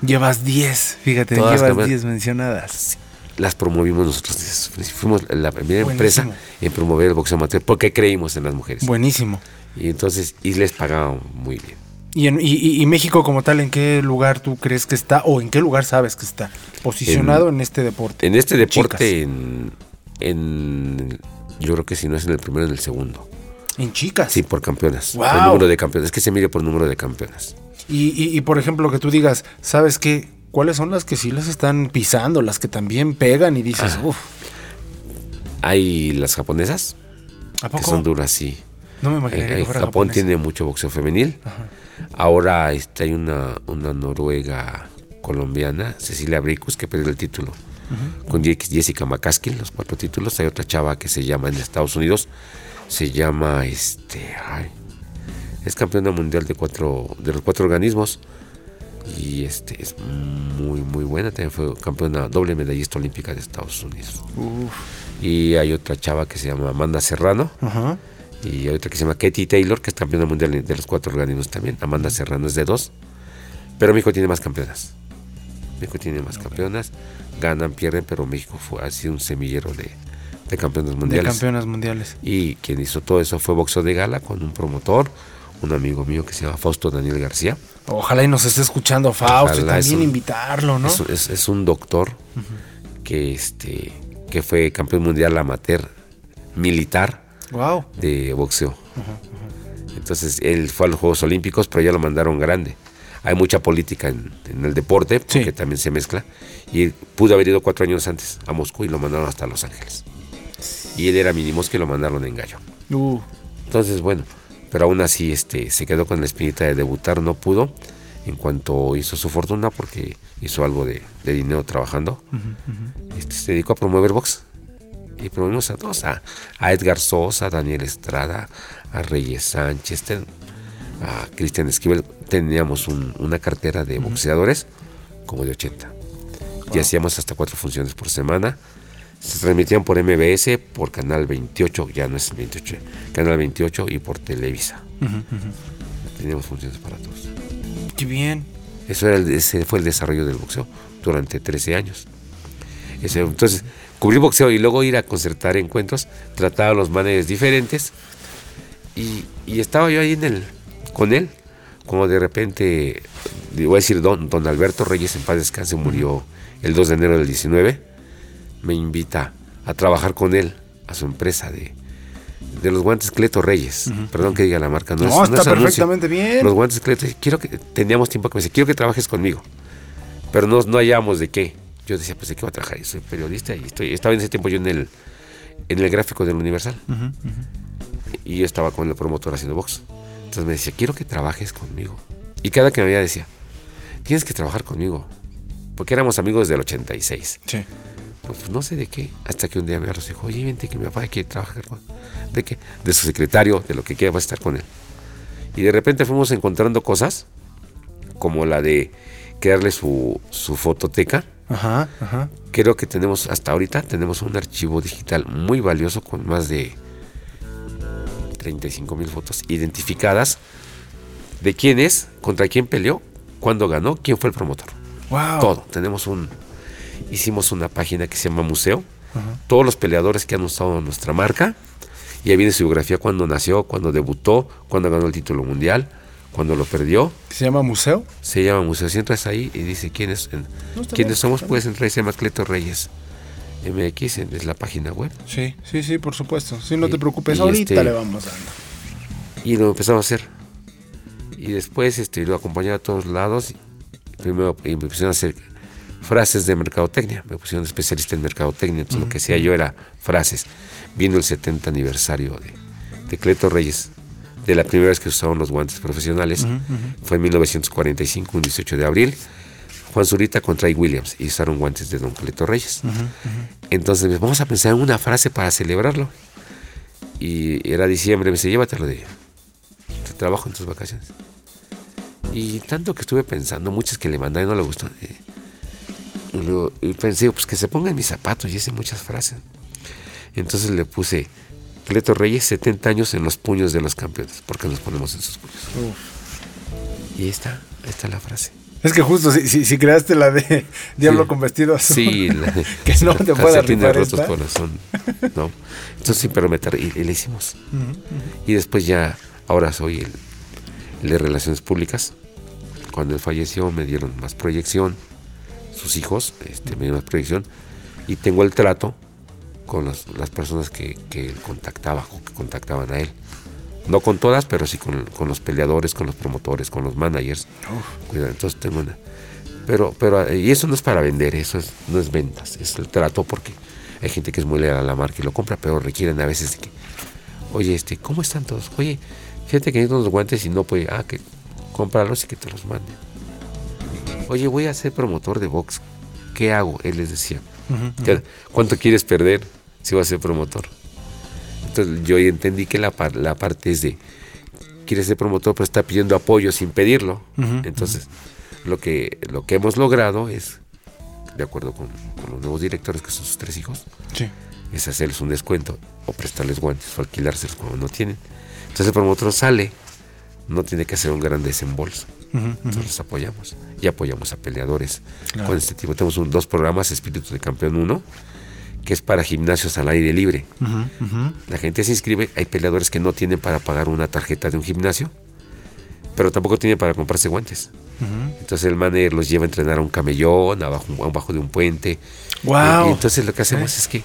Llevas 10. Fíjate, Todas llevas campeonas. 10 mencionadas. Las promovimos nosotros. Fuimos la primera Buenísimo. empresa en promover el boxeo amateur porque creímos en las mujeres. Buenísimo. Y entonces, y les pagaban muy bien. ¿Y, en- y- México como tal, en qué lugar tú crees que está o en qué lugar sabes que está posicionado en, este deporte? En este deporte, en, en- yo creo que si no es en el primero, en el segundo. En chicas. Sí, por campeonas. ¡Guau! Por número de campeonas. Es que se mide por número de campeonas. Y, y- y, por ejemplo, que tú digas, ¿sabes qué? ¿Cuáles son las que sí las están pisando, las que también pegan y dices, Ajá. uff, Hay las japonesas, ¿a que son duras, sí. No me eh, fuera Japón japonesa. tiene mucho boxeo femenil. Ahora este, hay una, una noruega colombiana, Cecilia Bricus, que perdió el título con Je- Jessica McCaskill, los cuatro títulos. Hay otra chava que se llama en Estados Unidos, se llama este, ay, es campeona mundial de cuatro de los cuatro organismos y este es muy muy buena. También fue campeona doble medallista olímpica de Estados Unidos. Uf. Y hay otra chava que se llama Amanda Serrano. Ajá. Y hay otra que se llama Katie Taylor, que es campeona mundial de los cuatro organismos también. Amanda Serrano es de dos. Pero México tiene más campeonas. México tiene más campeonas. Ganan, pierden, pero México fue, ha sido un semillero de, de campeonas De mundiales. campeonas mundiales. Y quien hizo todo eso fue boxeo de gala con un promotor, un amigo mío que se llama Fausto Daniel García. Ojalá y nos esté escuchando Fausto y Ojalá, también un- invitarlo, ¿no? Es, es- es un doctor que, este, que fue campeón mundial amateur militar Wow. de boxeo. Entonces él fue a los Juegos Olímpicos, pero ya lo mandaron grande. Hay mucha política en, en el deporte, porque también se mezcla. Y pudo haber ido cuatro años antes a Moscú y lo mandaron hasta Los Ángeles. Y él era minimos que lo mandaron en gallo. Uh, Entonces, bueno, pero aún así este, se quedó con la espinita de debutar, no pudo. En cuanto hizo su fortuna, porque hizo algo de, de dinero trabajando, este, se dedicó a promover box. Y promovimos a todos, a, a Edgar Sosa, a Daniel Estrada, a Reyes Sánchez, ten- a Cristian Esquivel. Teníamos un- una cartera de boxeadores como de 80. Y hacíamos hasta cuatro funciones por semana. Se transmitían por MBS, por Canal 28, ya no es el 28, Canal 28 y por Televisa. ujú. Teníamos funciones para todos. Qué bien. Eso era el- ese fue el desarrollo del boxeo durante 13 años. Ese- entonces, cubrir boxeo y luego ir a concertar encuentros, trataba a los managers diferentes. Y, y estaba yo ahí en el, con él, como de repente, voy a decir, don, don Alberto Reyes, en paz descanse, murió el 2 de enero del 19. Me invita a trabajar con él a su empresa de, de los guantes Cleto Reyes. Perdón que diga la marca. No, No, es- está es anuncio. perfectamente bien. Los guantes Cleto. Quiero que, teníamos tiempo que me dice, quiero que trabajes conmigo. Pero no, no hallábamos de qué. Yo decía, pues de qué voy a trabajar. Yo soy periodista y estoy, estaba en ese tiempo yo en el, en el gráfico del Universal. Y yo estaba con el promotor haciendo box. Entonces me decía, quiero que trabajes conmigo. Y cada que me veía decía, tienes que trabajar conmigo. Porque éramos amigos del 86. Sí. Pues no sé de qué. Hasta que un día me dijo, oye, vente que mi papá quiere trabajar con... ¿De qué? De su secretario, de lo que quiera, va a estar con él. Y de repente fuimos encontrando cosas, como la de crearle su, su fototeca Ajá, ajá. Creo que tenemos, hasta ahorita, tenemos un archivo digital muy valioso con más de 35 mil fotos identificadas de quién es, contra quién peleó, cuándo ganó, quién fue el promotor. Wow. Todo. Tenemos un. Hicimos una página que se llama Museo. Todos los peleadores que han usado nuestra marca. Y ahí viene su biografía, cuando nació, cuando debutó, cuando ganó el título mundial, cuando lo perdió. ¿Se llama museo? Se llama Museo. Si entras ahí y dice quiénes, en- No, está quiénes bien, somos, puedes entrar y se llama Cleto Reyes. MX es la página web. Sí, sí, sí, por supuesto. Sí, no te preocupes, ahorita este- le vamos dando. Y lo empezamos a hacer. Y después este, lo acompañaba a todos lados. Primero pusieron a hacer frases de mercadotecnia. Me pusieron especialista en mercadotecnia. Entonces lo que hacía yo era frases. Viendo el 70 aniversario de, de Cleto Reyes, de la primera vez que usaron los guantes profesionales, fue en 1945, un 18 de abril. Juan Zurita contra I. Williams y usaron guantes de Don Cleto Reyes. Entonces vamos a pensar en una frase para celebrarlo. Y era diciembre, me dice, llévatelo de, de trabajo en tus vacaciones. Y tanto que estuve pensando, muchas que le mandé y no le gustó. eh, y, luego- y pensé, pues que se ponga en mis zapatos y hice muchas frases. Entonces le puse, Cleto Reyes, 70 años en los puños de los campeones, porque nos ponemos en sus puños. Y ahí está, ahí está la frase. Es que justo si, si, si creaste la de Diablo Sí. con vestido azul. Sí, la- que no te pueda rotos esta. corazón. ¿no? Entonces sí, pero me y, y le hicimos. Y después ya, ahora soy el, el de Relaciones Públicas. Cuando él falleció me dieron más proyección. Sus hijos este, me dieron más proyección. Y tengo el trato con las, las personas que, que él contactaba o que contactaban a él. No con todas, pero sí con, con los peleadores, con los promotores, con los managers. Cuidado, entonces tengo una. Pero, pero, eh, y eso no es para vender, eso es, no es ventas, es el trato porque hay gente que es muy leal a la marca y lo compra, pero requieren a veces de que, oye, este, ¿cómo están todos? Oye, fíjate que necesito unos guantes y no puede, ah, que cómpralos y que te los mande. Oye, voy a ser promotor de box, ¿qué hago? Él les decía, Ujú, "¿Qué- ¿cuánto quieres perder si vas a ser promotor? Entonces yo entendí que la, par- la parte es de, quiere ser promotor, pero está pidiendo apoyo sin pedirlo. Entonces, lo que, lo que hemos logrado es, de acuerdo con, con los nuevos directores, que son sus tres hijos, Sí. es hacerles un descuento o prestarles guantes o alquilárselos cuando no tienen. Entonces el promotor sale, no tiene que hacer un gran desembolso. Entonces los apoyamos y apoyamos a peleadores Claro. con este tipo. Tenemos un- dos programas, Espíritu de Campeón 1, que es para gimnasios al aire libre. La gente se inscribe, hay peleadores que no tienen para pagar una tarjeta de un gimnasio, pero tampoco tienen para comprarse guantes. Entonces el manager los lleva a entrenar a un camellón, abajo, abajo de un puente. Y, y entonces lo que hacemos es que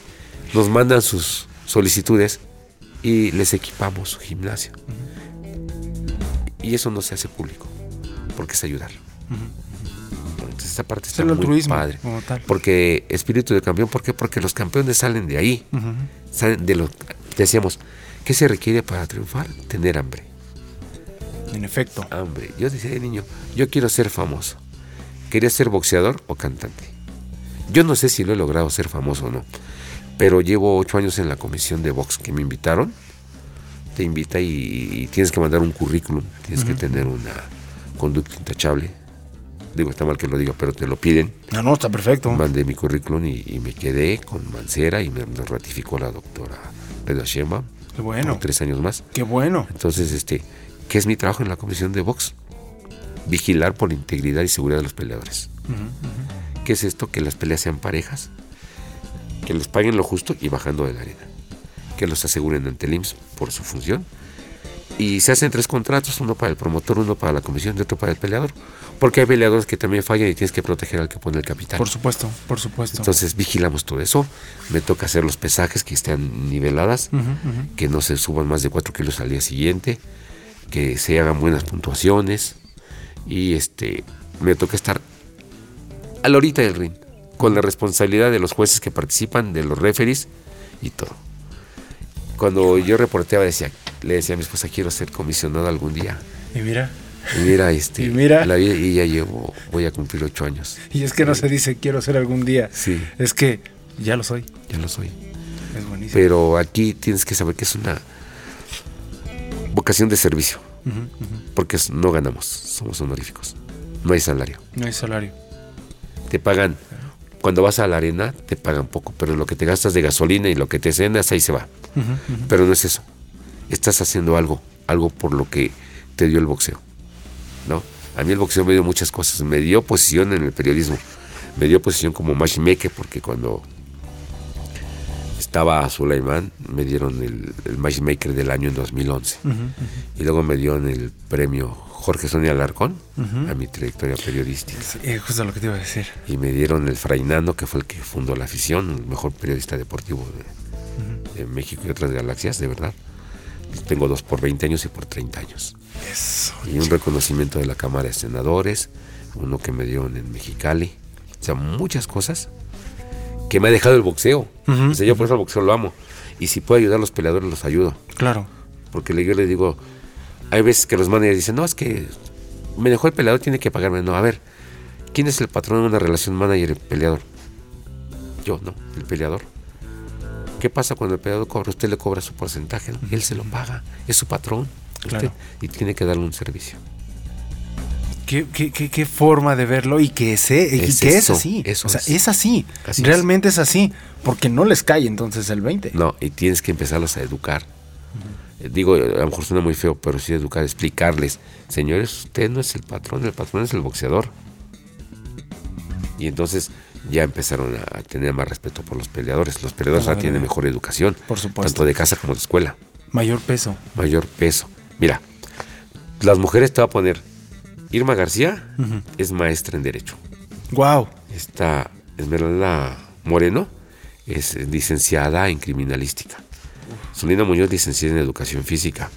nos mandan sus solicitudes y les equipamos su gimnasio. Y eso no se hace público, porque es ayudar. Esta parte Es está el muy altruismo, padre. como tal. Porque espíritu de campeón, ¿por qué? Porque los campeones salen de ahí. Salen de lo decíamos, ¿qué se requiere para triunfar? Tener hambre. En efecto. Hambre. Yo decía de niño, yo quiero ser famoso. ¿Quería ser boxeador o cantante? Yo no sé si lo he logrado ser famoso o no, pero llevo ocho años en la comisión de box que me invitaron. Te invita y, y tienes que mandar un currículum, tienes que tener una conducta intachable. Digo, está mal que lo diga, pero te lo piden. No, no, está perfecto. Mandé mi currículum y, y me quedé con Mancera y me, me ratificó la doctora Reda Sheinbaum Qué bueno. por tres años más. Qué bueno. Entonces, este, ¿qué es mi trabajo en la comisión de box? Vigilar por la integridad y seguridad de los peleadores. ¿Qué es esto? Que las peleas sean parejas, que les paguen lo justo y bajando de la arena, que los aseguren ante el IMSS por su función. Y se hacen tres contratos, uno para el promotor, uno para la comisión y otro para el peleador. Porque hay peleadores que también fallan y tienes que proteger al que pone el capital. Por supuesto, por supuesto. Entonces vigilamos todo eso. Me toca hacer los pesajes que estén niveladas, que no se suban más de 4 kilos al día siguiente, que se hagan buenas puntuaciones. Y este me toca estar a la horita del ring, con la responsabilidad de los jueces que participan, de los referees y todo. Cuando yo reporteaba decía, le decía a mi esposa, quiero ser comisionado algún día. Y mira. Y mira, este, Y mira. la vida- y ya llevo, voy a cumplir ocho años. Y es que no se dice quiero ser algún día. Sí. Es que ya lo soy. Ya lo soy. Es buenísimo. Pero aquí tienes que saber que es una vocación de servicio. Porque no ganamos, somos honoríficos. No hay salario. No hay salario. Te pagan cuando vas a la arena te pagan poco, pero lo que te gastas de gasolina y lo que te cenas ahí se va. Pero no es eso. Estás haciendo algo, algo por lo que te dio el boxeo. ¿No? A mí el boxeo me dio muchas cosas. Me dio posición en el periodismo. Me dio posición como matchmaker porque cuando estaba Suleiman, me dieron el, el matchmaker del año en 2011. Y luego me dieron el premio Jorge Sonia Alarcón a mi trayectoria periodística. Eh, justo lo que te iba a decir. Y me dieron el Frainano, que fue el que fundó la afición, el mejor periodista deportivo de, de México y otras galaxias, de verdad. Tengo dos por 20 años y por 30 años. Eso. Y un reconocimiento de la Cámara de Senadores, uno que me dieron en Mexicali. O sea, muchas cosas que me ha dejado el boxeo. O sea, yo por eso el boxeo lo amo. Y si puedo ayudar a los peleadores, los ayudo. Claro. Porque yo les digo, hay veces que los managers dicen, no, es que me dejó el peleador, tiene que pagarme. No, a ver, ¿quién es el patrón de una relación manager y peleador? Yo, no, el peleador. ¿Qué pasa cuando el peleador cobra? Usted le cobra su porcentaje, ¿no? él se lo paga, es su patrón. Claro. y tiene que darle un servicio. ¿Qué, qué, qué- qué forma de verlo y que, sé, y Es que es eso, así. eso o sea, es. es, así. Así es. Realmente es. así. Porque no les cae entonces el 20. No, y tienes que empezarlos a educar. Eh, Digo, a lo mejor suena muy feo, pero sí educar, explicarles, señores, usted no es el patrón, el patrón es el boxeador. Y entonces ya empezaron a a tener más respeto por los peleadores. Los peleadores ahora tienen mejor educación, Por supuesto. tanto de casa como de escuela, Mayor peso. mayor peso. Mira, las mujeres te va a poner, Irma García es maestra en Derecho. Wow. Esta Esmeralda Moreno es licenciada en criminalística. Solina Muñoz, licenciada en educación física.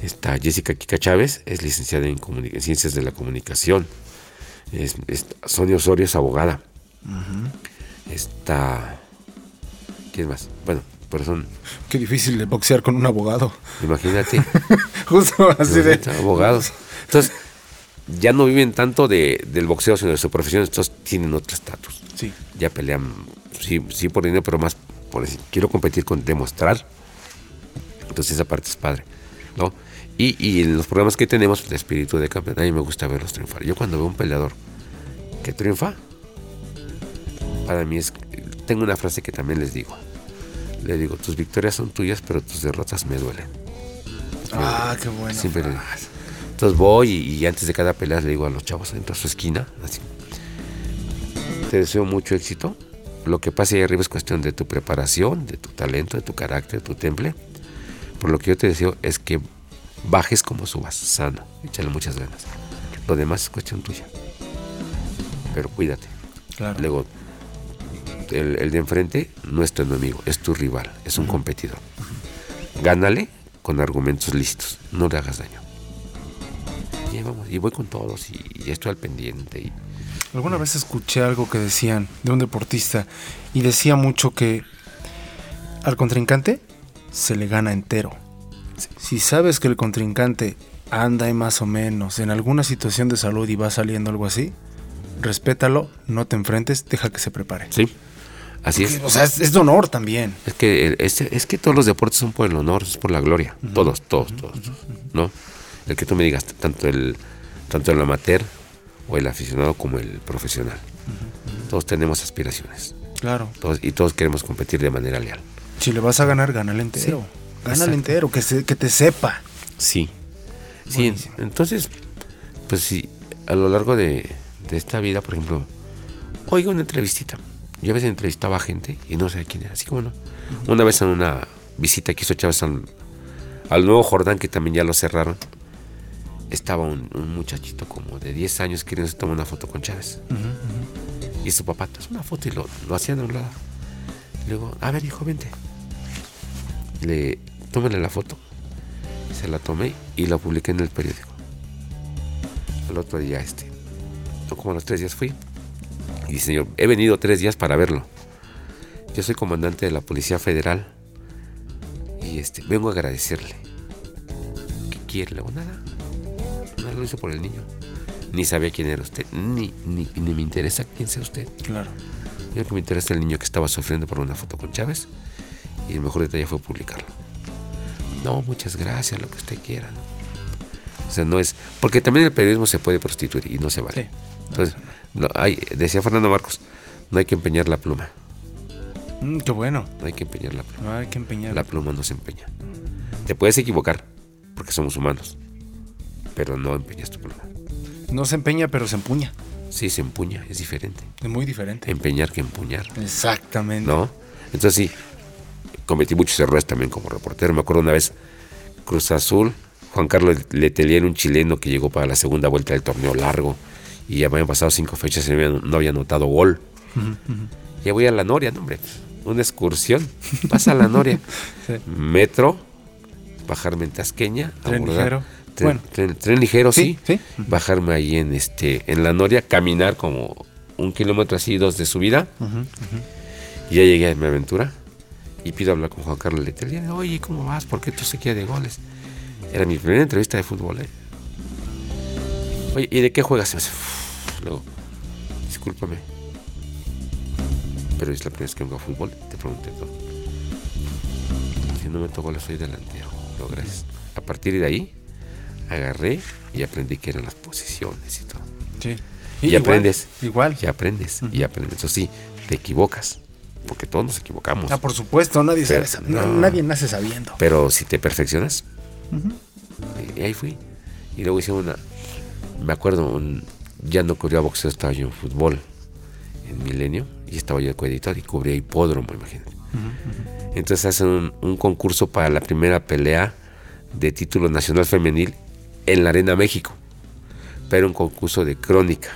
Está Jessica Kika Chávez, es licenciada en, ciencias de la comunicación. Es, es- Sonia Osorio es abogada. Está. ¿Quién más? Bueno, pero son. Qué difícil de boxear con un abogado. Imagínate. Justo así de. Abogados. Entonces, ya no viven tanto de, del boxeo, sino de su profesión. Entonces, tienen otro estatus. Sí. Ya pelean, sí, sí por dinero, pero más por decir, quiero competir con demostrar. Entonces, esa parte es padre, ¿no? Y, y en los programas que tenemos, el espíritu de campeón, a mí me gusta verlos triunfar. Yo cuando veo un peleador que triunfa, para mí es. Tengo una frase que también les digo. Le digo, tus victorias son tuyas, pero tus derrotas me duelen. Ah, qué bueno. Siempre le digo. Entonces voy y, y antes de cada pelea le digo a los chavos dentro de su esquina, así, te deseo mucho éxito. Lo que pase ahí arriba es cuestión de tu preparación, de tu talento, de tu carácter, de tu temple. Por lo que yo te deseo es que bajes como subas, sano, échale muchas ganas. Lo demás es cuestión tuya. Pero cuídate. Claro. Luego, el, el de enfrente no es tu enemigo, es tu rival, es un competidor. Gánale con argumentos listos, no le hagas daño. Y, vamos, y voy con todos y, y estoy al pendiente. Y, Alguna vez escuché algo que decían de un deportista y decía mucho que al contrincante se le gana entero. Si sabes que el contrincante anda ahí más o menos en alguna situación de salud y va saliendo algo así, respétalo, no te enfrentes, deja que se prepare. sí, así es. O sea, es, es de honor también. Es que, el- es, es que todos los deportes son por el honor, es por la gloria. Todos, todos, todos, ¿no? El que tú me digas, tanto el, tanto el amateur o el aficionado como el profesional. Todos tenemos aspiraciones. Claro. Todos, y todos queremos competir de manera leal. Si le vas a ganar, gánale entero. Gánale exacto. entero, que, se- que te sepa. Sí. Sí, en- entonces, pues sí, a lo largo de, de esta vida, por ejemplo, oigo una entrevistita. Yo a veces entrevistaba a gente y no sé quién era, así como no. Una vez en una visita que hizo Chávez al, al nuevo Jordán, que también ya lo cerraron, estaba un, un muchachito como de 10 años queriendo tomar una foto con Chávez. Y su papá, es una foto y lo, lo hacían a un lado. Le digo, a ver, hijo, vente. Le, tómale la foto. Se la tomé y la publiqué en el periódico. El otro día, este, no como a los tres días fui. Y dice, señor, he venido tres días para verlo. Yo soy comandante de la Policía Federal. Y este, vengo a agradecerle. ¿Qué quiere? Le digo, nada. Nada lo hizo por el niño. Ni sabía quién era usted. Ni, ni, ni me interesa quién sea usted. Claro. Lo que me interesa es el niño que estaba sufriendo por una foto con Chávez. Y el mejor detalle fue publicarlo. No, muchas gracias, lo que usted quiera. ¿no? O sea, no es. Porque también el periodismo se puede prostituir y no se vale. Entonces, no, hay, decía Fernando Marcos, No hay que empeñar la pluma. Mm, qué bueno. No hay que empeñar la pluma. No hay que empeñar. La pluma no se empeña. Te puedes equivocar, porque somos humanos. Pero no empeñas tu pluma. No se empeña, pero se empuña. Sí, se empuña, es diferente. Es muy diferente. Empeñar que empuñar. Exactamente. ¿No? Entonces sí, cometí muchos errores también como reportero. Me acuerdo una vez, Cruz Azul, Juan Carlos Letelier, un chileno que llegó para la segunda vuelta del torneo largo y habían pasado cinco fechas y no había, no había anotado gol. Ya voy a la Noria, no, hombre. Una excursión. Pasa a la Noria. Metro, bajarme en Tasqueña. Tren abordar- ligero. Tren, Bueno. tren- tren ligero, sí. Sí, sí. Bajarme ahí en este en la Noria, caminar como un kilómetro así, dos de subida. Y ya llegué a mi aventura y pido hablar con Juan Carlos Letelier. Oye, ¿cómo vas? ¿Por qué tu sequía de goles? Era mi primera entrevista de fútbol. ¿eh? Oye, ¿y de qué juegas? Y me dice, Luego, discúlpame. Pero es la primera vez que vengo a fútbol. Te pregunté todo. Si no me tocó, le soy delantero. Gracias. A partir de ahí, agarré y aprendí que eran las posiciones y todo. Sí. Y, Igual, aprendes. Igual. Y aprendes. Y aprendes. Eso sí, te equivocas. Porque todos nos equivocamos. Ah, por supuesto, nadie, Pero- sabe- no. na- nadie nace sabiendo. Pero si te perfeccionas. Y ahí fui. Y luego hice una. Me acuerdo, un- ya no cubría boxeo, estaba yo en fútbol. En Milenio. Y estaba yo de coeditor y cubría hipódromo, imagínate. Entonces hacen un, un concurso para la primera pelea de título nacional femenil en la Arena México. Pero un concurso de crónica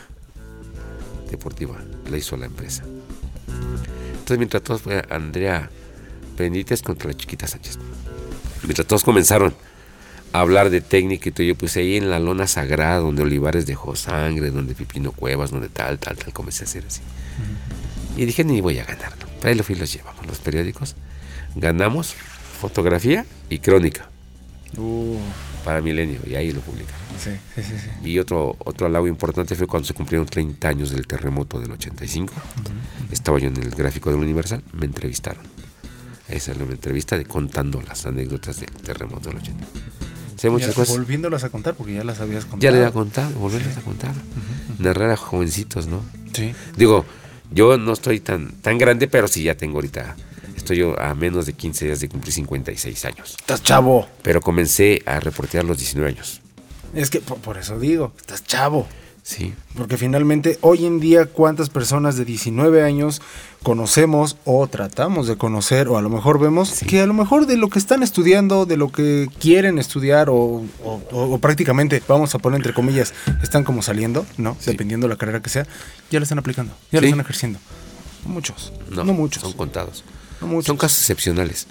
deportiva. La hizo la empresa. Entonces mientras todos fue Andrea Benítez contra la chiquita Sánchez. Mientras todos comenzaron hablar de técnica y todo, yo puse ahí en la lona sagrada donde Olivares dejó sangre, donde Pipino Cuevas, donde tal, tal, tal, comencé a hacer así. Y dije, ni voy a ganar, ¿no? Pero ahí lo fui, los llevamos, los periódicos. Ganamos fotografía y crónica Uh, para Milenio, y ahí lo publicaron. sí, sí, sí, sí. Y otro, otro halago importante fue cuando se cumplieron 30 años del terremoto del 85. Estaba yo en el gráfico del Universal, me entrevistaron. Esa es la entrevista de contando las anécdotas del terremoto del 80. Sé muchas cosas. Volviéndolas a contar, porque ya las habías contado. Ya le había contado, volverles a contar. Narrar a jovencitos, ¿no? Sí. Digo, yo no estoy tan, tan grande, pero sí ya tengo ahorita. Estoy yo a menos de 15 días de cumplir 56 años. Estás chavo. Pero comencé a reportear a los 19 años. Es que por, por eso digo, estás chavo. Sí. Porque finalmente, hoy en día, ¿cuántas personas de 19 años conocemos o tratamos de conocer o a lo mejor vemos que a lo mejor de lo que están estudiando, de lo que quieren estudiar o, o- o- o prácticamente, vamos a poner entre comillas, están como saliendo, ¿no? Dependiendo de la carrera que sea, ya la están aplicando, ya la Sí. están ejerciendo. Muchos. No, No, muchos. Son contados. No muchos. Son casos excepcionales.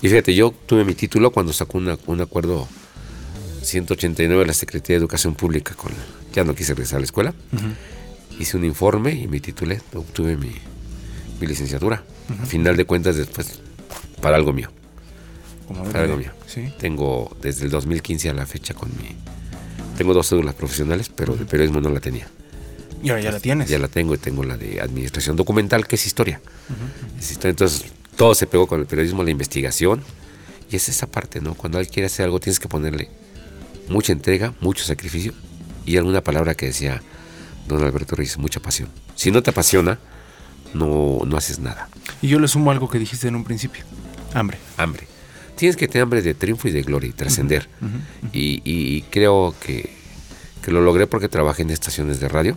Y fíjate, yo tuve mi título cuando sacó una- un acuerdo 189 de la Secretaría de Educación Pública con ya no quise regresar a la escuela. Hice un informe y me titulé, obtuve mi, mi licenciatura. A final de cuentas, después, para algo mío. Como Para algo mío. Sí. Tengo desde el 2015 a la fecha con mi... Tengo dos cédulas profesionales, pero de periodismo no la tenía. Y ahora ya la tienes. Ya la tengo y tengo la de administración documental, que es historia. Es historia. Entonces, todo se pegó con el periodismo, la investigación. Y es esa parte, ¿no? Cuando alguien quiere hacer algo, tienes que ponerle mucha entrega, mucho sacrificio y alguna palabra que decía don Alberto Reyes, mucha pasión. Si no te apasiona, no, no haces nada. Y yo le sumo algo que dijiste en un principio. Hambre. Hambre. Tienes que tener hambre de triunfo y de gloria y trascender. y, y- y creo que, que lo logré porque trabajé en estaciones de radio.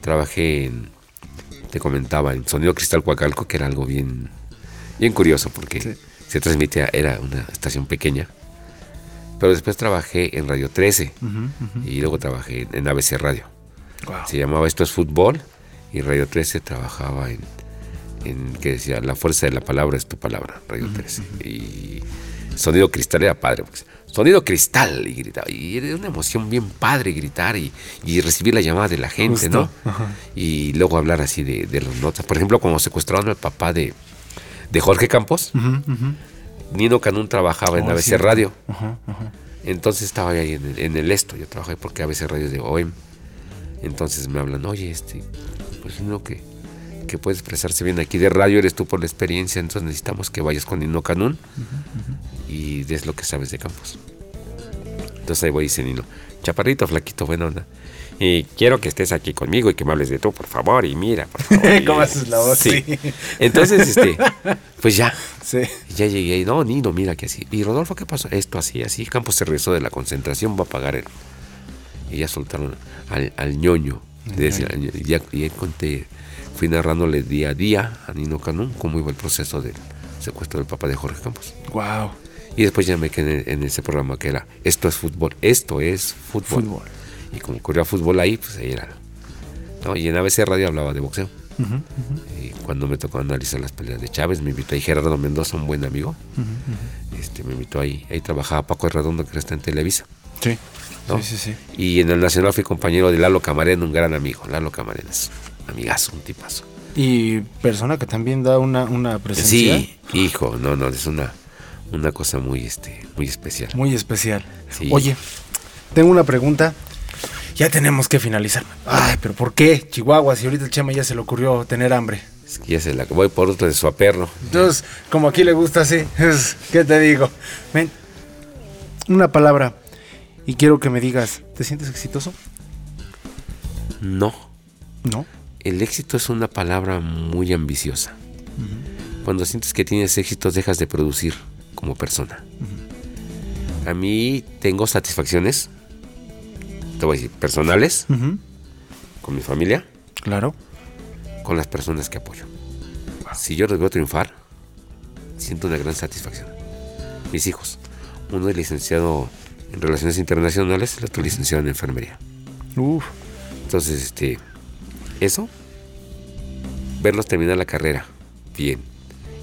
Trabajé en, te comentaba, en Sonido Cristal Coacalco, que era algo bien, bien curioso porque se transmitía, era una estación pequeña. Pero después trabajé en Radio 13 y luego trabajé en, en ABC Radio. Se llamaba Esto es Fútbol y Radio 13 trabajaba en, en que decía La fuerza de la palabra es tu palabra, Radio 13. Y Sonido Cristal era padre. porque Sonido Cristal y gritaba. Y era una emoción bien padre gritar y, y recibir la llamada de la gente, Justo, ¿no? ajá. Y luego hablar así de, de las notas. Por ejemplo, cuando secuestraron al papá de, de Jorge Campos, Nino Canún trabajaba en Oh, ABC cierto. Radio. Ajá, ajá. Entonces estaba ahí en el, en el esto, yo trabajé porque ABC Radio es de OEM. Entonces me hablan, oye, este, pues uno que, que puede expresarse bien aquí de radio, eres tú por la experiencia, entonces necesitamos que vayas con Nino Canún y des lo que sabes de campos. Entonces ahí voy dice Nino, chaparrito, flaquito, buena onda. Y quiero que estés aquí conmigo y que me hables de tú, por favor, y mira, por favor. ¿Cómo haces la voz? Sí. Sí. Entonces, este, pues ya. Sí. Ya llegué y no, Nino, mira que así. Y Rodolfo, ¿qué pasó? Esto así, así. Campos se regresó de la concentración, va a pagar el. Y ya soltaron al, al ñoño. Y ya, ya conté, fui narrándole día a día a Nino Canún cómo iba el proceso del secuestro del papá de Jorge Campos. Wow. Y después ya me quedé en, ese programa que era Esto es fútbol, esto es fútbol. Fútbol. Y como corría fútbol ahí, pues ahí era. ¿no? Y en ABC Radio hablaba de boxeo. Y cuando me tocó analizar las peleas de Chávez, me invitó ahí Gerardo Mendoza, un buen amigo. Este, me invitó ahí. Ahí trabajaba Paco Redondo, que está en Televisa. Sí. ¿No? Sí, sí, sí. Y en el Nacional fui compañero de Lalo Camarena, un gran amigo. Lalo Camarena es un amigazo, un tipazo. Y persona que también da una, una presencia Sí, hijo, no, no, es una, una cosa muy, este, muy especial. muy especial. Sí. Oye, tengo una pregunta. Ya tenemos que finalizar. Ay, pero ¿por qué Chihuahua si ahorita el Chema ya se le ocurrió tener hambre? Es que ya se la voy por otro de su aperro. Entonces, como aquí le gusta así, ¿qué te digo? Ven, una palabra y quiero que me digas, ¿te sientes exitoso? No. No. El éxito es una palabra muy ambiciosa. Cuando sientes que tienes éxito, dejas de producir como persona. A mí tengo satisfacciones, te voy a decir, personales, con mi familia, Claro. con las personas que apoyo. Si yo los veo triunfar, siento una gran satisfacción. Mis hijos, uno es licenciado en Relaciones Internacionales, el otro licenciado en Enfermería. Uf. Entonces, este, eso, verlos terminar la carrera bien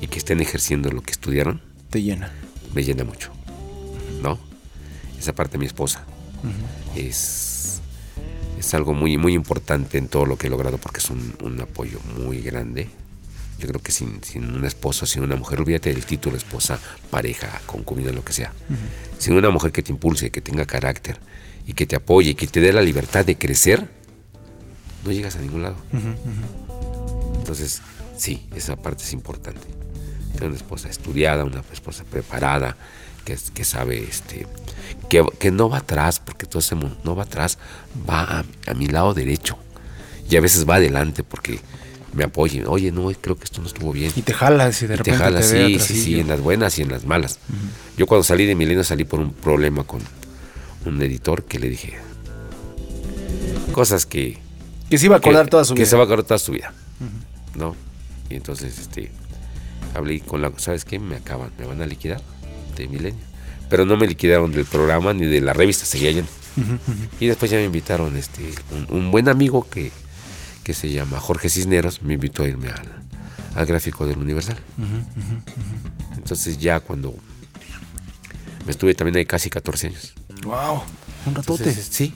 y que estén ejerciendo lo que estudiaron, Te llena. me llena mucho. ¿No? Esa parte de mi esposa es, es algo muy, muy importante en todo lo que he logrado porque es un, un apoyo muy grande. Yo creo que sin, sin un esposo, sin una mujer, olvídate del título, esposa, pareja, concubina, lo que sea. Sin una mujer que te impulse, que tenga carácter y que te apoye y que te dé la libertad de crecer, no llegas a ningún lado. Entonces, sí, esa parte es importante. Tener una esposa estudiada, una esposa preparada, que, que sabe, este, que, que no va atrás, porque todo ese mundo no va atrás, va a, a mi lado derecho. Y a veces va adelante porque me apoya. Oye, no, creo que esto no estuvo bien. Y te jalas y de Y te repente te ve sí, atrasillo. sí, sí, en las buenas y en las malas. Yo cuando salí de Milenio salí por un problema con un editor que le dije cosas que... Que se iba a acordar que- toda su que vida. se va a acordar toda su vida. ¿No? Y entonces, este, hablé con la... ¿Sabes qué? Me acaban, me van a liquidar de Milenio. Pero no me liquidaron del programa ni de la revista, seguía ujú. Y después ya me invitaron, este, un, un buen amigo que, que se llama Jorge Cisneros, me invitó a irme al, al gráfico del Universal. Entonces ya cuando me estuve también ahí casi 14 años. Wow, un ratote. Entonces, sí.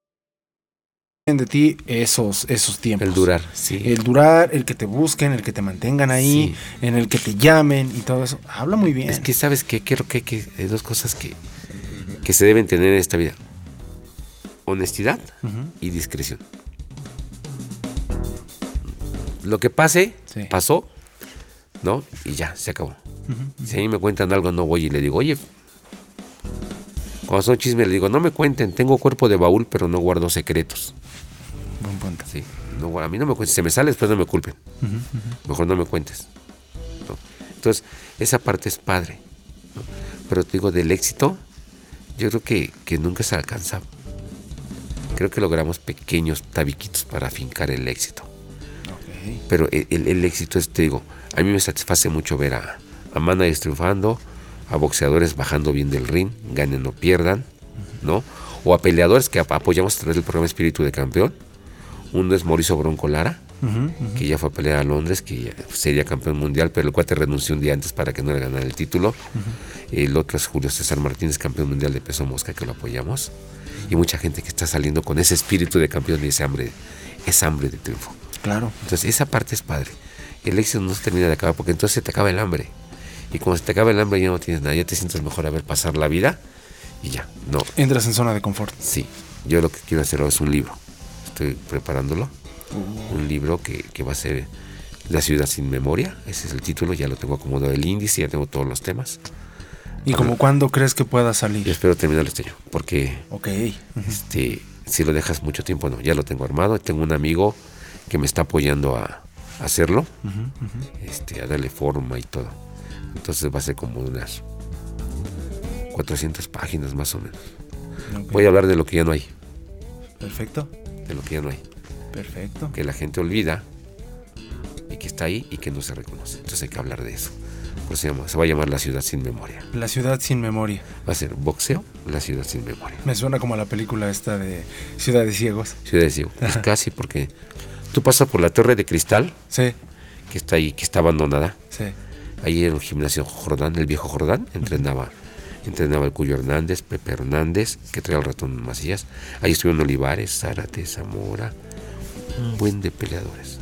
De ti esos, esos tiempos. El durar, sí. El durar, el que te busquen, el que te mantengan ahí, en el que te llamen y todo eso. Habla muy bien. Es que, ¿sabes qué? Creo que, que hay dos cosas que, que se deben tener en esta vida. Honestidad y discreción. Lo que pase, Sí. pasó, ¿no? Y ya, se acabó. Si a mí me cuentan algo, no voy y le digo, oye, cuando son chismes, le digo, no me cuenten, tengo cuerpo de baúl, pero no guardo secretos. Buen punto. Sí, no, guardo- a mí no me cuentes, se me sale, después no me culpen. Mejor no me cuentes. ¿no? Entonces, esa parte es padre. ¿no? Pero te digo, del éxito, yo creo que, que nunca se alcanza. creo que logramos pequeños tabiquitos para afincar el éxito. Pero el, el- el éxito es, te digo, a mí me satisface mucho ver a, a managers triunfando, a boxeadores bajando bien del ring, ganen o pierdan, ¿no? O a peleadores que ap- apoyamos a través del programa Espíritu de Campeón. Uno es Mauricio Bronco Lara, que ya fue a pelear a Londres, que sería campeón mundial, pero el cuate renunció un día antes para que no le ganara el título. El otro es Julio César Martínez, campeón mundial de peso mosca, que lo apoyamos. Y mucha gente que está saliendo con ese espíritu de campeón y ese hambre, esa hambre de triunfo. Claro. Entonces, esa parte es padre. El éxito no se termina de acabar porque entonces se te acaba el hambre. Y cuando se te acaba el hambre ya no tienes nada, ya te sientes mejor a ver pasar la vida y ya. No, Entras en zona de confort. Sí, yo lo que quiero hacer ahora es un libro. Estoy preparándolo. Un libro que, que va a ser La ciudad sin memoria. Ese es el título, ya lo tengo acomodado el índice, ya tengo todos los temas. ¿Y como cuándo crees que pueda salir? Y espero terminar este año, porque Ok. este, si lo dejas mucho tiempo, no, ya lo tengo armado. Tengo un amigo que me está apoyando a, a hacerlo, este, a darle forma y todo. Entonces va a ser como unas 400 páginas más o menos. Voy a hablar de lo que ya no hay, Perfecto. de lo que ya no hay. Perfecto. que la gente olvida y que está ahí y que no se reconoce. Entonces hay que hablar de eso. Pues se, llama- se va a llamar La Ciudad Sin Memoria. La ciudad sin memoria. Va a ser boxeo, La Ciudad Sin Memoria. Me suena como a la película esta de Ciudad de Ciegos. Ciudad de Ciego. Pues casi porque tú pasas por la Torre de Cristal, Sí, que está ahí, que está abandonada. sí. Ahí en el gimnasio Jordán, el viejo Jordán, entrenaba. Entrenaba el Cuyo Hernández, Pepe Hernández, que traía el ratón Macías. Ahí estuvieron Olivares, Zárate, Zamora. Un buen de peleadores.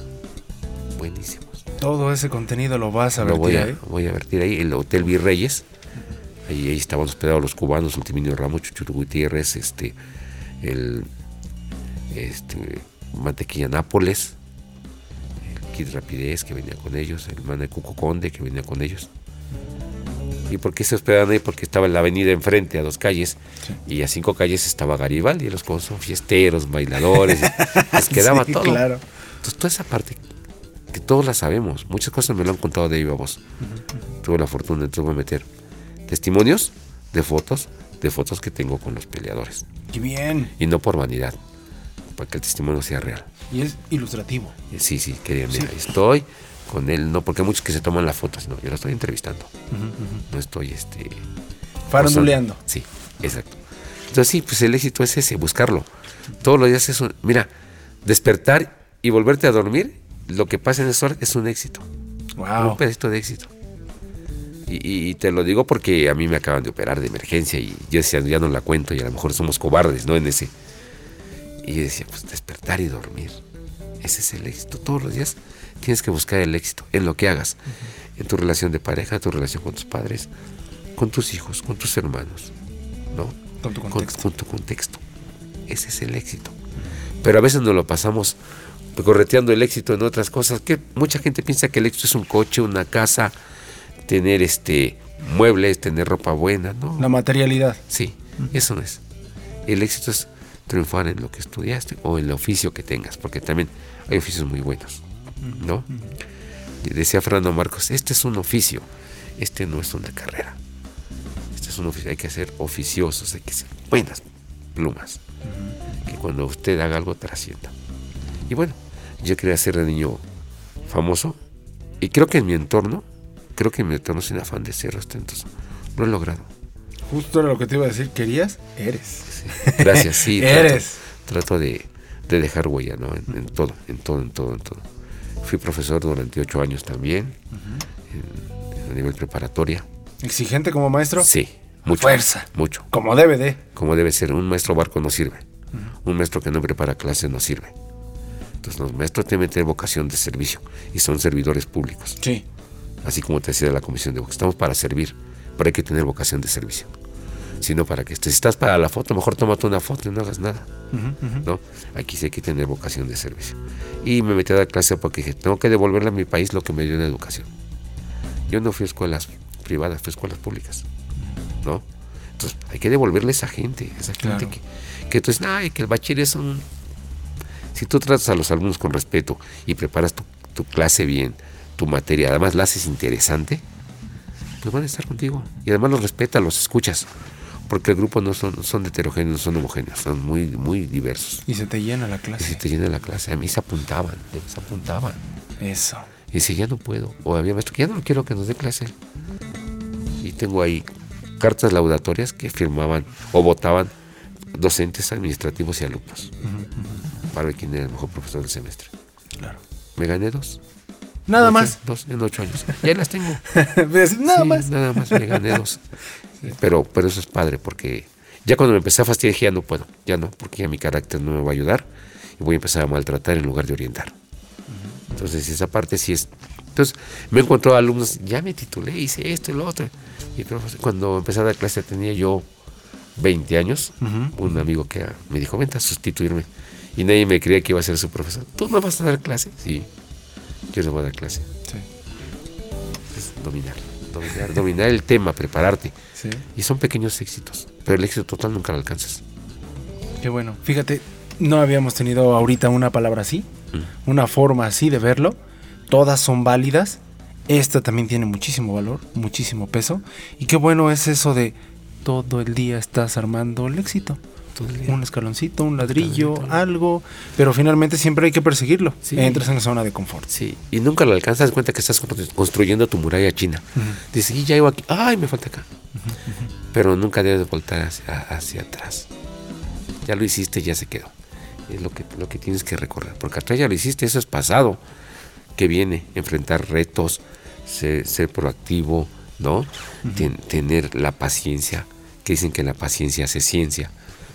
Buenísimos. Todo ese contenido lo vas a ver voy a, ahí. voy a vertir ahí, el Hotel Virreyes. Ahí, ahí estaban hospedados los cubanos, Ultiminio Ramos, Chuchuro Gutiérrez, este, el este, Mantequilla Nápoles, Kid Rapidez que venía con ellos, el man de Cuco Conde que venía con ellos. ¿Y por qué se hospedaban ahí? Porque estaba en la avenida enfrente, a dos calles, y a cinco calles estaba Garibaldi, y los cubanos son fiesteros, bailadores, les quedaba Sí, todo. claro. Entonces, toda esa parte que todos la sabemos, muchas cosas me lo han contado de viva voz. Tuve la fortuna, entonces voy a meter testimonios de fotos, de fotos que tengo con los peleadores. Qué bien. Y no por vanidad, para que el testimonio sea real. Y es ilustrativo. Sí, sí, que digan, Sí. mira, estoy con él, no porque hay muchos que se toman la foto, sino yo lo estoy entrevistando. No estoy este Faranduleando. Sí, exacto. Entonces sí, pues el éxito es ese, buscarlo. Todos los días es un, mira, despertar y volverte a dormir, lo que pasa en esa hora es un éxito. Wow. Un pedacito de éxito. Y, y- y te lo digo porque a mí me acaban de operar de emergencia y yo decía, ya no la cuento y a lo mejor somos cobardes, ¿no? En ese. Y yo decía, pues despertar y dormir. Ese es el éxito. Todos los días tienes que buscar el éxito en lo que hagas. En tu relación de pareja, tu relación con tus padres, con tus hijos, con tus hermanos, ¿no? Con tu Con, contexto. con tu contexto. Ese es el éxito. Pero a veces nos lo pasamos correteando el éxito en otras cosas. Que mucha gente piensa que el éxito es un coche, una casa, tener este muebles, tener ropa buena, ¿no? La materialidad. Sí, eso no es. El éxito es triunfar en lo que estudiaste o en el oficio que tengas, porque también hay oficios muy buenos, ¿no? Y decía Fernando Marcos, este es un oficio, este no es una carrera. Este es un oficio, hay que ser oficiosos, hay que ser buenas plumas. Que cuando usted haga algo trascienda. Y bueno, yo quería ser de niño famoso y creo que en mi entorno, creo que en mi entorno sin afán de ser ostentoso, lo he logrado. Justo era lo que te iba a decir. ¿Querías? Eres. Gracias, sí. Eres. Trato, trato de, de dejar huella, ¿no? En, en todo, en todo, en todo, en todo. Fui profesor durante ocho años también, en- a nivel preparatoria. ¿Exigente como maestro? Sí, mucho. Fuerza. Mucho. Como debe de. Como debe ser. Un maestro barco no sirve. Un maestro que no prepara clases no sirve. Entonces, los maestros tienen que tener vocación de servicio y son servidores públicos. Sí. Así como te decía de la comisión de. Estamos para servir, pero hay que tener vocación de servicio. Si no, para que estés. Si estás para la foto, mejor tómate una foto y no hagas nada. ¿no? Aquí sí hay que tener vocación de servicio. Y me metí a dar clase porque dije, tengo que devolverle a mi país lo que me dio en educación. Yo no fui a escuelas privadas, fui a escuelas públicas, ¿no? Entonces hay que devolverle a esa gente, esa gente Claro. que, que tú dices, ay, que el bachiller es un... Si tú tratas a los alumnos con respeto y preparas tu, tu clase bien, tu materia, además la haces interesante, pues van a estar contigo. Y además los respetas, los escuchas. Porque el grupo no son, son heterogéneos, no son homogéneos, son muy, muy diversos. Y se te llena la Y clase. se te llena la clase. A mí se apuntaban, se apuntaban. Eso. Y dice, ya no puedo. O había maestro que ya no quiero que nos dé clase. Y tengo ahí cartas laudatorias que firmaban o votaban docentes administrativos y alumnos. Para ver quién era el mejor profesor del semestre. Claro. Me gané dos. Nada Ocho- más. Dos en ocho años. Ya las tengo. Pues, Nada Sí, más. Nada más, me gané dos. Pero, pero eso es padre porque ya cuando me empecé a fastidiar dije, ya no puedo, ya no, porque ya mi carácter no me va a ayudar y voy a empezar a maltratar en lugar de orientar. Entonces esa parte sí es... Entonces me encontró alumnos, ya me titulé, hice esto y lo otro. Y cuando empecé a dar clase tenía yo 20 años, un amigo que me dijo, vente a sustituirme. Y nadie me creía que iba a ser su profesor. ¿Tú no vas a dar clase? Sí, yo no voy a dar clase. Sí. Es dominar, dominar, dominar el tema, prepararte. Sí. Y son pequeños éxitos, pero el éxito total nunca lo alcanzas. Qué bueno. Fíjate, no habíamos tenido ahorita una palabra así, una forma así de verlo. Todas son válidas. Esta también tiene muchísimo valor, muchísimo peso. Y qué bueno es eso de todo el día estás armando el éxito. Un escaloncito, un ladrillo, algo. Pero finalmente siempre hay que perseguirlo. Sí. Entras en la zona de confort. Sí, y nunca lo alcanzas, cuenta que estás constru- construyendo tu muralla china. Dices, y ya iba aquí, ay, me falta acá. Pero nunca debes voltar hacia, hacia atrás. Ya lo hiciste, ya se quedó. Es lo que, lo que tienes que recorrer. Porque atrás ya lo hiciste, eso es pasado. Que viene, enfrentar retos, ser, ser proactivo, ¿no? Ten- tener la paciencia, que dicen que la paciencia hace ciencia.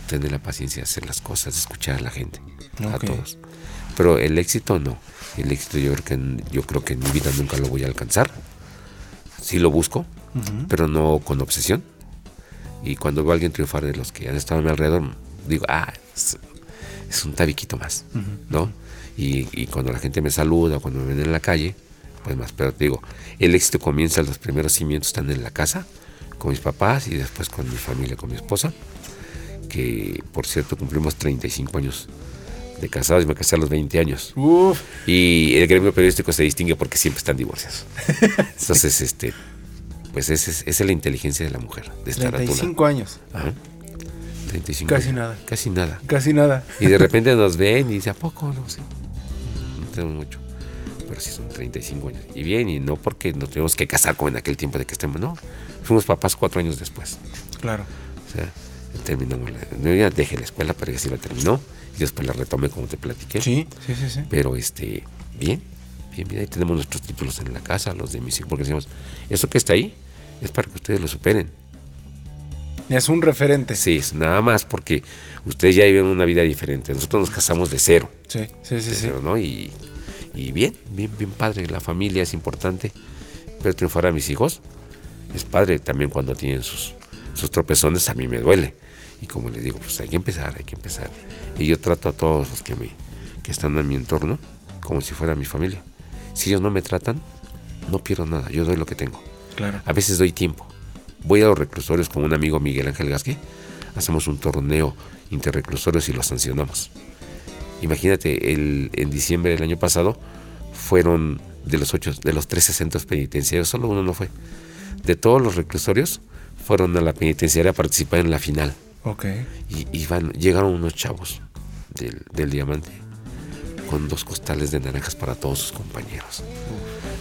Tener la paciencia de hacer las cosas, escuchar a la gente, a todos. Pero el éxito no. El éxito yo creo que en- yo creo que en mi vida nunca lo voy a alcanzar. Sí lo busco, pero no con obsesión. Y cuando veo a alguien triunfar de los que han estado a mi alrededor, digo, ah, es, es un tabiquito más. ¿no? Y, y cuando la gente me saluda, cuando me ven en la calle, pues más. Pero te digo, el éxito comienza, los primeros cimientos están en la casa, con mis papás y después con mi familia, con mi esposa, que por cierto cumplimos 35 años de casados y me casé a los 20 años. Uf. Y el gremio periodístico se distingue porque siempre están divorciados. Entonces, este, pues esa es, esa es la inteligencia de la mujer, de estar a tu. 35 años. Ajá. 35 Casi años. nada. Casi nada. Casi nada. Y de repente nos ven y dice, ¿a poco? No sé. No tenemos mucho. Pero sí son 35 años. Y bien, y no porque nos tuvimos que casar como en aquel tiempo de que estemos, no. Fuimos papás cuatro años después. Claro. O sea, terminamos la, no, ya dejé la escuela, pero ya sí la terminó. Y después la retomé como te platiqué. Sí, sí, sí, sí. Pero este, bien, bien, bien. Ahí tenemos nuestros títulos en la casa, los de mis hijos, porque decimos, eso que está ahí es para que ustedes lo superen. Es un referente. Sí, es nada más porque ustedes ya viven una vida diferente. Nosotros nos casamos de cero. Sí, sí, sí, de sí. cero, ¿no? Y, y bien, bien, bien padre. La familia es importante. Pero triunfar a mis hijos es padre también cuando tienen sus, sus tropezones. A mí me duele. Y como les digo, pues hay que empezar, hay que empezar. Y yo trato a todos los que, me, que están en mi entorno como si fuera mi familia. Si ellos no me tratan, no pierdo nada. Yo doy lo que tengo. Claro. A veces doy tiempo. Voy a los reclusorios con un amigo Miguel Ángel Gasque. Hacemos un torneo interreclusorios y los sancionamos. Imagínate, el, en diciembre del año pasado fueron de los ocho, de los 13 centros penitenciarios, solo uno no fue. De todos los reclusorios fueron a la penitenciaria a participar en la final. Ok. Y, y van- llegaron unos chavos del, del diamante con dos costales de naranjas para todos sus compañeros.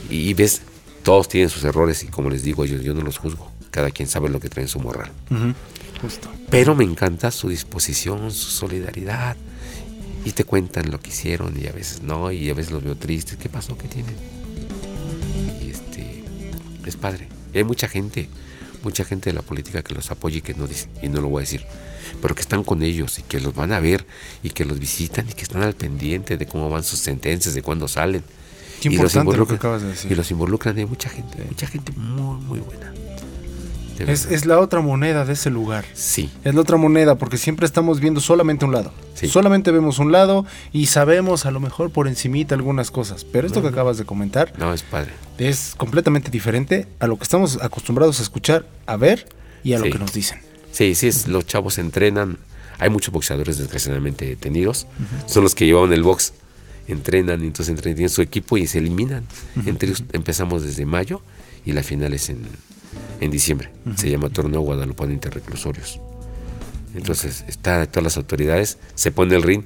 Y, y ves, todos tienen sus errores y como les digo, yo, yo no los juzgo. Cada quien sabe lo que trae en su morral. Justo. Pero me encanta su disposición, su solidaridad. Y te cuentan lo que hicieron y a veces no, y a veces los veo tristes. ¿Qué pasó? ¿Qué tienen? Y este, es padre. Y hay mucha gente, mucha gente de la política que los apoya y que no dice, y no lo voy a decir, pero que están con ellos y que los van a ver y que los visitan y que están al pendiente de cómo van sus sentencias, de cuándo salen. Qué y los importante lo que involucran, acabas de decir. y los involucran, hay mucha gente, mucha gente muy, muy buena. Es, es la otra moneda de ese lugar. Sí. Es la otra moneda porque siempre estamos viendo solamente un lado. Sí. Solamente vemos un lado y sabemos a lo mejor por encimita algunas cosas. Pero esto No, que acabas de comentar No, es padre. es completamente diferente a lo que estamos acostumbrados a escuchar, a ver y a lo que nos dicen. Sí, sí, es- los chavos entrenan. Hay muchos boxeadores desgraciadamente detenidos. Son los que llevaban el box. Entrenan, y entonces entrenan, tienen su equipo y se eliminan. Entre empezamos desde mayo y la final es en, en diciembre. Se llama Torneo Guadalupano Interreclusorios. Entonces, está todas las autoridades, se pone el ring.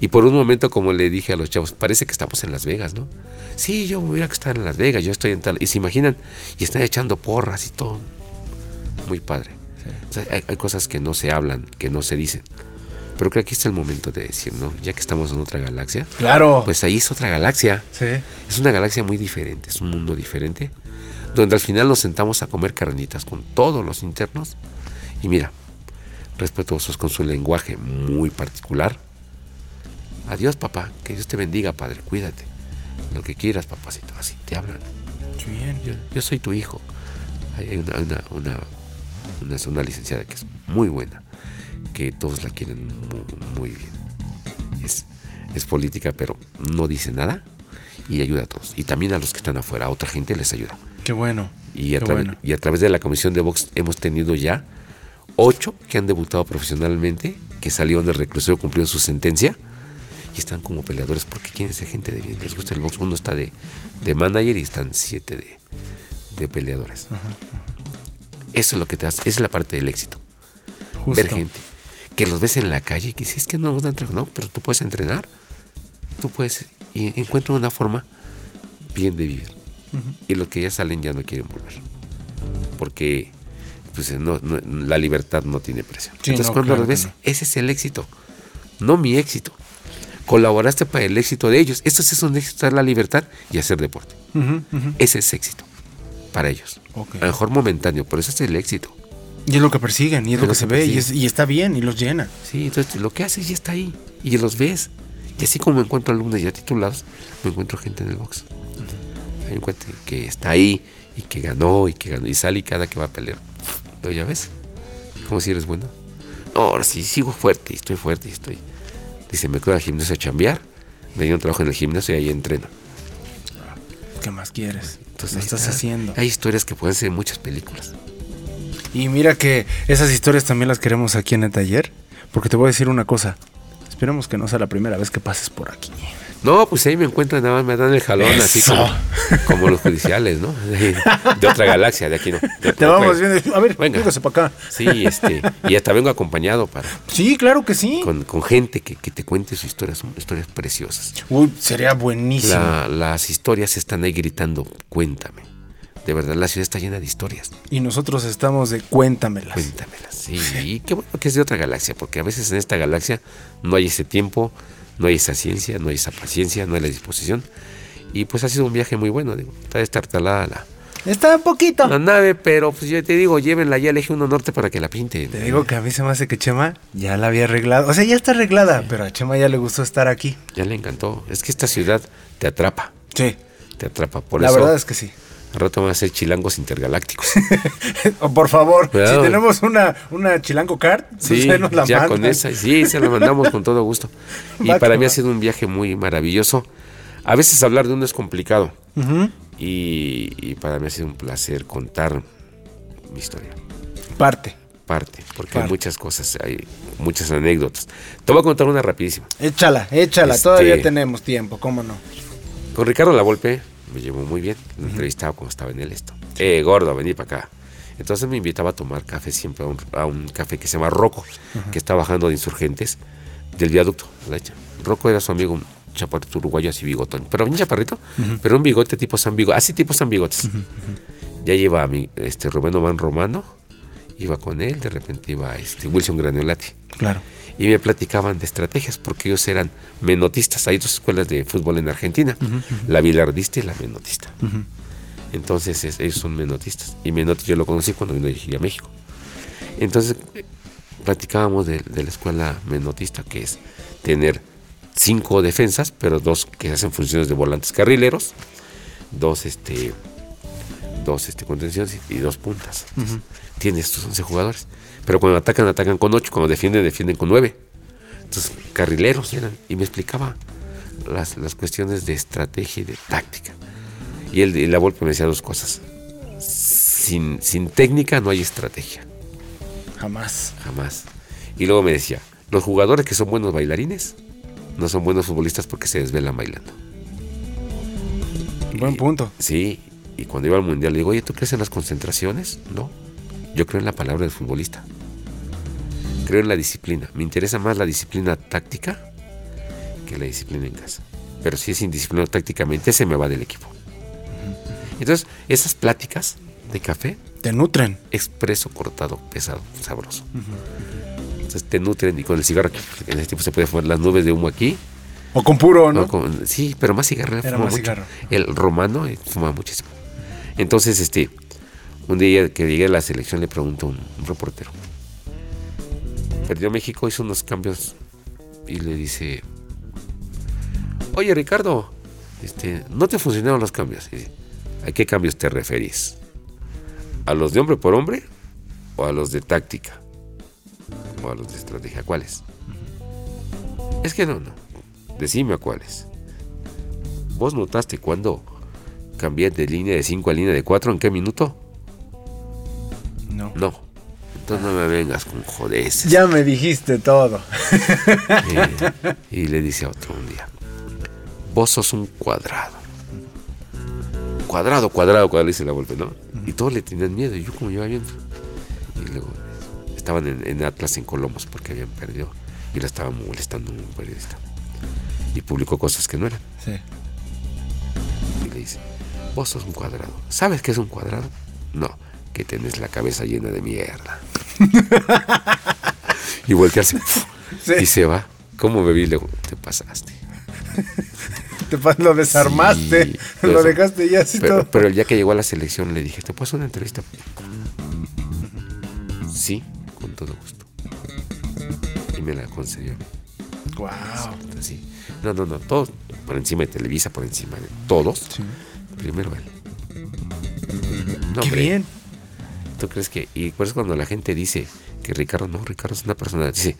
Y por un momento, como le dije a los chavos, parece que estamos en Las Vegas, ¿no? Sí, yo voy a estar en Las Vegas, yo estoy en tal. Y se imaginan, y están echando porras y todo. Muy padre. O sea, hay, hay cosas que no se hablan, que no se dicen. Pero creo que aquí está el momento de decir, ¿no? Ya que estamos en otra galaxia. Claro. Pues ahí es otra galaxia. Sí. Es una galaxia muy diferente, es un mundo diferente, donde al final nos sentamos a comer carnitas con todos los internos. Y mira, respetuosos con su lenguaje muy particular. Adiós, papá. Que Dios te bendiga, padre. Cuídate. Lo que quieras, papacito. Así te hablan. Bien. Yo, yo soy tu hijo. Hay una, una, una, una, una licenciada que es muy buena, que todos la quieren muy, muy bien. Es, es política, pero no dice nada y ayuda a todos. Y también a los que están afuera, a otra gente les ayuda. Qué bueno. Y a, Qué bueno. y a través de la comisión de box hemos tenido ya ocho que han debutado profesionalmente, que salieron del reclusorio, cumplieron su sentencia y están como peleadores porque quieren ser gente de bien. Les gusta el box. Uno está de, de manager y están siete de, de peleadores. Eso es lo que te hace, esa es la parte del éxito. Justo. Ver gente que los ves en la calle y que dices, es que no nos dan trabajo". No, pero tú puedes entrenar. Tú puedes y encuentran una forma bien de vivir. Y los que ya salen ya no quieren volver. Porque pues, no- no- la libertad no tiene precio. Sí, Entonces no, cuando claro ves, ese es el éxito. No mi éxito. Colaboraste para el éxito de ellos. Esto es un éxito, dar la libertad y hacer deporte. Ese es éxito para ellos. A lo mejor momentáneo, pero ese es el éxito. Y es lo que persiguen, y es Es lo que se que ve, y, es- y está bien, y los llena. Sí, entonces lo que haces ya está ahí y los ves. Y así como encuentro alumnos ya titulados, me encuentro gente en el box. Me encuentro que está ahí y que ganó y que ganó y sale y cada que va a pelear. Pero ya ves, como si eres bueno. No, ahora sí, sigo fuerte, y estoy fuerte y estoy. Dice, me quedo al gimnasio a chambear, me dio un trabajo en el gimnasio y ahí entreno. ¿Qué más quieres? Entonces, lo estás está. haciendo. Hay historias que pueden ser en muchas películas. Y mira que esas historias también las queremos aquí en el taller, porque te voy a decir una cosa. Esperemos que no sea la primera vez que pases por aquí. No, pues ahí me encuentran, nada más me dan el jalón, así como, como los judiciales, ¿no? De, otra galaxia, de aquí no. de Te vamos viendo. A ver, Venga. para acá. Sí, este, y hasta vengo acompañado para, Sí, claro que sí. con, con gente que, que te cuente sus historias, son historias preciosas. Uy, sería buenísimo. La- las historias están ahí gritando, cuéntame. De verdad, la ciudad está llena de historias. Y nosotros estamos de cuéntamelas. Cuéntamelas. Sí, y qué bueno que es de otra galaxia, porque a veces en esta galaxia no hay ese tiempo, no hay esa ciencia, no hay esa paciencia, no hay la disposición. Y pues ha sido un viaje muy bueno, digo, está destartalada la, Está un poquito. la nave, pero pues yo te digo, llévenla ya al eje 1 norte para que la pinte. Te digo que a mí se me hace que Chema ya la había arreglado. O sea, ya está arreglada, pero a Chema ya le gustó estar aquí. Ya le encantó. Es que esta ciudad te atrapa. Sí. Te atrapa. Por la eso, verdad es que sí. Al rato van a ser chilangos intergalácticos. O, por favor, si tenemos una, una Chilango Card, Sí, nos la ya con esa, sí, se la mandamos con todo gusto. Y Va para mí va. ha sido un viaje muy maravilloso. A veces hablar de uno es complicado. Y, y para mí ha sido un placer contar mi historia. Parte. Parte, porque hay muchas cosas, hay muchas anécdotas. Te voy a contar una rapidísima. Échala, échala. Este- Todavía tenemos tiempo, ¿cómo no? Con Ricardo Lavolpe me llevó muy bien. Lo entrevistaba cuando estaba en el esto. Eh, gordo, vení para acá. Entonces me invitaba a tomar café siempre a un, a un café que se llama Rocco, que está bajando de insurgentes del viaducto. la. Rocco era su amigo, un chaparrito uruguayo así bigotón. Pero un chaparrito, pero un bigote tipo San Bigote. Así tipo San Bigotes. Ya lleva a mi este, Rubén Oman Romano, iba con él, de repente iba este, Wilson Graniolati. Claro. Y me platicaban de estrategias, porque ellos eran menotistas. Hay dos escuelas de fútbol en Argentina, la bilardista y la menotista. Entonces es- ellos son menotistas. Y Menotti yo lo conocí cuando vino aquí a México. Entonces platicábamos de, de la escuela menotista, que es tener cinco defensas, pero dos que hacen funciones de volantes carrileros, dos este dos este contenciones y dos puntas. Ujú. Tiene estos 11 jugadores. Pero cuando atacan, atacan con 8, cuando defienden, defienden con 9. Entonces, carrileros eran. Y me explicaba las, las cuestiones de estrategia y de táctica. Y él, y la Volpe me decía dos cosas. Sin, sin técnica no hay estrategia, Jamás. jamás. Y luego me decía, los jugadores que son buenos bailarines no son buenos futbolistas porque se desvelan bailando. Buen punto. Sí, Y cuando iba al mundial le digo, oye, ¿tú crees en las concentraciones? No. Yo creo en la palabra del futbolista. Creo en la disciplina. Me interesa más la disciplina táctica que la disciplina en casa. Pero si es indisciplinado tácticamente, se me va del equipo. Entonces, esas pláticas de café Te nutren. expreso, cortado, pesado, sabroso. Entonces te nutren y con el cigarro, en ese tiempo se puede fumar las nubes de humo aquí. O con puro, ¿no? con- sí, pero más cigarro. Era más mucho. cigarro. El romano eh, fuma muchísimo. Entonces, este, un día que llegué a la selección le pregunto a un, reportero. Perdió México, hizo unos cambios y le dice, oye Ricardo, este, no te funcionaron los cambios. ¿A qué cambios te referís? ¿A los de hombre por hombre o a los de táctica? ¿O a los de estrategia? ¿Cuáles? Es que no, no. Decime a cuáles. ¿Vos notaste cuando cambié de línea de 5 a línea de 4? ¿En qué minuto? No. No. Entonces no me vengas con jodeces. Ya me dijiste todo. Eh, y le dice a otro un día, vos sos un cuadrado. Cuadrado, cuadrado, cuadrado, dice la golpe, ¿no? Y todos le tenían miedo, y yo como iba viendo. Y luego estaban en, en Atlas en Colomos porque habían perdido y la estaban molestando un periodista. Y publicó cosas que no eran. Sí. Y le dice, vos sos un cuadrado. ¿Sabes qué es un cuadrado? No, que tenés la cabeza llena de mierda. y voltearse. Y se va. ¿Cómo? Le digo, te pasaste. Te pa- lo desarmaste. Sí, lo dejaste ya así pero, todo. pero el día que llegó a la selección le dije, ¿te puedo hacer una entrevista? Sí, con todo gusto. Y me la concedió. Wow. Así. No, no, no, todos por encima de Televisa, por encima de todos. Primero él. No, Qué hombre, bien. ¿Tú crees que.? Y por eso cuando la gente dice que Ricardo no, Ricardo es una persona. Dice,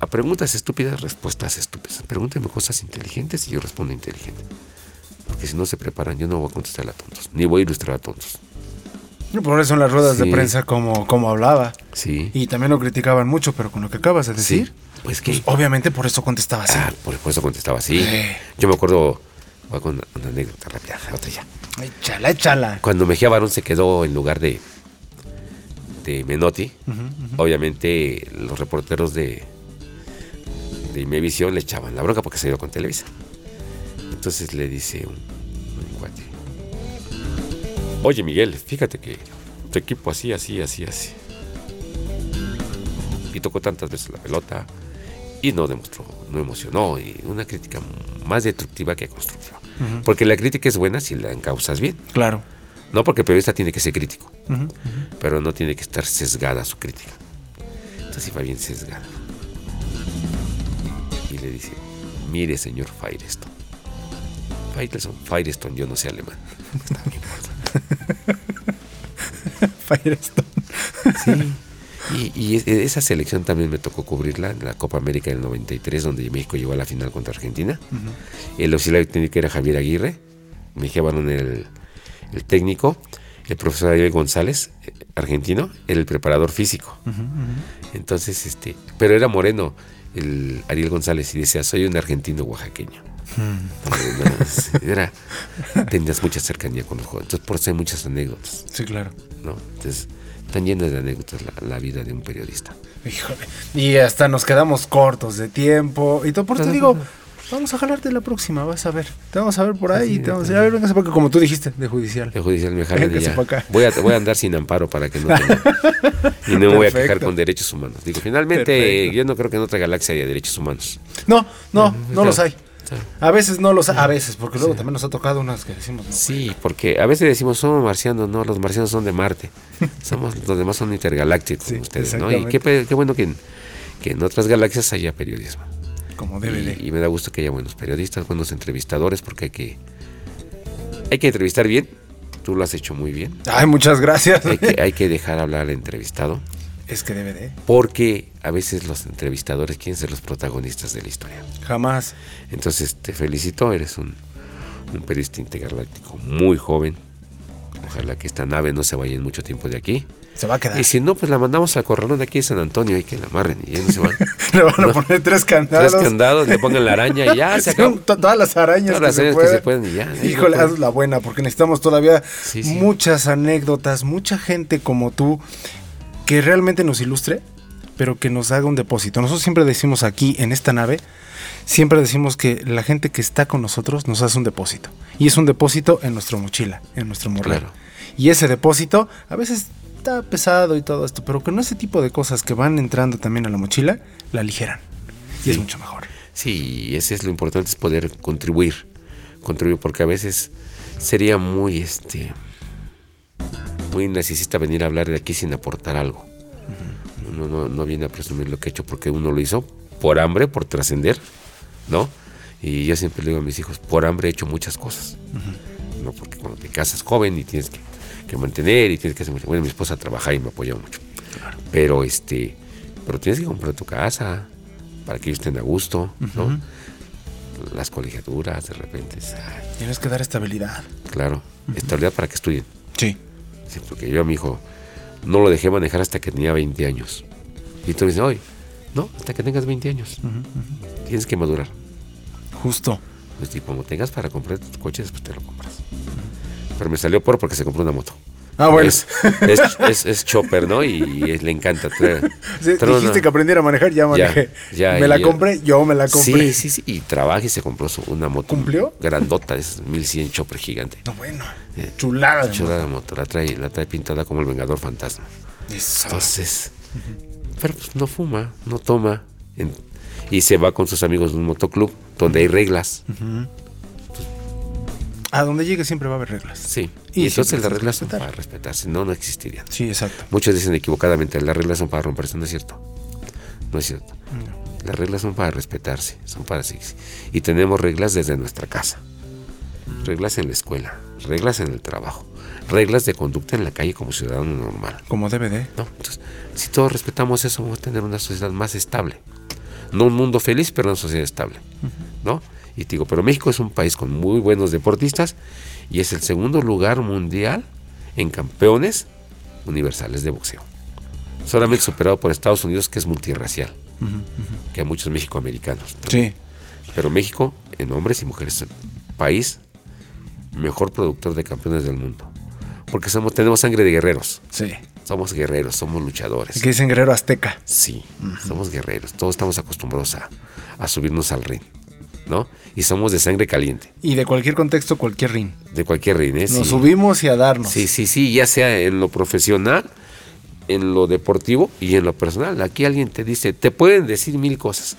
a preguntas estúpidas, respuestas estúpidas. Pregúnteme cosas inteligentes y yo respondo inteligente. Porque si no se preparan, yo no voy a contestar a tontos. Ni voy a ilustrar a tontos. Por eso en las ruedas de prensa como, como hablaba. Sí. Y también lo criticaban mucho, pero con lo que acabas de decir, Sí, pues que- obviamente por eso contestaba así. Ah, por por eso contestaba así. Sí. Yo me acuerdo. Voy con una, una anécdota rápida, otra ya. Échala, échala. Cuando Mejía Barón se quedó en lugar de, de Menotti, obviamente los reporteros de, de Imevisión le echaban la bronca porque se con Televisa. Entonces le dice un, un cuate, oye Miguel, fíjate que tu equipo así, así, así, así. Y tocó tantas veces la pelota y no demostró, no emocionó. Y una crítica más destructiva que constructiva. Porque la crítica es buena si la encausas bien. Claro. No porque el periodista tiene que ser crítico, pero no tiene que estar sesgada su crítica. Entonces iba bien sesgada. Y le dice, mire señor Firestone. Firestone, Firestone, yo no sé alemán. Firestone. Sí. Y, y es- esa selección también me tocó cubrirla en la Copa América del 93, donde México llegó a la final contra Argentina. El auxiliar técnico era Javier Aguirre, me llevaron el, el técnico, el profesor Ariel González, argentino, era el preparador físico. Entonces, este, pero era moreno el Ariel González y decía, soy un argentino oaxaqueño. Entonces, era, tenías mucha cercanía con los jóvenes. Entonces, por eso hay muchas anécdotas. Sí, claro. ¿no? Entonces, están llenas de anécdotas la, la vida de un periodista. Híjole. Y hasta nos quedamos cortos de tiempo. Y todo por eso te digo, vamos a jalarte la próxima, vas a ver. Te vamos a ver por ahí. te vamos a, a ver, véngase para acá, como tú dijiste, de judicial. El judicial me jalan y ya. para acá. Voy a, voy a andar sin amparo para que no tenga- Y no me voy a quejar con derechos humanos. Digo, finalmente, Perfecto. yo no creo que en otra galaxia haya derechos humanos. No, no, no los hay. A veces no los hay. A veces, porque luego también nos ha tocado unas que decimos. No. Sí, porque a veces decimos somos marcianos, no, los marcianos son de Marte. Somos, los demás son intergalácticos como ustedes, ¿no? Y qué, qué bueno que en, que en otras galaxias haya periodismo. Como debe de. Y, y me da gusto que haya buenos periodistas, buenos entrevistadores, porque hay que, hay que entrevistar bien. Tú lo has hecho muy bien. Ay, muchas gracias. Hay que, hay que dejar hablar al entrevistado. Es que debe de. Porque a veces los entrevistadores quieren ser los protagonistas de la historia. Jamás. Entonces te felicito, eres un, un periodista intergaláctico muy joven, Ojalá que esta nave no se vaya en mucho tiempo de aquí. Se va a quedar. Y si no, pues la mandamos al corralón de aquí de San Antonio y que la amarren y ya no se van. Le van a No. poner tres candados. Tres candados, le pongan la araña y ya se acabó. Todas las arañas, Todas las que, arañas se que se pueden. y ya, Híjole, no haz la buena, porque necesitamos todavía Sí, sí. muchas anécdotas, mucha gente como tú que realmente nos ilustre, pero que nos haga un depósito. Nosotros siempre decimos aquí en esta nave, siempre decimos que la gente que está con nosotros nos hace un depósito. Y es un depósito en nuestra mochila, en nuestro morral. Claro. Y ese depósito a veces está pesado y todo esto, pero con ese tipo de cosas que van entrando también a la mochila, la aligeran. Y es mucho mejor. Sí, ese es lo importante, es poder contribuir. Contribuir, porque a veces sería muy, este, muy narcisista venir a hablar de aquí sin aportar algo. Uno no, no viene a presumir lo que ha hecho porque uno lo hizo por hambre, por trascender, ¿no? Y yo siempre le digo a mis hijos, por hambre he hecho muchas cosas. ¿no? Porque cuando te casas joven y tienes que, que mantener y tienes que hacer mucho. Bueno, mi esposa trabaja y me apoya mucho. Pero este, pero tienes que comprar tu casa para que ellos estén a gusto, ¿no? Las colegiaturas, de repente, ay, Tienes que dar estabilidad. claro, estabilidad para que estudien. Sí. Sí, porque yo a mi hijo no lo dejé manejar hasta que tenía 20 años. Y tú me dices, oye, no, hasta que tengas 20 años. Tienes que madurar. Justo. Pues, y como tengas para comprar tu coche, después te lo compras. Pero me salió por porque se compró una moto. Ah, bueno. Es, es, es- es chopper, ¿no? Y, es- le encanta. Trae, Sí, trae dijiste que aprendiera a manejar, ya manejé. ya, me la compré, yo me la compré. Sí, sí, sí. Y trabaja y se compró su- una moto. ¿Cumplió? Grandota, es 1100 chopper gigante. No, bueno. Eh, Chulada de Chulada de moto. La trae, la trae pintada como el Vengador Fantasma. Eso. Entonces, pero pues no fuma, no toma. en- y se va con sus amigos de un motoclub donde hay reglas. Ujú. A donde llegue siempre va a haber reglas. Sí. Y Y, entonces las reglas son para respetarse, no, no existirían. Sí, exacto. Muchos dicen equivocadamente, las reglas son para romperse, no es cierto. No es cierto. Las reglas son para respetarse, son para sí. Y tenemos reglas desde nuestra casa. Reglas en la escuela, reglas en el trabajo, reglas de conducta en la calle como ciudadano normal. Como DVD. ¿no? Entonces, si todos respetamos eso, vamos a tener una sociedad más estable. No un mundo feliz, pero una sociedad estable. ¿no? Y te digo, pero México es un país con muy buenos deportistas y es el segundo lugar mundial en campeones universales de boxeo. Solamente superado por Estados Unidos, que es multirracial, que hay muchos mexicoamericanos. ¿no? Sí. Pero México, en hombres y mujeres, es el país mejor productor de campeones del mundo. Porque somos, tenemos sangre de guerreros. Sí. Somos guerreros, somos luchadores. Que dicen guerrero azteca. Sí, somos guerreros. Todos estamos acostumbrados a, a subirnos al ring, ¿no? Y somos de sangre caliente, Y de cualquier contexto, cualquier ring. de cualquier ring. ¿eh? Nos Sí. subimos y a darnos. Sí, sí, sí, ya sea en lo profesional, en lo deportivo y en lo personal. Aquí alguien te dice, te pueden decir mil cosas,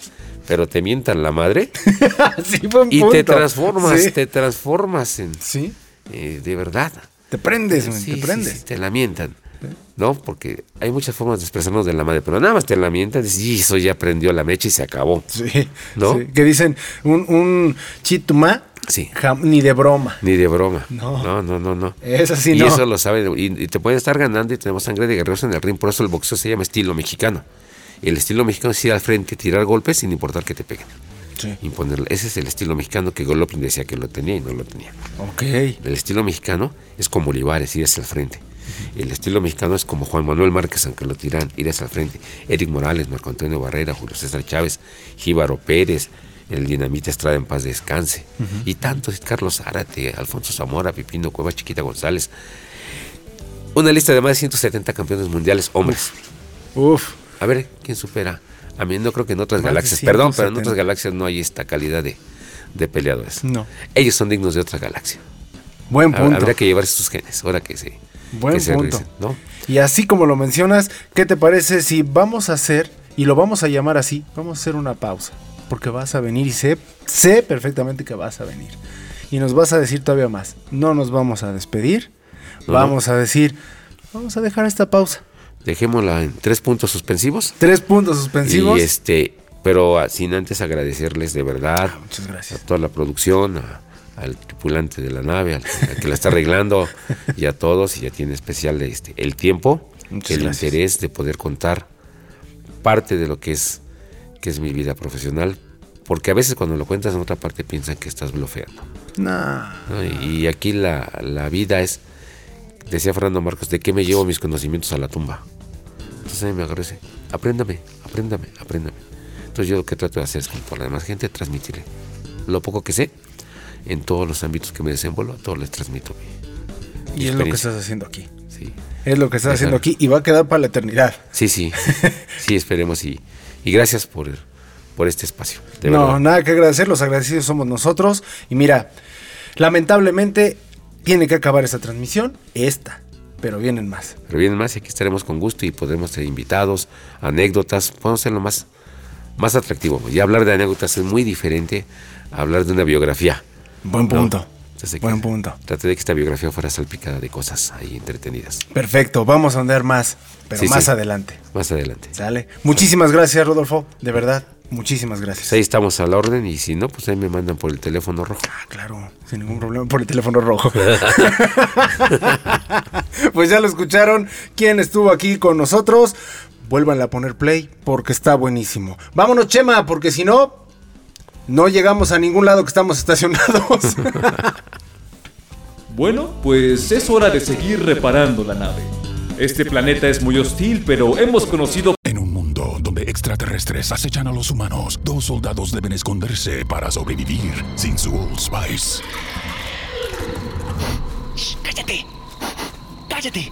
pero te mientan la madre sí, buen y te transformas, Sí. te transformas en... Sí. eh, de verdad. Te prendes, man, Sí, te prendes. sí, te la mientan. ¿No? Porque hay muchas formas de expresarnos de la madre, pero nada más te la mientan, dices, y eso ya prendió la mecha y se acabó. Sí. ¿No? sí. Que dicen un, un chituma, Sí. jam- ni de broma. Ni de broma. No. No, no, no, no. Eso sí, y no. eso lo saben. Y, y te pueden estar ganando y tenemos sangre de guerreros en el ring. Por eso el boxeo se llama estilo mexicano. El estilo mexicano es ir al frente, tirar golpes sin importar que te peguen. Sí. Imponerle. Ese es el estilo mexicano que Golovkin decía que lo tenía y no lo tenía. Ok. El estilo mexicano es como Olivares, ir hacia el frente. El estilo mexicano es como Juan Manuel Márquez, aunque lo tiran, ir hacia el frente. Eric Morales, Marco Antonio Barrera, Julio César Chávez, Jíbaro Pérez, el Dinamita Estrada en paz descanse. Y tantos, Carlos Zárate, Alfonso Zamora, Pipino Cueva, Chiquita González. Una lista de más de 170 campeones mundiales, hombres. Uf. A ver, ¿quién supera? A mí no creo que en otras Más galaxias, perdón, pero en 170. otras galaxias no hay esta calidad de, de peleadores. No. Ellos son dignos de otra galaxia. Buen punto. Habría que llevarse sus genes, ahora que se, Buen que se punto. Y así como lo mencionas, ¿qué te parece si vamos a hacer, y lo vamos a llamar así, vamos a hacer una pausa? Porque vas a venir y sé, sé perfectamente que vas a venir. Y nos vas a decir todavía más. No nos vamos a despedir. No, vamos a decir, vamos a dejar esta pausa. Dejémosla en tres puntos suspensivos. Tres puntos suspensivos. Y este, pero ah, sin antes agradecerles de verdad Muchas gracias. a toda la producción, a- al tripulante de la nave, al, al que la está arreglando y a todos, y ya tiene especial este, el tiempo, Muchas el gracias. interés de poder contar parte de lo que es, que es mi vida profesional, porque a veces cuando lo cuentas en otra parte piensan que estás bloqueando. Nah. ¿no? Y aquí la, la vida es decía Fernando Marcos, ¿de qué me llevo mis conocimientos a la tumba? Entonces a mí me agarró ese, apréndame, apréndame, apréndame. Entonces yo lo que trato de hacer es que por la demás gente transmitirle lo poco que sé en todos los ámbitos que me desenvuelvo, a todos les transmito. mi- mi Y es lo que estás haciendo aquí. Sí. Es lo que estás haciendo aquí y va a quedar para la eternidad. Sí, sí, sí, esperemos y, y gracias por, por este espacio. De no, verdad. nada que agradecer, los agradecidos somos nosotros. Y mira, lamentablemente tiene que acabar esta transmisión, esta, pero vienen más. Pero vienen más y aquí estaremos con gusto y podremos ser invitados, anécdotas, podemos hacerlo más, más atractivo. Y hablar de anécdotas es muy diferente a hablar de una biografía. Buen ¿no? punto. Buen punto. Traté de que esta biografía fuera salpicada de cosas ahí entretenidas. Perfecto, vamos a andar más, pero Sí, más sí. adelante. Más adelante. ¿Sale? Muchísimas gracias, Rodolfo, de verdad. Muchísimas gracias. Pues ahí estamos a la orden y si no, pues ahí me mandan por el teléfono rojo. Ah, claro, sin ningún problema por el teléfono rojo. pues ya lo escucharon. ¿Quién estuvo aquí con nosotros? Vuélvanle a poner play porque está buenísimo. Vámonos, Chema, porque si no, no llegamos a ningún lado que estamos estacionados. Bueno, pues es hora de seguir reparando la nave. Este planeta es muy hostil, pero hemos conocido En un mundo donde extraterrestres acechan a los humanos, dos soldados deben esconderse para sobrevivir sin su Old Spice. ¡Cállate! ¡Cállate!